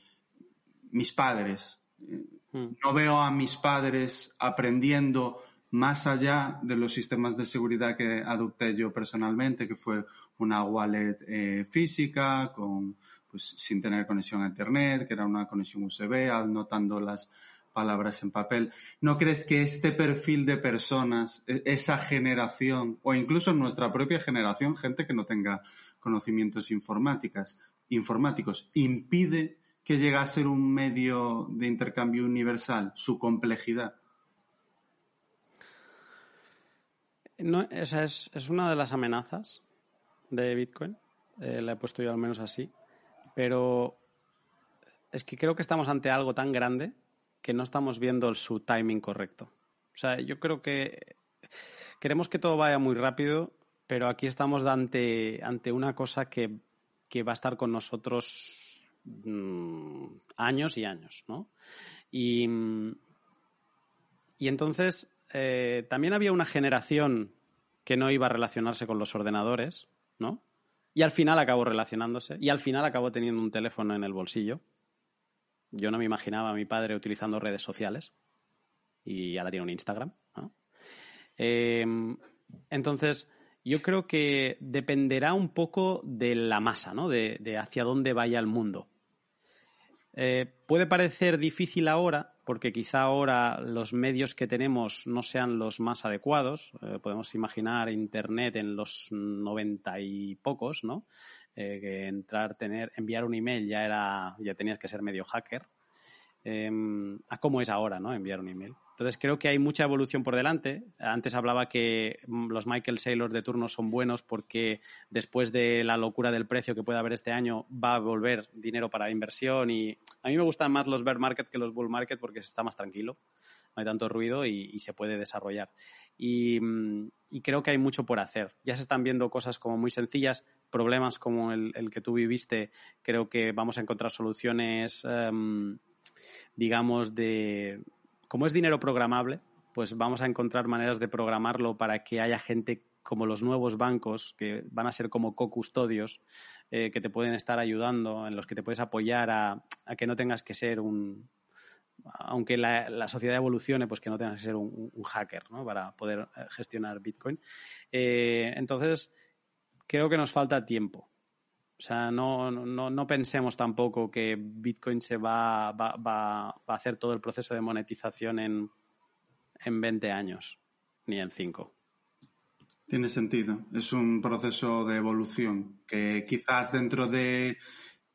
mis padres. Hmm. No veo a mis padres aprendiendo más allá de los sistemas de seguridad que adopté yo personalmente, que fue una wallet eh, física con pues sin tener conexión a internet, que era una conexión USB, anotando las palabras en papel. ¿No crees que este perfil de personas, e, esa generación, o incluso nuestra propia generación, gente que no tenga conocimientos informáticos, impide que llegue a ser un medio de intercambio universal, su complejidad? No, esa es, una de las amenazas de Bitcoin. Eh, la he puesto yo al menos así. Pero es que creo que estamos ante algo tan grande que no estamos viendo su timing correcto. O sea, yo creo que queremos que todo vaya muy rápido, pero aquí estamos ante, ante una cosa que, va a estar con nosotros mm, años y años, ¿no? Y, entonces eh, también había una generación que no iba a relacionarse con los ordenadores, ¿no? Y al final acabó relacionándose y al final acabó teniendo un teléfono en el bolsillo. Yo no me imaginaba a mi padre utilizando redes sociales y ahora tiene un Instagram. Em, entonces, yo creo que dependerá un poco de la masa, ¿no? de, hacia dónde vaya el mundo. Eh, puede parecer difícil ahora, porque quizá ahora los medios que tenemos no sean los más adecuados. Eh, podemos imaginar Internet en los noventa y pocos, ¿no? Eh, que entrar, tener, enviar un email ya era, ya tenías que ser medio hacker. Em, a cómo es ahora, ¿no? Enviar un email. Entonces creo que hay mucha evolución por delante. Antes hablaba que mm, los Michael Saylor de turno son buenos porque después de la locura del precio que puede haber este año va a volver dinero para inversión y a mí me gustan más los bear market que los bull market porque se está más tranquilo, no hay tanto ruido y, se puede desarrollar. Mm, y, creo que hay mucho por hacer. Ya se están viendo cosas como muy sencillas, problemas como el, que tú viviste, creo que vamos a encontrar soluciones, em, digamos, de como es dinero programable, pues vamos a encontrar maneras de programarlo para que haya gente como los nuevos bancos, que van a ser como co-custodios, eh, que te pueden estar ayudando, en los que te puedes apoyar a, que no tengas que ser un, aunque la, sociedad evolucione, pues que no tengas que ser un, hacker ¿no? para poder eh, gestionar Bitcoin. Eh, entonces, creo que nos falta tiempo. O sea, no, no, no pensemos tampoco que Bitcoin se va, va, va, a hacer todo el proceso de monetización en, en 20 años, ni en 5. Tiene sentido. Es un proceso de evolución que quizás dentro de,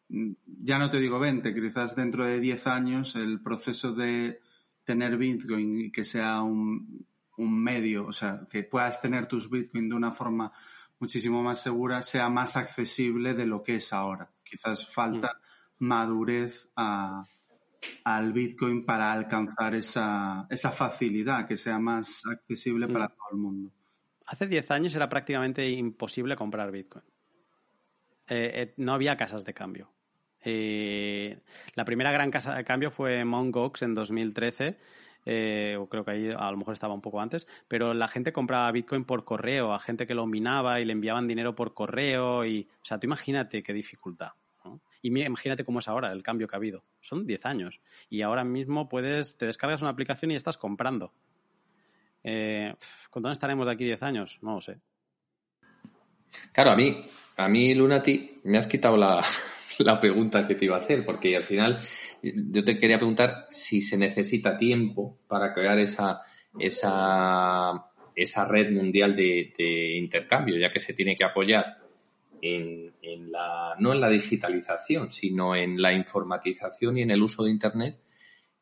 ya no te digo 20, quizás dentro de 10 años el proceso de tener Bitcoin y que sea un, un medio, o sea, que puedas tener tus Bitcoin de una forma muchísimo más segura, sea más accesible de lo que es ahora. Quizás falta mm. madurez al Bitcoin para alcanzar esa, esa, facilidad, que sea más accesible para mm. todo el mundo. Hace 10 años era prácticamente imposible comprar Bitcoin. Eh, eh, no había casas de cambio. Eh, la primera gran casa de cambio fue Mt. Gox en 2013 eh, o creo que ahí a lo mejor estaba un poco antes, pero la gente compraba Bitcoin por correo, a gente que lo minaba y le enviaban dinero por correo y, o sea, tú imagínate qué dificultad. Y imagínate cómo es ahora el cambio que ha habido. Son 10 años. Y ahora mismo puedes, te descargas una aplicación y estás comprando. Eh, ¿Con dónde estaremos de aquí 10 años? No lo sé. Claro, a mí, a mí, Lunati, me has quitado la, la pregunta que te iba a hacer, porque al final yo te quería preguntar si se necesita tiempo para crear esa, esa, esa red mundial de, intercambio, ya que se tiene que apoyar en, la, no en la digitalización, sino en la informatización y en el uso de Internet.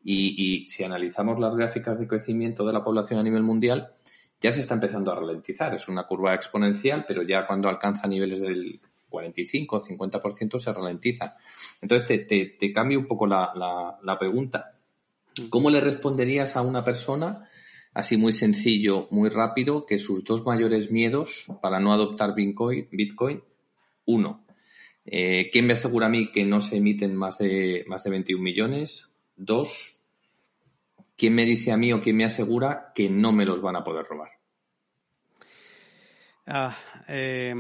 Y, y si analizamos las gráficas de crecimiento de la población a nivel mundial, ya se está empezando a ralentizar. Es una curva exponencial, pero ya cuando alcanza niveles del 45 o 50% se ralentiza. Entonces, te, te, cambio un poco la, la, pregunta. ¿Cómo le responderías a una persona, así muy sencillo, muy rápido, que sus dos mayores miedos para no adoptar Bitcoin, Bitcoin uno, eh, ¿quién me asegura a mí que no se emiten más de, más de 21 millones? Dos, ¿quién me dice a mí o quién me asegura que no me los van a poder robar? Ah, eh,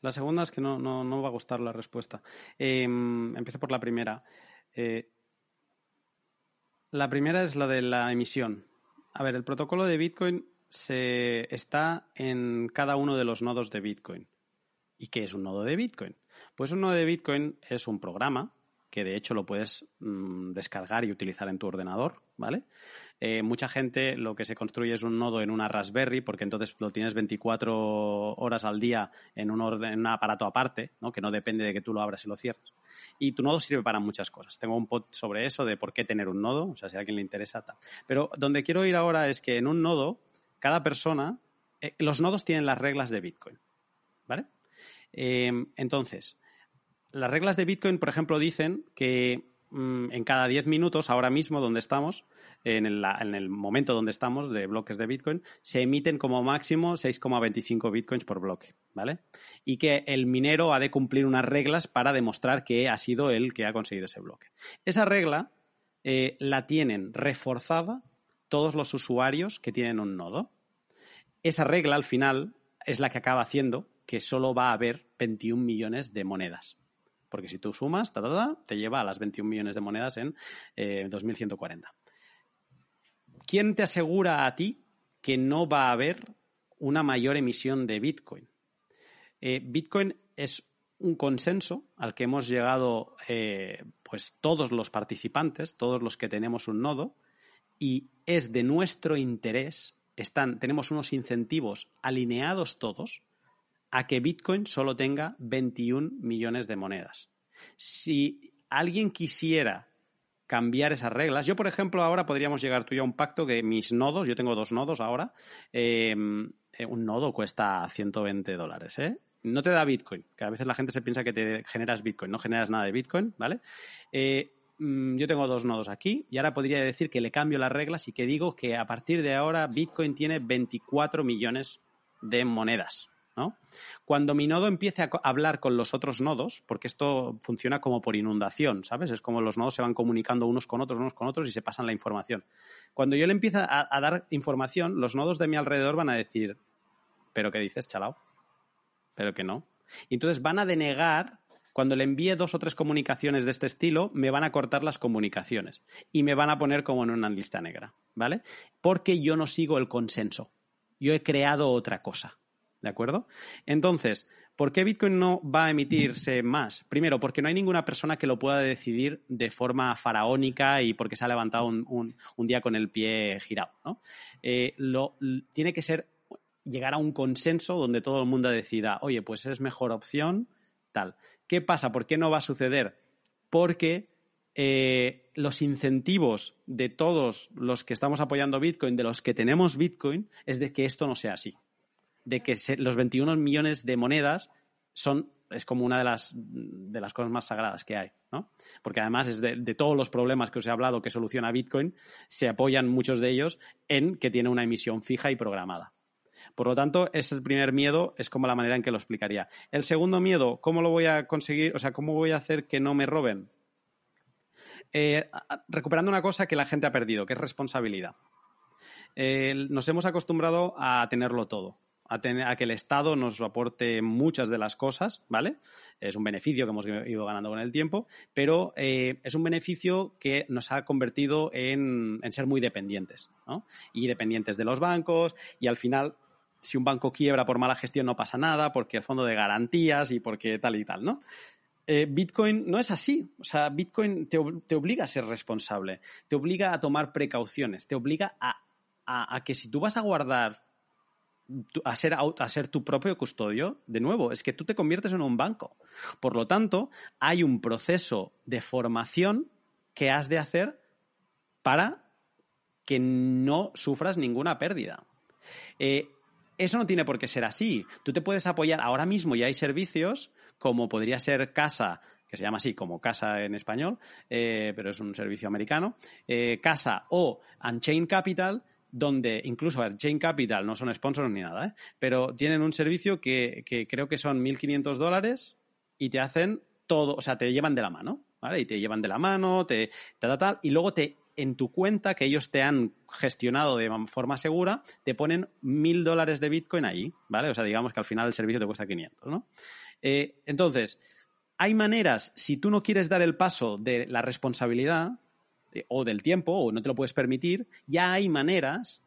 la segunda es que no, no, va a gustar la respuesta. Em, empiezo por la primera. Eh, la primera es la de la emisión. A ver, el protocolo de Bitcoin se está en cada uno de los nodos de Bitcoin. ¿Y qué es un nodo de Bitcoin? Pues un nodo de Bitcoin es un programa que de hecho lo puedes mm, descargar y utilizar en tu ordenador, ¿vale? Eh, mucha gente lo que se construye es un nodo en una Raspberry, porque entonces lo tienes 24 horas al día en un, orden, un aparato aparte, ¿no? que no depende de que tú lo abras y lo cierres. Y tu nodo sirve para muchas cosas. Tengo un pod sobre eso, de por qué tener un nodo, o sea, si a alguien le interesa. Tal. Pero donde quiero ir ahora es que en un nodo, cada persona, eh, los nodos tienen las reglas de Bitcoin, ¿vale? Eh, entonces, las reglas de Bitcoin, por ejemplo, dicen que Mm, en cada 10 minutos, ahora mismo donde estamos, en el, en momento donde estamos de bloques de Bitcoin, se emiten como máximo 6,25 Bitcoins por bloque, ¿vale? Y que el minero ha de cumplir unas reglas para demostrar que ha sido él que ha conseguido ese bloque. Esa regla eh, la tienen reforzada todos los usuarios que tienen un nodo. Esa regla, al final, es la que acaba haciendo que solo va a haber 21 millones de monedas. Porque si tú sumas, te lleva a las 21 millones de monedas en 2140. Eh, ¿Quién te asegura a ti que no va a haber una mayor emisión de Bitcoin? Eh, Bitcoin es un consenso al que hemos llegado eh, pues todos los participantes, todos los que tenemos un nodo, y es de nuestro interés, están, tenemos unos incentivos alineados todos a que Bitcoin solo tenga 21 millones de monedas. Si alguien quisiera cambiar esas reglas, yo por ejemplo ahora podríamos llegar tú y a un pacto que mis nodos, yo tengo dos nodos ahora, em, eh, un nodo cuesta 120 dólares, ¿eh? No te da Bitcoin, que a veces la gente se piensa que te generas Bitcoin, no generas nada de Bitcoin, ¿vale? Eh, mm, yo tengo dos nodos aquí y ahora podría decir que le cambio las reglas y que digo que a partir de ahora Bitcoin tiene 24 millones de monedas, cuando mi nodo empiece a hablar con los otros nodos, porque esto funciona como por inundación, ¿sabes? Es como los nodos se van comunicando unos con otros, unos con otros y se pasan la información. Cuando yo le empiezo a, dar información, los nodos de mi alrededor van a decir, ¿pero qué dices, chalao? Pero que no. Y entonces van a denegar cuando le envíe dos o tres comunicaciones de este estilo, me van a cortar las comunicaciones y me van a poner como en una lista negra, ¿vale? Porque yo no sigo el consenso. Yo he creado otra cosa. ¿De acuerdo? Entonces, ¿por qué Bitcoin no va a emitirse más? Primero, porque no hay ninguna persona que lo pueda decidir de forma faraónica y porque se ha levantado un, día con el pie girado. ¿no? Eh, tiene que ser llegar a un consenso donde todo el mundo decida, oye, pues es mejor opción, tal. ¿Qué pasa? ¿Por qué no va a suceder? Porque eh, los incentivos de todos los que estamos apoyando Bitcoin, de los que tenemos Bitcoin, es de que esto no sea así de que los 21 millones de monedas son es como una de las, de las cosas más sagradas que hay, ¿no? Porque además es de, todos los problemas que os he hablado que soluciona Bitcoin, se apoyan muchos de ellos en que tiene una emisión fija y programada. Por lo tanto, ese es el primer miedo, es como la manera en que lo explicaría. El segundo miedo, ¿cómo lo voy a conseguir? O sea, ¿cómo voy a hacer que no me roben? Eh, recuperando una cosa que la gente ha perdido, que es responsabilidad. Eh, nos hemos acostumbrado a tenerlo todo a, que el Estado nos aporte muchas de las cosas, ¿vale? Es un beneficio que hemos ido ganando con el tiempo, pero eh, es un beneficio que nos ha convertido en, ser muy dependientes, ¿no? Y dependientes de los bancos y al final si un banco quiebra por mala gestión no pasa nada, porque el fondo de garantías y porque tal y tal, ¿no? Eh, Bitcoin no es así. O sea, Bitcoin te, obliga a ser responsable, te obliga a tomar precauciones, te obliga a, que si tú vas a guardar a ser, a ser tu propio custodio, de nuevo, es que tú te conviertes en un banco. Por lo tanto, hay un proceso de formación que has de hacer para que no sufras ninguna pérdida. Eh, eso no tiene por qué ser así. Tú te puedes apoyar, ahora mismo ya hay servicios como podría ser Casa, que se llama así como Casa en español, eh, pero es un servicio americano, eh, Casa o Unchained Capital, donde incluso Chain Capital no son sponsors ni nada, ¿eh? pero tienen un servicio que, creo que son 1.500 dólares y te hacen todo, o sea, te llevan de la mano, ¿vale? Y te llevan de la mano, te tal, tal, y luego te en tu cuenta que ellos te han gestionado de forma segura, te ponen 1.000 dólares de Bitcoin ahí, ¿vale? O sea, digamos que al final el servicio te cuesta 500, ¿no? Eh, entonces, hay maneras, si tú no quieres dar el paso de la responsabilidad, o del tiempo, o no te lo puedes permitir, ya hay maneras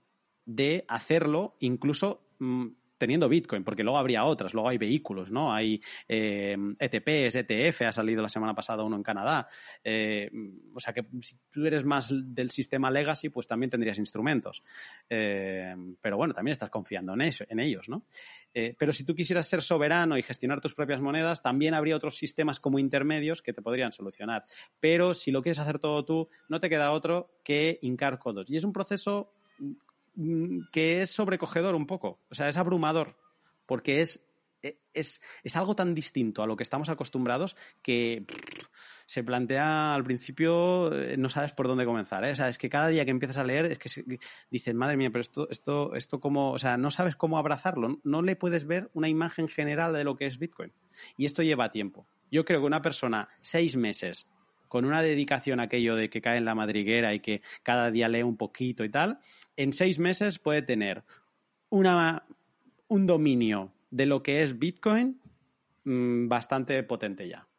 de hacerlo incluso mm, teniendo Bitcoin, porque luego habría otras, luego hay vehículos, ¿no? Hay eh, ETPs, ETF, ha salido la semana pasada uno en Canadá. Eh, o sea que si tú eres más del sistema legacy, pues también tendrías instrumentos. Eh, pero bueno, también estás confiando en, eso, en ellos, ¿no? pero si tú quisieras ser soberano y gestionar tus propias monedas, también habría otros sistemas como intermedios que te podrían solucionar. Pero si lo quieres hacer todo tú, no te queda otro que hincar codos. Y es un proceso que es sobrecogedor un poco, o sea, es abrumador, porque es, e, es, es, algo tan distinto a lo que estamos acostumbrados que se plantea al principio, eh, no sabes por dónde comenzar, ¿eh? o sea, es que cada día que empiezas a leer es que dices, madre mía, pero esto, esto, esto como, o sea, no sabes cómo abrazarlo, no le puedes ver una imagen general de lo que es Bitcoin. Y esto lleva tiempo. Yo creo que una persona, seis meses, con una dedicación a aquello de que cae en la madriguera y que cada día lee un poquito y tal, en seis meses puede tener una, un dominio de lo que es Bitcoin mm, bastante potente ya.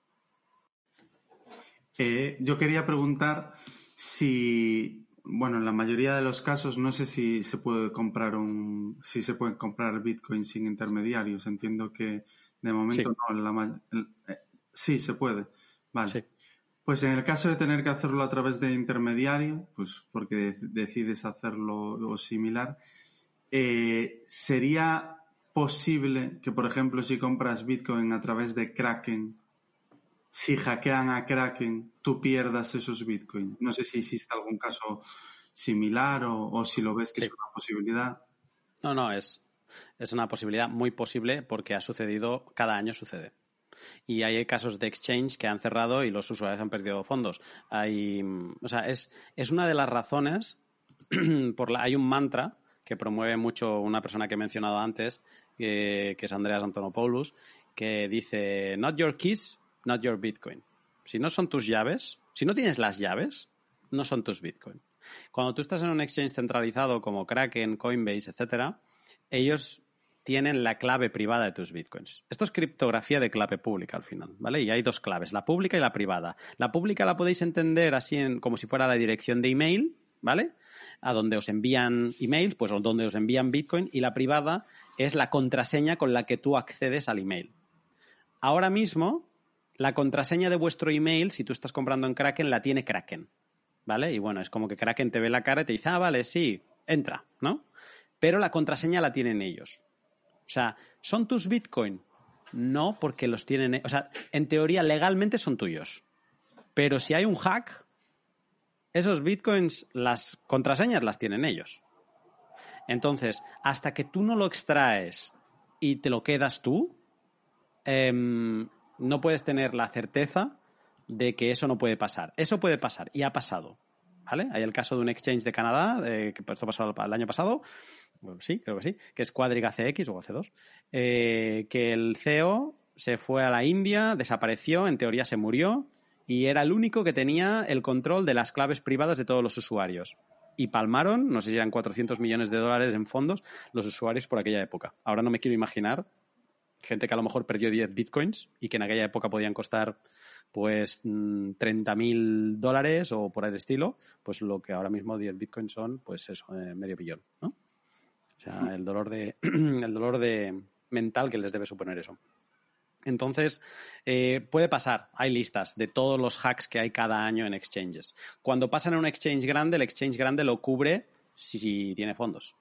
Eh, yo quería preguntar si, bueno, en la mayoría de los casos no sé si se puede comprar un, si se puede comprar Bitcoin sin intermediarios. Entiendo que de momento no. Eh, sí, se puede. Vale. Pues en el caso de tener que hacerlo a través de intermediario, pues porque decides hacerlo o similar, eh, ¿sería posible que, por ejemplo, si compras Bitcoin a través de Kraken, si hackean a Kraken, tú pierdas esos Bitcoin? No sé si existe algún caso similar o, si lo ves que es una posibilidad. No, no, es, es una posibilidad muy posible porque ha sucedido, cada año sucede. Y hay casos de exchange que han cerrado y los usuarios han perdido fondos. Hay, o sea, es, es una de las razones, por la, hay un mantra que promueve mucho una persona que he mencionado antes, que es Andreas Antonopoulos, que dice, not your keys, not your Bitcoin. Si no son tus llaves, si no tienes las llaves, no son tus Bitcoin. Cuando tú estás en un exchange centralizado como Kraken, Coinbase, etcétera, ellos tienen la clave privada de tus bitcoins. Esto es criptografía de clave pública al final, ¿vale? Y hay dos claves, la pública y la privada. La pública la podéis entender así en, como si fuera la dirección de email, ¿vale? A donde os envían emails, pues donde os envían bitcoin, y la privada es la contraseña con la que tú accedes al email. Ahora mismo, la contraseña de vuestro email, si tú estás comprando en Kraken, la tiene Kraken, ¿vale? Y bueno, es como que Kraken te ve la cara y te dice, ah, vale, sí, entra, ¿no? Pero la contraseña la tienen ellos. O sea, ¿son tus Bitcoin? No, porque los tienen. O sea, en teoría, legalmente son tuyos. Pero si hay un hack, esos Bitcoins, las contraseñas las tienen ellos. Entonces, hasta que tú no lo extraes y te lo quedas tú, em, no puedes tener la certeza de que eso no puede pasar. Eso puede pasar y ha pasado. Hay el caso de un exchange de Canadá, eh, que esto pasó el año pasado, sí, creo que sí, que es Quadriga CX o C2, eh, que el CEO se fue a la India, desapareció, en teoría se murió, y era el único que tenía el control de las claves privadas de todos los usuarios. Y palmaron, no sé si eran 400 millones de dólares en fondos, los usuarios por aquella época. Ahora no me quiero imaginar gente que a lo mejor perdió 10 bitcoins y que en aquella época podían costar pues 30 mm, mil dólares o por el estilo, pues lo que ahora mismo 10 bitcoins son, pues eso, eh, medio billón, ¿no? O sea, el dolor de, el dolor de mental que les debe suponer eso. Entonces, eh, puede pasar, hay listas de todos los hacks que hay cada año en exchanges. Cuando pasan a un exchange grande, el exchange grande lo cubre si, tiene fondos.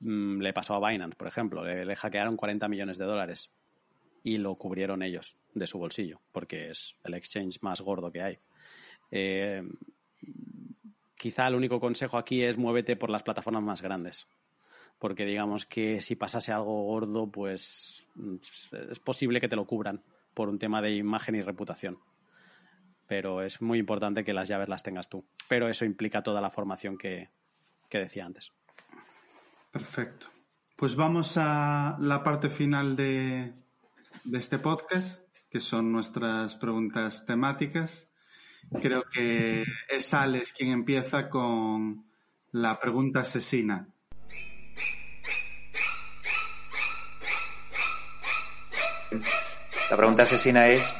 Mm, le pasó a Binance, por ejemplo. Le, le hackearon 40 millones de dólares y lo cubrieron ellos de su bolsillo, porque es el exchange más gordo que hay. Eh, quizá el único consejo aquí es muévete por las plataformas más grandes. Porque digamos que si pasase algo gordo, pues mm, es posible que te lo cubran por un tema de imagen y reputación. Pero es muy importante que las llaves las tengas tú. Pero eso implica toda la formación que, que decía antes. Perfecto. Pues vamos a la parte final de, de este podcast, que son nuestras preguntas temáticas. Creo que es Alex quien empieza con la pregunta asesina. La pregunta asesina es,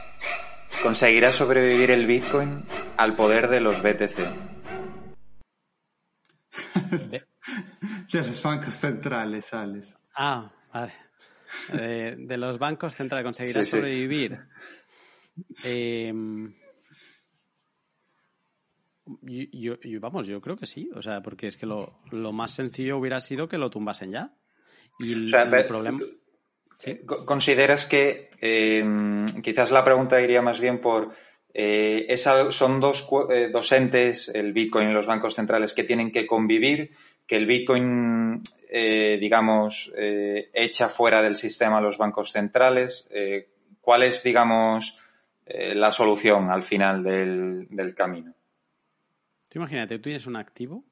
¿conseguirá sobrevivir el Bitcoin al poder de los BTC? de, los bancos centrales, Alex. Ah, vale. Eh, de los bancos centrales, ¿conseguirá sí, sobrevivir? Eh, yo, yo, vamos, yo creo que sí. O sea, porque es que lo, lo más sencillo hubiera sido que lo tumbasen ya. Y el, problema. ¿sí? ¿Consideras que eh, quizás la pregunta iría más bien por eh, esa, son dos, eh, dos entes, el Bitcoin y los bancos centrales, que tienen que convivir, que el Bitcoin, eh, digamos, echa fuera del sistema a los bancos centrales? ¿Cuál es, digamos, la solución al final del, del camino? Tú imagínate, tú tienes un activo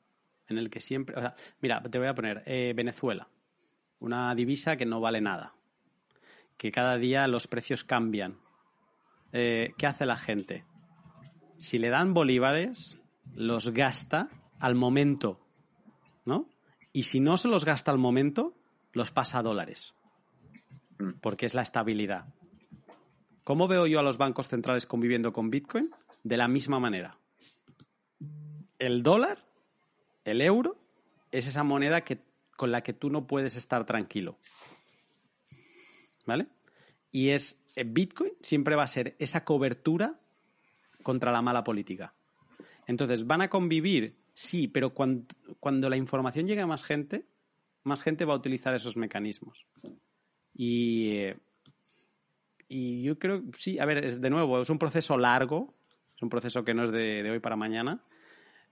en el que siempre. O sea, mira, te voy a poner eh, Venezuela, una divisa que no vale nada, que cada día los precios cambian. Eh, ¿Qué hace la gente? Si le dan bolívares, los gasta al momento, ¿no? Y si no se los gasta al momento, los pasa a dólares, porque es la estabilidad. ¿Cómo veo yo a los bancos centrales conviviendo con Bitcoin? De la misma manera el dólar, el euro, es esa moneda que, con la que tú no puedes estar tranquilo. ¿Vale? Y es Bitcoin siempre va a ser esa cobertura contra la mala política. Entonces, ¿van a convivir? Sí, pero cuando, la información llegue a más gente, más gente va a utilizar esos mecanismos. Y, yo creo, sí, a ver, de nuevo, es un proceso largo, es un proceso que no es de, hoy para mañana,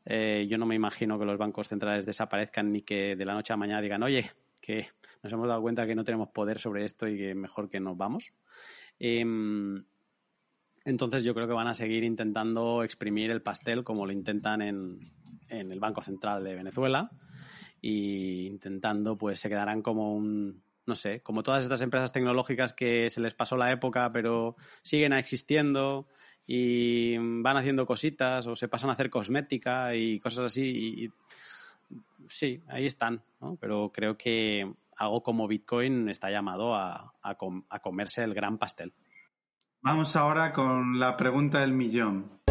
eh, yo no me imagino que los bancos centrales desaparezcan ni que de la noche a mañana digan, oye, que nos hemos dado cuenta que no tenemos poder sobre esto y que mejor que nos vamos. Eh, entonces yo creo que van a seguir intentando exprimir el pastel como lo intentan en, en el Banco Central de Venezuela y intentando pues se quedarán como un no sé, como todas estas empresas tecnológicas que se les pasó la época pero siguen existiendo y van haciendo cositas o se pasan a hacer cosmética y cosas así. Y, sí, ahí están, ¿no? Pero creo que algo como Bitcoin está llamado a, a comerse el gran pastel. Vamos ahora con la pregunta del millón.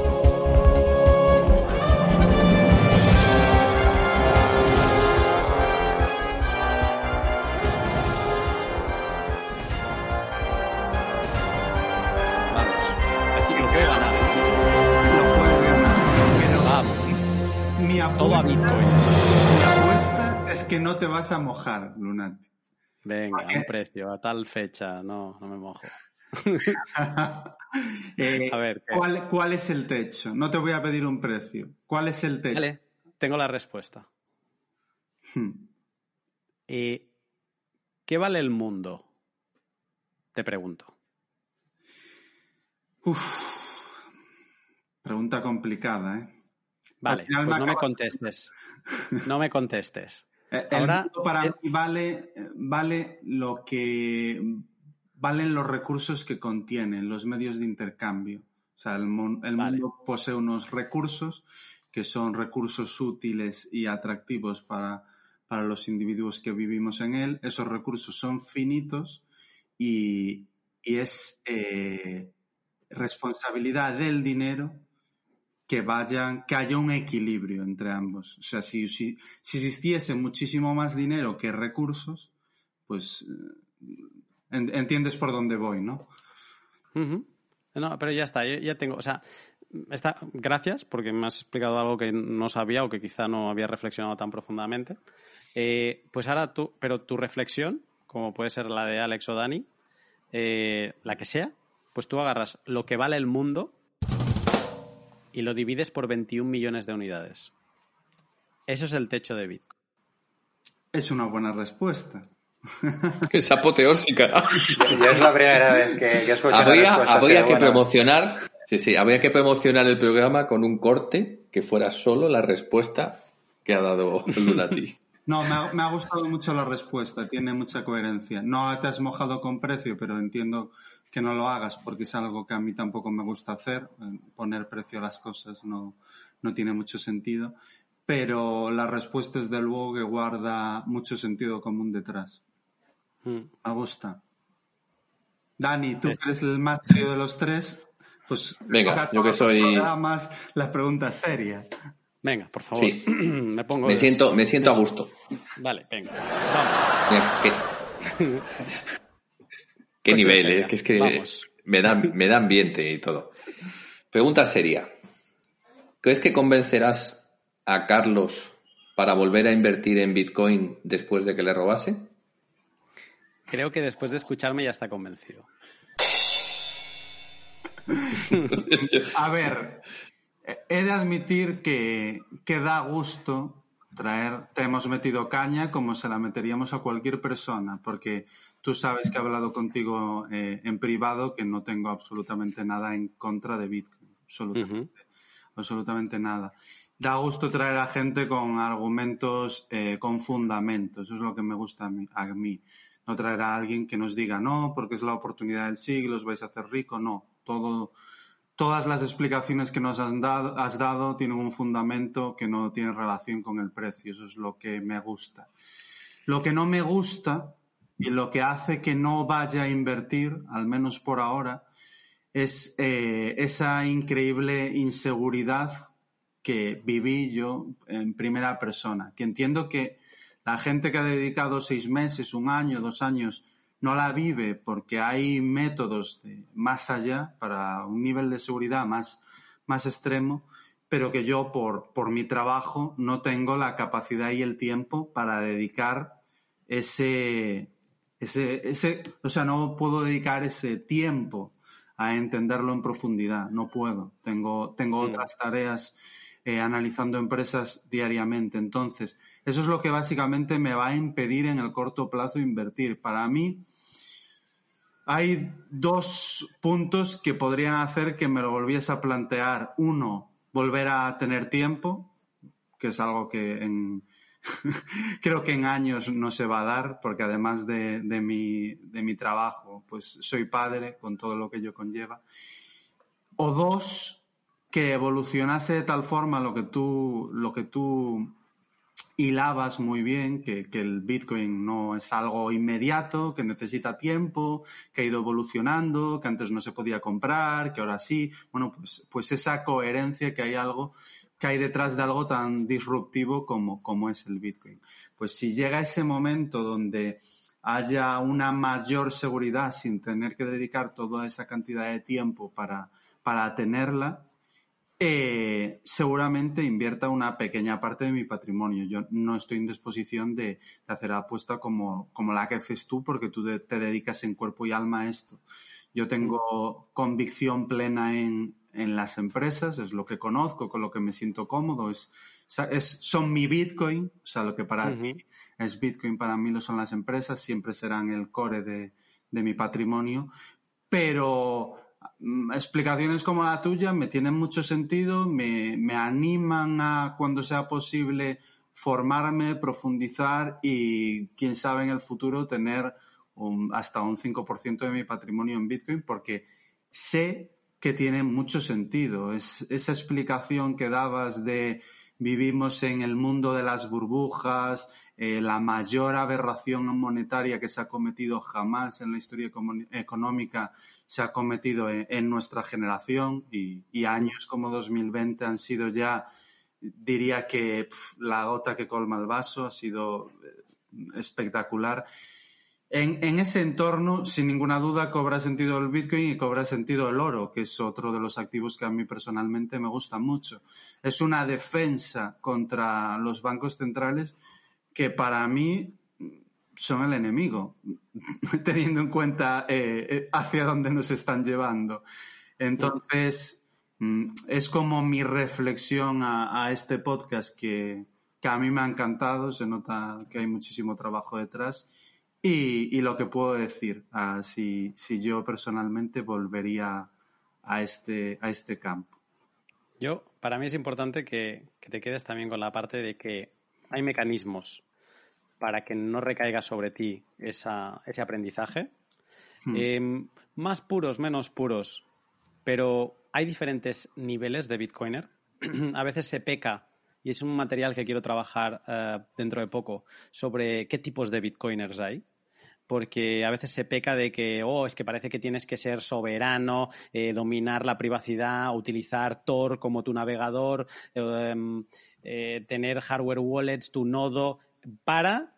Todo a Bitcoin. Mi apuesta es que no te vas a mojar, Lunati. Venga, un precio, a tal fecha, no, no me mojo. eh, a ver, ¿cuál, ¿cuál, es el techo? No te voy a pedir un precio. ¿Cuál es el techo? Vale, tengo la respuesta. Hmm. Eh, ¿Qué vale el mundo? Te pregunto. Uf, pregunta complicada, ¿eh? Vale, pues no me contestes. No me contestes. El Ahora, para mí vale, vale lo que valen los recursos que contienen, los medios de intercambio. O sea, el, el vale. mundo posee unos recursos que son recursos útiles y atractivos para, para los individuos que vivimos en él. Esos recursos son finitos y, y es eh, responsabilidad del dinero que vayan, que haya un equilibrio entre ambos. O sea, si, si, si existiese muchísimo más dinero que recursos, pues en, entiendes por dónde voy, ¿no? No, pero ya está, ya tengo, o sea, está, gracias, porque me has explicado algo que no sabía o que quizá no había reflexionado tan profundamente. Eh, pues ahora tú, pero tu reflexión, como puede ser la de Alex o Dani, eh, la que sea, pues tú agarras lo que vale el mundo y lo divides por 21 millones de unidades. Eso es el techo de Bitcoin. Es una buena respuesta. Es apoteósica. Ya es la primera vez que, que escucho habría, una respuesta habría que buena. promocionar, sí, sí, habría que promocionar el programa con un corte que fuera solo la respuesta que ha dado Lunati. No, me ha, me ha gustado mucho la respuesta, tiene mucha coherencia. No te has mojado con precio, pero entiendo que no lo hagas porque es algo que a mí tampoco me gusta hacer. Poner precio a las cosas no, no tiene mucho sentido. Pero la respuesta es de luego que guarda mucho sentido común detrás. Mm. Me gusta. Dani, tú que eres el más serio de los tres, pues Venga, yo que soy- programas las preguntas serias. Venga, por favor. Sí. me pongo. Me siento, me siento a gusto. Vale, venga. Vamos. Qué, nivel, eh, que es que Vamos. me da, me da ambiente y todo. Pregunta seria. ¿Crees que convencerás a Carlos para volver a invertir en Bitcoin después de que le robase? Creo que después de escucharme ya está convencido. A ver, he de admitir que, que da gusto traer, te hemos metido caña como se la meteríamos a cualquier persona, porque tú sabes que he hablado contigo eh, en privado que no tengo absolutamente nada en contra de Bitcoin, absolutamente, absolutamente nada. Da gusto traer a gente con argumentos, eh, con fundamento, eso es lo que me gusta a mí, a mí. No traer a alguien que nos diga, no, porque es la oportunidad del siglo, os vais a hacer rico, no, todo, todas las explicaciones que nos has dado, has dado tienen un fundamento que no tiene relación con el precio. Eso es lo que me gusta. Lo que no me gusta y lo que hace que no vaya a invertir, al menos por ahora, es eh, esa increíble inseguridad que viví yo en primera persona. Que entiendo que la gente que ha dedicado seis meses, un año, dos años, no la vive porque hay métodos más allá para un nivel de seguridad más, más extremo, pero que yo por, por mi trabajo no tengo la capacidad y el tiempo para dedicar ese, ese, ese, o sea, no puedo dedicar ese tiempo a entenderlo en profundidad, no puedo. Tengo, tengo Mm. otras tareas eh, analizando empresas diariamente. Entonces, eso es lo que básicamente me va a impedir en el corto plazo invertir. Para mí, hay dos puntos que podrían hacer que me lo volviese a plantear. Uno, volver a tener tiempo, que es algo que en, creo que en años no se va a dar, porque además de, de, mi, de mi trabajo, pues soy padre con todo lo que ello conlleva. O dos, que evolucionase de tal forma lo que tú, lo que tú hilabas muy bien, que, que, el Bitcoin no es algo inmediato, que necesita tiempo, que ha ido evolucionando, que antes no se podía comprar, que ahora sí. Bueno, pues, pues esa coherencia que hay algo que hay detrás de algo tan disruptivo como, como es el Bitcoin. Pues si llega ese momento donde haya una mayor seguridad sin tener que dedicar toda esa cantidad de tiempo para, para tenerla, eh, seguramente invierta una pequeña parte de mi patrimonio. Yo no estoy en disposición de, de hacer apuesta como, como, la que haces tú, porque tú te dedicas en cuerpo y alma a esto. Yo tengo convicción plena en, en, las empresas, es lo que conozco, con lo que me siento cómodo, es, es son mi Bitcoin, o sea, lo que para uh -huh. mí es Bitcoin, para mí lo son las empresas, siempre serán el core de, de mi patrimonio, pero explicaciones como la tuya me tienen mucho sentido, me, me, animan a, cuando sea posible, formarme, profundizar y, quién sabe, en el futuro tener un, hasta un 5% de mi patrimonio en Bitcoin porque sé que tiene mucho sentido. Es, esa explicación que dabas de vivimos en el mundo de las burbujas, eh, la mayor aberración monetaria que se ha cometido jamás en la historia económica se ha cometido en, nuestra generación y, años como 2020 han sido ya, diría que la gota que colma el vaso, ha sido eh, espectacular. En, ese entorno, sin ninguna duda, cobra sentido el Bitcoin y cobra sentido el oro, que es otro de los activos que a mí personalmente me gusta mucho. Es una defensa contra los bancos centrales que para mí son el enemigo, teniendo en cuenta eh, eh, hacia dónde nos están llevando. Entonces, mm, es como mi reflexión a, a este podcast que, que, a mí me ha encantado, se nota que hay muchísimo trabajo detrás. Y, y lo que puedo decir, uh, si, si, yo personalmente volvería a este, a este campo. Yo, para mí es importante que, que te quedes también con la parte de que hay mecanismos para que no recaiga sobre ti esa, ese aprendizaje. Hmm. Eh, más puros, menos puros, pero hay diferentes niveles de Bitcoiner. a veces se peca, y es un material que quiero trabajar uh, dentro de poco, sobre qué tipos de Bitcoiners hay porque a veces se peca de que, oh, es que parece que tienes que ser soberano, eh, dominar la privacidad, utilizar Tor como tu navegador, eh, eh, tener hardware wallets, tu nodo, para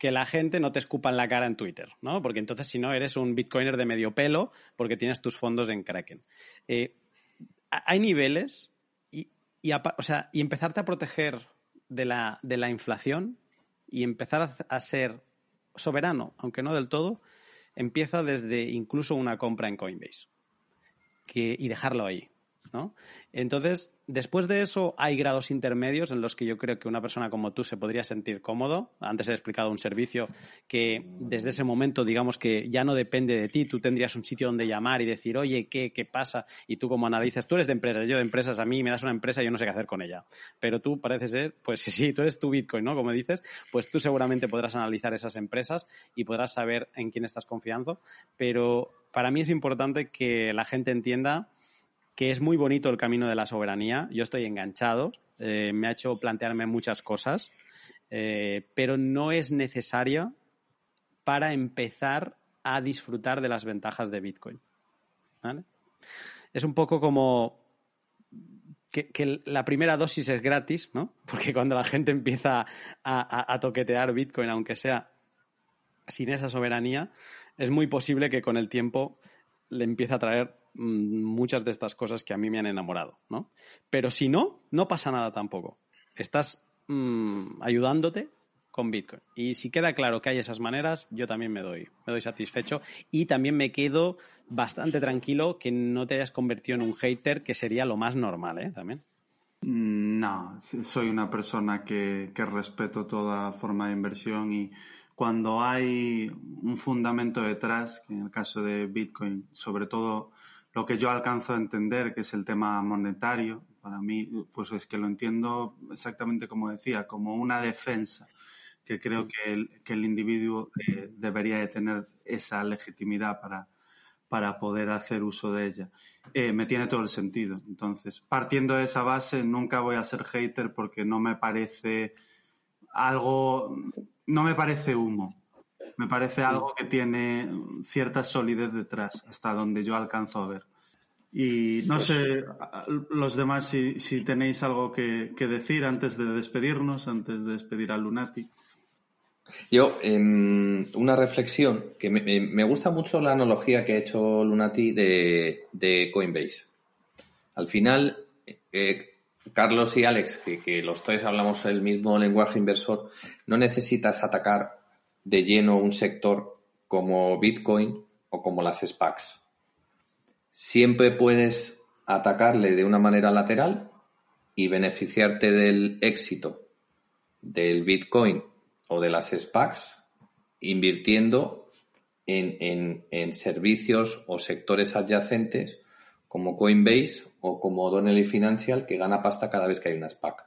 que la gente no te escupa en la cara en Twitter, ¿no? Porque entonces, si no, eres un bitcoiner de medio pelo porque tienes tus fondos en Kraken. Eh, hay niveles y, y, o sea, y empezarte a proteger de la, de la inflación y empezar a, a ser soberano, aunque no del todo, empieza desde incluso una compra en Coinbase que, y dejarlo ahí. ¿No? Entonces, después de eso hay grados intermedios en los que yo creo que una persona como tú se podría sentir cómodo. Antes he explicado un servicio que desde ese momento, digamos que ya no depende de ti, tú tendrías un sitio donde llamar y decir, oye, ¿qué, qué pasa? Y tú como analizas, tú eres de empresas, yo de empresas, a mí me das una empresa y yo no sé qué hacer con ella. Pero tú parece ser, pues sí, tú eres tu Bitcoin, ¿no? Como dices, pues tú seguramente podrás analizar esas empresas y podrás saber en quién estás confiando. Pero para mí es importante que la gente entienda que es muy bonito el camino de la soberanía. Yo estoy enganchado, eh, me ha hecho plantearme muchas cosas, eh, pero no es necesaria para empezar a disfrutar de las ventajas de Bitcoin. ¿vale? Es un poco como que, la primera dosis es gratis, ¿no? Porque cuando la gente empieza a, toquetear Bitcoin, aunque sea sin esa soberanía, es muy posible que con el tiempo le empiece a traer muchas de estas cosas que a mí me han enamorado, ¿no? Pero si no, no pasa nada tampoco. Estás mmm, ayudándote con Bitcoin. Y si queda claro que hay esas maneras, yo también me doy, me doy satisfecho y también me quedo bastante tranquilo que no te hayas convertido en un hater, que sería lo más normal, ¿eh? También. Mm, no, soy una persona que, que respeto toda forma de inversión y cuando hay un fundamento detrás, que en el caso de Bitcoin, sobre todo lo que yo alcanzo a entender, que es el tema monetario, para mí, pues es que lo entiendo exactamente como decía, como una defensa, que creo que el, que el individuo eh, debería de tener esa legitimidad para, para poder hacer uso de ella. Eh, me tiene todo el sentido. Entonces, partiendo de esa base, nunca voy a ser hater porque no me parece algo, no me parece humo. Me parece algo que tiene cierta solidez detrás, hasta donde yo alcanzo a ver. Y no pues... sé, los demás, si, si tenéis algo que, que, decir antes de despedirnos, antes de despedir a Lunati. Yo, eh, una reflexión, que me, me, gusta mucho la analogía que ha hecho Lunati de, de Coinbase. Al final, eh, Carlos y Alex, que, que los tres hablamos el mismo lenguaje inversor, no necesitas atacar de lleno un sector como Bitcoin o como las SPACs. Siempre puedes atacarle de una manera lateral y beneficiarte del éxito del Bitcoin o de las SPACs invirtiendo en, en, en servicios o sectores adyacentes como Coinbase o como Donnelly Financial que gana pasta cada vez que hay una SPAC.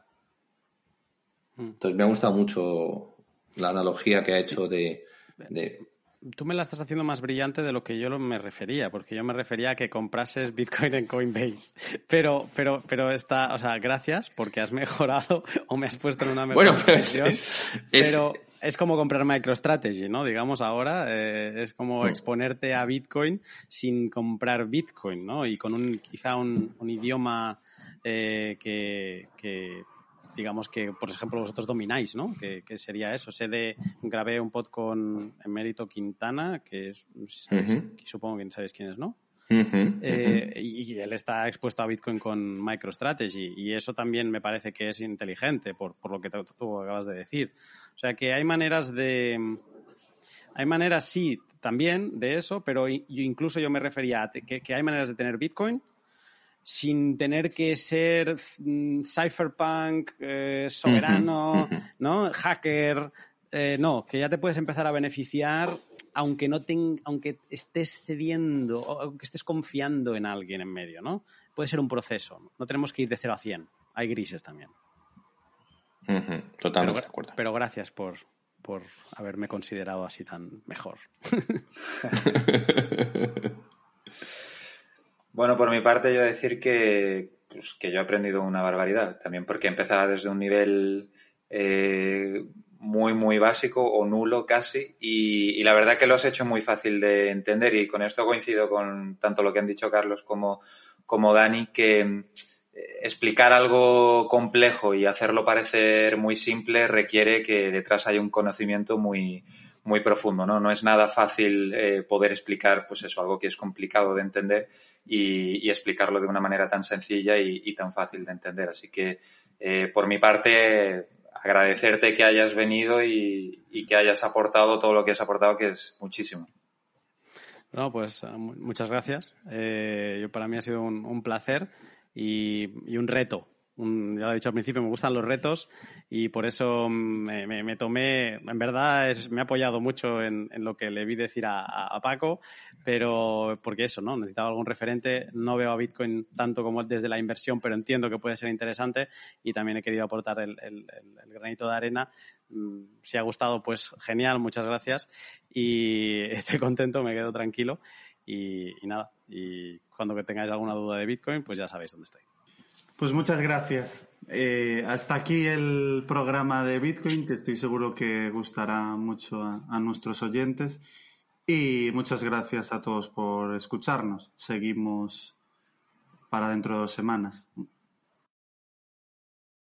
Hmm. Entonces me ha gustado mucho la analogía que ha hecho de, de, Tú me la estás haciendo más brillante de lo que yo me refería, porque yo me refería a que comprases Bitcoin en Coinbase. Pero, pero, pero está, o sea, gracias porque has mejorado o me has puesto en una mejor bueno, pero es, es, pero es, como comprar MicroStrategy, ¿no? Digamos ahora, eh, es como exponerte a Bitcoin sin comprar Bitcoin, ¿no? Y con un, quizá un, un idioma eh, que, que digamos que, por ejemplo, vosotros domináis, ¿no? Que, sería eso. Sé de, grabé un pod con Emérito Quintana, que es, supongo que sabéis quién es, ¿no? Eh, y, él está expuesto a Bitcoin con MicroStrategy y eso también me parece que es inteligente por, por lo que tú acabas de decir. O sea que hay maneras de... Hay maneras, sí, también de eso, pero incluso yo me refería a que, que hay maneras de tener Bitcoin sin tener que ser mm, cypherpunk, eh, soberano, ¿no? Hacker. Eh, no, que ya te puedes empezar a beneficiar aunque no aunque estés cediendo o aunque estés confiando en alguien en medio, ¿no? Puede ser un proceso. No tenemos que ir de 0 a 100. Hay grises también. Totalmente de acuerdo. Pero gracias por, por haberme considerado así tan mejor. Bueno, por mi parte yo decir que, pues, que yo he aprendido una barbaridad, también porque empezaba desde un nivel eh, muy, muy básico o nulo casi, y, la verdad que lo has hecho muy fácil de entender. Y con esto coincido con tanto lo que han dicho Carlos como, como Dani, que eh, explicar algo complejo y hacerlo parecer muy simple requiere que detrás haya un conocimiento muy, muy profundo, ¿no? No es nada fácil eh, poder explicar, pues eso, algo que es complicado de entender y, explicarlo de una manera tan sencilla y, tan fácil de entender. Así que, eh, por mi parte, agradecerte que hayas venido y, que hayas aportado todo lo que has aportado, que es muchísimo. No, pues muchas gracias. Eh, yo, para mí ha sido un, placer y un reto ya lo he dicho al principio, me gustan los retos y por eso me, me, tomé, en verdad me he apoyado mucho en, lo que le vi decir a, Paco, pero porque eso, ¿no? Necesitaba algún referente, no veo a Bitcoin tanto como desde la inversión, pero entiendo que puede ser interesante y también he querido aportar el granito de arena. Mm, si ha gustado, pues genial, muchas gracias y estoy contento, me quedo tranquilo y, y nada, y cuando tengáis alguna duda de Bitcoin, pues ya sabéis dónde estoy. Pues muchas gracias. Eh, hasta aquí el programa de Bitcoin, que estoy seguro que gustará mucho a, nuestros oyentes. Y muchas gracias a todos por escucharnos. Seguimos para dentro de dos semanas.